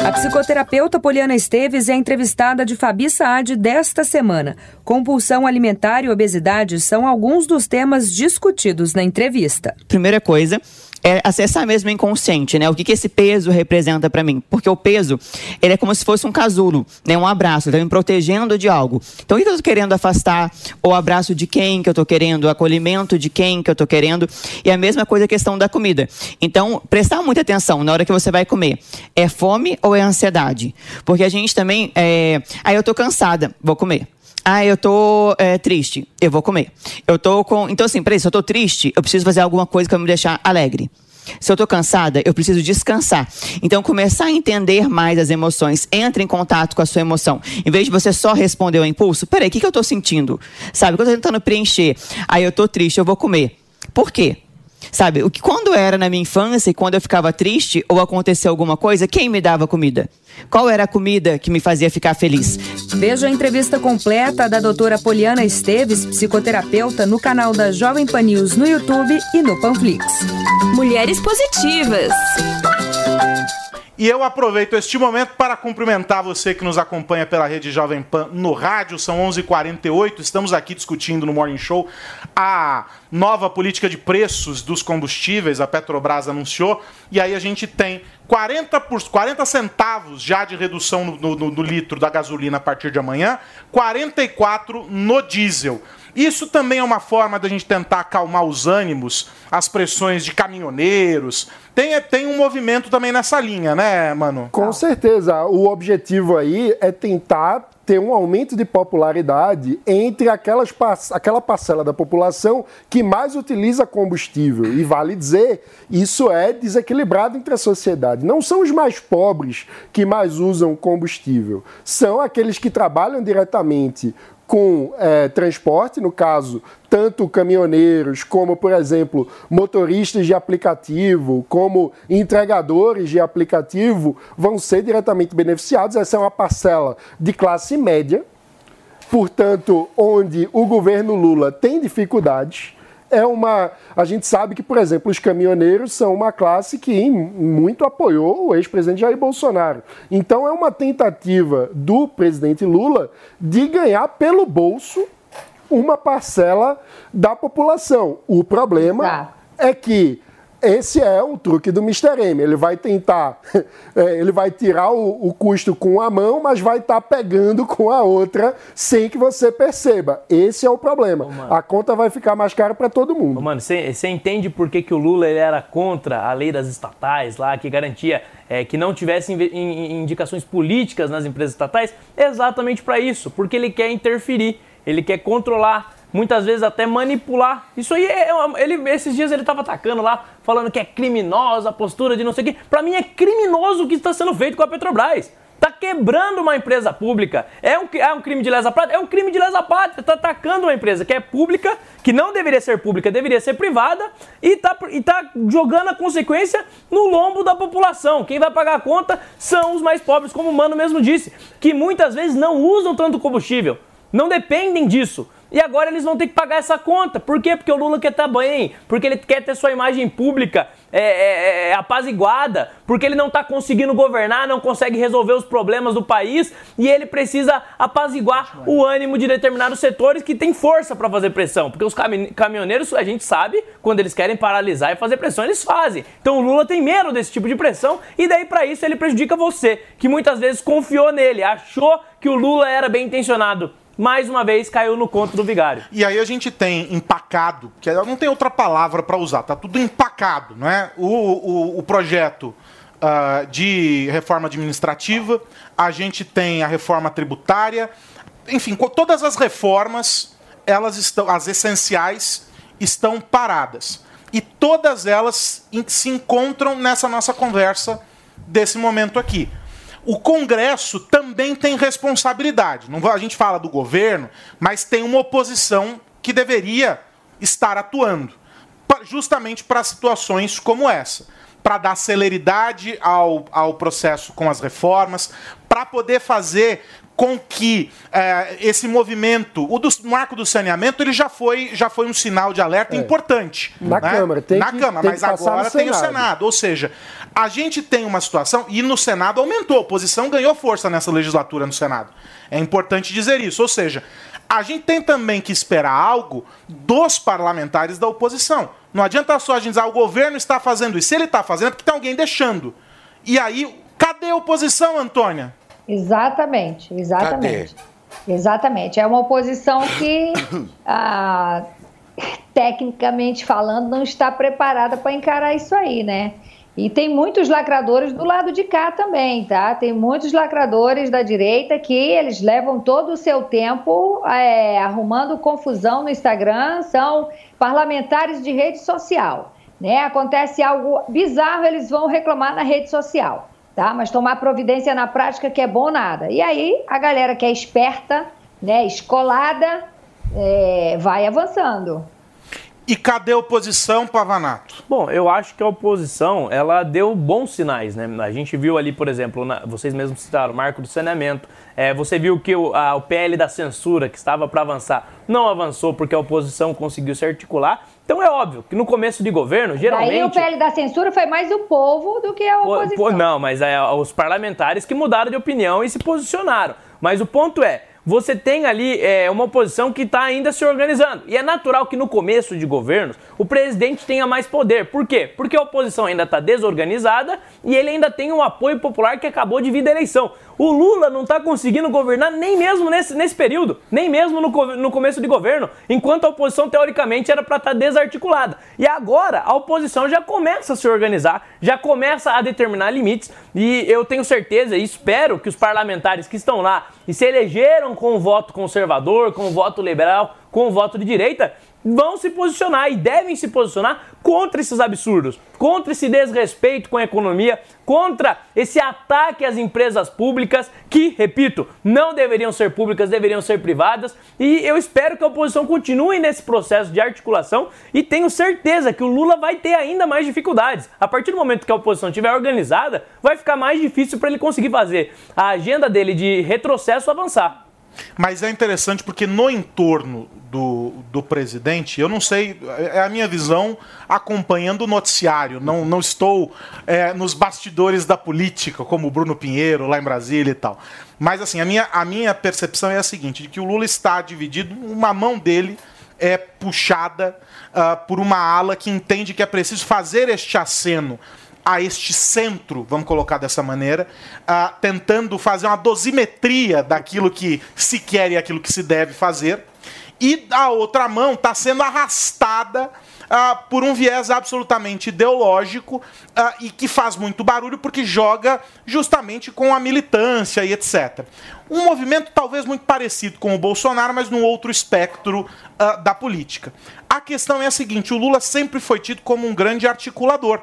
A psicoterapeuta Poliana Esteves é entrevistada de Fabi Saad desta semana. Compulsão alimentar e obesidade são alguns dos temas discutidos na entrevista. Primeira coisa é acessar mesmo o inconsciente, né? O que, que esse peso representa para mim? Porque o peso, ele é como se fosse um casulo, né? Um abraço, ele tá me protegendo de algo. Então, o que, que eu tô querendo afastar? O abraço de quem que eu tô querendo? O acolhimento de quem que eu tô querendo? E a mesma coisa a questão da comida. Então, prestar muita atenção na hora que você vai comer. É fome ou é ansiedade? Porque a gente também, é... aí eu tô cansada, vou comer. Ah, eu tô é, triste, eu vou comer. Eu tô com. Então, assim, peraí, se eu tô triste, eu preciso fazer alguma coisa que vai me deixar alegre. Se eu tô cansada, eu preciso descansar. Então, começar a entender mais as emoções. Entre em contato com a sua emoção. Em vez de você só responder ao impulso, peraí, o que, que eu tô sentindo? Sabe, o que eu tô tentando preencher. Aí eu tô triste, eu vou comer. Por quê? Sabe, o que quando era na minha infância e quando eu ficava triste ou acontecia alguma coisa, quem me dava comida? Qual era a comida que me fazia ficar feliz? Veja a entrevista completa da doutora Poliana Esteves, psicoterapeuta, no canal da Jovem Pan News no YouTube e no Panflix. Mulheres positivas. E eu aproveito este momento para cumprimentar você que nos acompanha pela rede Jovem Pan no rádio. São 11:48. h 48 Estamos aqui discutindo no Morning Show a nova política de preços dos combustíveis. A Petrobras anunciou. E aí a gente tem 40, por, 40 centavos já de redução no, no, no litro da gasolina a partir de amanhã, 44 no diesel. Isso também é uma forma da gente tentar acalmar os ânimos, as pressões de caminhoneiros. Tem, tem um movimento também nessa linha, né, mano? Com certeza. O objetivo aí é tentar ter um aumento de popularidade entre aquelas, aquela parcela da população que mais utiliza combustível. E vale dizer, isso é desequilibrado entre a sociedade. Não são os mais pobres que mais usam combustível, são aqueles que trabalham diretamente com é, transporte, no caso, tanto caminhoneiros como, por exemplo, motoristas de aplicativo, como entregadores de aplicativo, vão ser diretamente beneficiados. Essa é uma parcela de classe média, portanto, onde o governo Lula tem dificuldades é uma. A gente sabe que, por exemplo, os caminhoneiros são uma classe que muito apoiou o ex-presidente Jair Bolsonaro. Então é uma tentativa do presidente Lula de ganhar pelo bolso uma parcela da população. O problema é que esse é o truque do Mr. M. Ele vai tentar, é, ele vai tirar o, o, custo com a mão, mas vai estar tá pegando com a outra sem que você perceba. Esse é o problema. Ô, a conta vai ficar mais cara para todo mundo. Ô, mano, você entende por que, que o Lula era contra a lei das estatais lá, que garantia é, que não tivesse indicações políticas nas empresas estatais? Exatamente para isso, porque ele quer interferir, ele quer controlar muitas vezes até manipular. Isso aí é, ele esses dias ele estava atacando lá, falando que é criminosa a postura de não sei o quê. Para mim é criminoso o que está sendo feito com a Petrobras. Tá quebrando uma empresa pública. É um, é um crime de lesa pátria? É um crime de lesa pátria. Tá atacando uma empresa que é pública, que não deveria ser pública, deveria ser privada, e tá, e tá jogando a consequência no lombo da população. Quem vai pagar a conta são os mais pobres, como o Mano mesmo disse, que muitas vezes não usam tanto combustível, não dependem disso. E agora eles vão ter que pagar essa conta. Por quê? Porque o Lula quer estar bem, porque ele quer ter sua imagem pública é, é, é apaziguada, porque ele não está conseguindo governar, não consegue resolver os problemas do país e ele precisa apaziguar o ânimo de determinados setores que têm força para fazer pressão. Porque os caminhoneiros, a gente sabe, quando eles querem paralisar e fazer pressão, eles fazem. Então o Lula tem medo desse tipo de pressão e daí para isso ele prejudica você, que muitas vezes confiou nele, achou que o Lula era bem intencionado mais uma vez caiu no conto do vigário. E aí a gente tem empacado, que não tem outra palavra para usar, tá tudo empacado, não é? O, o, o projeto uh, de reforma administrativa, a gente tem a reforma tributária, enfim, todas as reformas, elas estão, as essenciais, estão paradas. E todas elas se encontram nessa nossa conversa desse momento aqui o Congresso também tem responsabilidade. Não, a gente fala do governo, mas tem uma oposição que deveria estar atuando, justamente para situações como essa. Para dar celeridade ao, ao processo com as reformas, para poder fazer com que é, esse movimento, o do marco do saneamento, ele já foi, já foi um sinal de alerta é. importante. Na né? Câmara, tem Na que, Câmara, tem mas agora tem o Senado. Ou seja, a gente tem uma situação, e no Senado aumentou, a oposição ganhou força nessa legislatura no Senado. É importante dizer isso. Ou seja, a gente tem também que esperar algo dos parlamentares da oposição. Não adianta só a gente dizer, ah, o governo está fazendo isso. Se ele está fazendo, é porque tem alguém deixando. E aí, cadê a oposição, Antônia? Exatamente, exatamente. Cadê? Exatamente. É uma oposição que, ah, tecnicamente falando, não está preparada para encarar isso aí, né? E tem muitos lacradores do lado de cá também, tá? Tem muitos lacradores da direita que eles levam todo o seu tempo é, arrumando confusão no Instagram, são parlamentares de rede social, né? Acontece algo bizarro, eles vão reclamar na rede social tá? Mas tomar providência na prática que é bom nada. E aí a galera que é esperta, né, escolada, é, vai avançando. E cadê a oposição, Pavanato? Bom, eu acho que a oposição, ela deu bons sinais, né? A gente viu ali, por exemplo, na, vocês mesmos citaram, o marco do saneamento. É, você viu que o, a, o PL da censura, que estava para avançar, não avançou porque a oposição conseguiu se articular. Então é óbvio que no começo de governo, geralmente... Daí o PL da censura foi mais o povo do que a oposição. Pô, não, mas é os parlamentares que mudaram de opinião e se posicionaram. Mas o ponto é, você tem ali é, uma oposição que está ainda se organizando. E é natural que no começo de governos o presidente tenha mais poder. Por quê? Porque a oposição ainda está desorganizada e ele ainda tem um apoio popular que acabou de vir da eleição. O Lula não está conseguindo governar nem mesmo nesse, nesse período, nem mesmo no, no começo de governo, enquanto a oposição teoricamente era para estar tá desarticulada. E agora a oposição já começa a se organizar, já começa a determinar limites e eu tenho certeza e espero que os parlamentares que estão lá e se elegeram com o voto conservador, com o voto liberal, com o voto de direita, vão se posicionar e devem se posicionar contra esses absurdos, contra esse desrespeito com a economia, contra esse ataque às empresas públicas que, repito, não deveriam ser públicas, deveriam ser privadas. E eu espero que a oposição continue nesse processo de articulação e tenho certeza que o Lula vai ter ainda mais dificuldades. A partir do momento que a oposição estiver organizada, vai ficar mais difícil para ele conseguir fazer a agenda dele de retrocesso avançar. Mas é interessante porque no entorno do, do presidente, eu não sei, é a minha visão acompanhando o noticiário, não, não estou é, nos bastidores da política, como o Bruno Pinheiro lá em Brasília e tal. Mas assim, a minha, a minha percepção é a seguinte, de que o Lula está dividido, uma mão dele é puxada uh, por uma ala que entende que é preciso fazer este aceno a este centro, vamos colocar dessa maneira, uh, tentando fazer uma dosimetria daquilo que se quer e aquilo que se deve fazer, e a outra mão está sendo arrastada uh, por um viés absolutamente ideológico uh, e que faz muito barulho porque joga justamente com a militância e etc. Um movimento talvez muito parecido com o Bolsonaro, mas num outro espectro da política. A questão é a seguinte: o Lula sempre foi tido como um grande articulador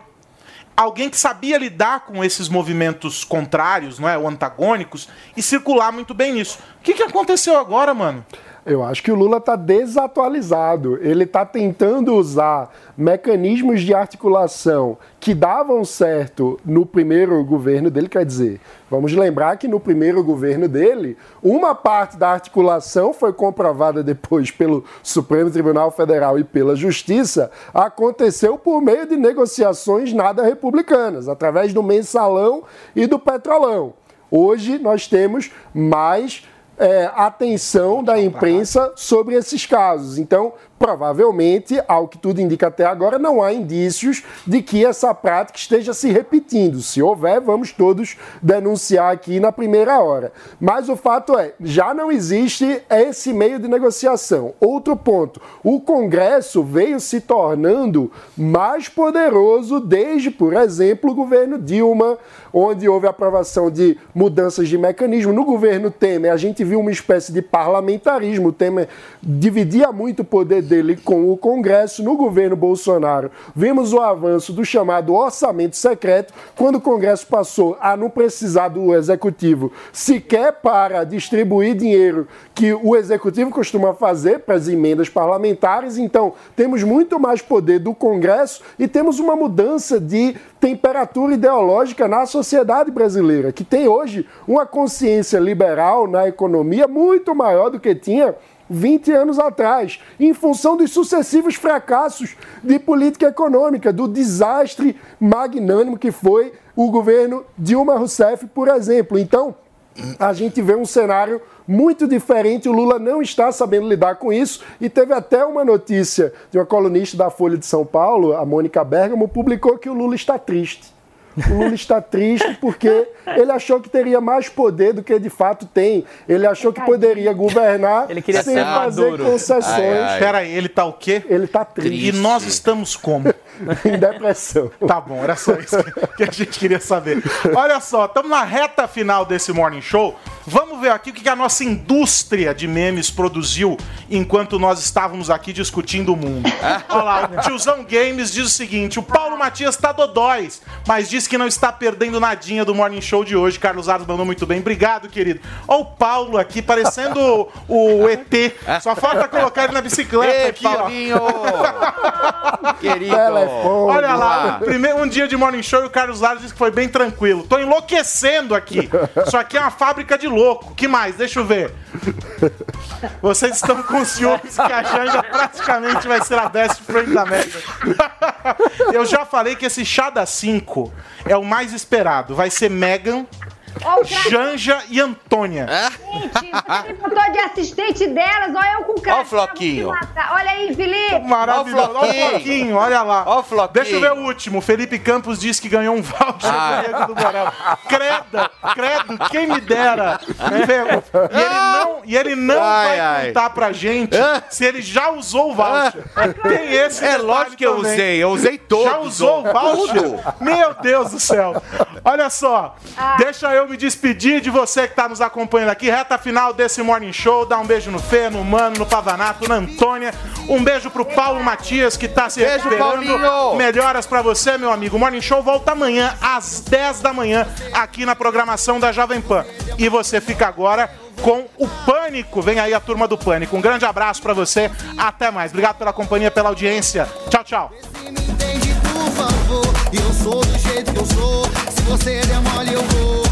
alguém que sabia lidar com esses movimentos contrários, não é, ou antagônicos, e circular muito bem nisso. O que, que aconteceu agora, mano? Eu acho que o Lula está desatualizado. Ele está tentando usar mecanismos de articulação que davam certo no primeiro governo dele. Quer dizer, vamos lembrar que no primeiro governo dele, uma parte da articulação foi comprovada depois pelo Supremo Tribunal Federal e pela Justiça, aconteceu por meio de negociações nada republicanas, através do mensalão e do petrolão. Hoje nós temos mais é, atenção da imprensa sobre esses casos. Então, provavelmente, ao que tudo indica até agora, não há indícios de que essa prática esteja se repetindo. Se houver, vamos todos denunciar aqui na primeira hora. Mas o fato é, já não existe esse meio de negociação. Outro ponto, o Congresso veio se tornando mais poderoso desde, por exemplo, o governo Dilma, onde houve aprovação de mudanças de mecanismo. No governo Temer, a gente viu uma espécie de parlamentarismo. O Temer dividia muito o poder dele com o Congresso. No governo Bolsonaro, vimos o avanço do chamado orçamento secreto, quando o Congresso passou a não precisar do executivo sequer para distribuir dinheiro que o executivo costuma fazer para as emendas parlamentares. Então, temos muito mais poder do Congresso e temos uma mudança de temperatura ideológica na sociedade brasileira, que tem hoje uma consciência liberal na economia muito maior do que tinha 20 anos atrás, em função dos sucessivos fracassos de política econômica, do desastre magnânimo que foi o governo Dilma Rousseff, por exemplo. Então, a gente vê um cenário muito diferente. O Lula não está sabendo lidar com isso. E teve até uma notícia de uma colunista da Folha de São Paulo, a Mônica Bergamo, publicou que o Lula está triste. O Lula está triste porque ele achou que teria mais poder do que de fato tem. Ele achou que poderia governar sem fazer concessões. Espera aí, ele tá o quê? Ele tá triste. E nós estamos como? em depressão. Tá bom, era só isso que a gente queria saber. Olha só, estamos na reta final desse Morning Show. Vamos ver aqui o que a nossa indústria de memes produziu enquanto nós estávamos aqui discutindo o mundo. Olha lá, o tiozão Games diz o seguinte: o Paulo Matias tá dodóis, mas diz que não está perdendo nadinha do Morning Show de hoje. Carlos Aros mandou muito bem. Obrigado, querido. Olha o Paulo aqui, parecendo o, o ET. Só falta colocar ele na bicicleta Ei, aqui, ó. Paulinho! Querido! Olha lá, primeiro, um dia de Morning Show e o Carlos Lares disse que foi bem tranquilo. Tô enlouquecendo aqui. Isso aqui é uma fábrica de louco. que mais? Deixa eu ver. Vocês estão com ciúmes que a Janja praticamente vai ser a best friend da Mega. Eu já falei que esse chá da 5 é o mais esperado. Vai ser Megan, Janja e Antônia. Gente, você botou de assistente delas, olha eu com o cara. Ó o Floquinho. Olha aí, Felipe. Maravilhoso. Olha o Floquinho, olha lá. Ó o Floquinho. Deixa eu ver o último. Felipe Campos disse que ganhou um voucher Ah. do Diego do Borel. Credo, credo, quem me dera. E ele não, e ele não Ai, vai ai. contar pra gente se ele já usou o voucher. Tem esse É lógico que eu também. usei, eu usei todos, Já usou o ó. voucher? Meu Deus do céu. Olha só, deixa eu me despedir de você que tá nos acompanhando aqui. Reta final desse Morning Show. Dá um beijo no Fê, no Mano, no Pavanato, na Antônia. Um beijo pro Paulo Matias, que tá se Beijo, recuperando. Paulinho. Melhoras pra você, meu amigo. O Morning Show volta amanhã, às 10 da manhã, aqui na programação da Jovem Pan. E você fica agora com o Pânico. Vem aí a turma do Pânico. Um grande abraço pra você. Até mais. Obrigado pela companhia, pela audiência. Tchau, tchau. Eu sou do jeito que eu sou. Eu. Se você der mole, eu vou.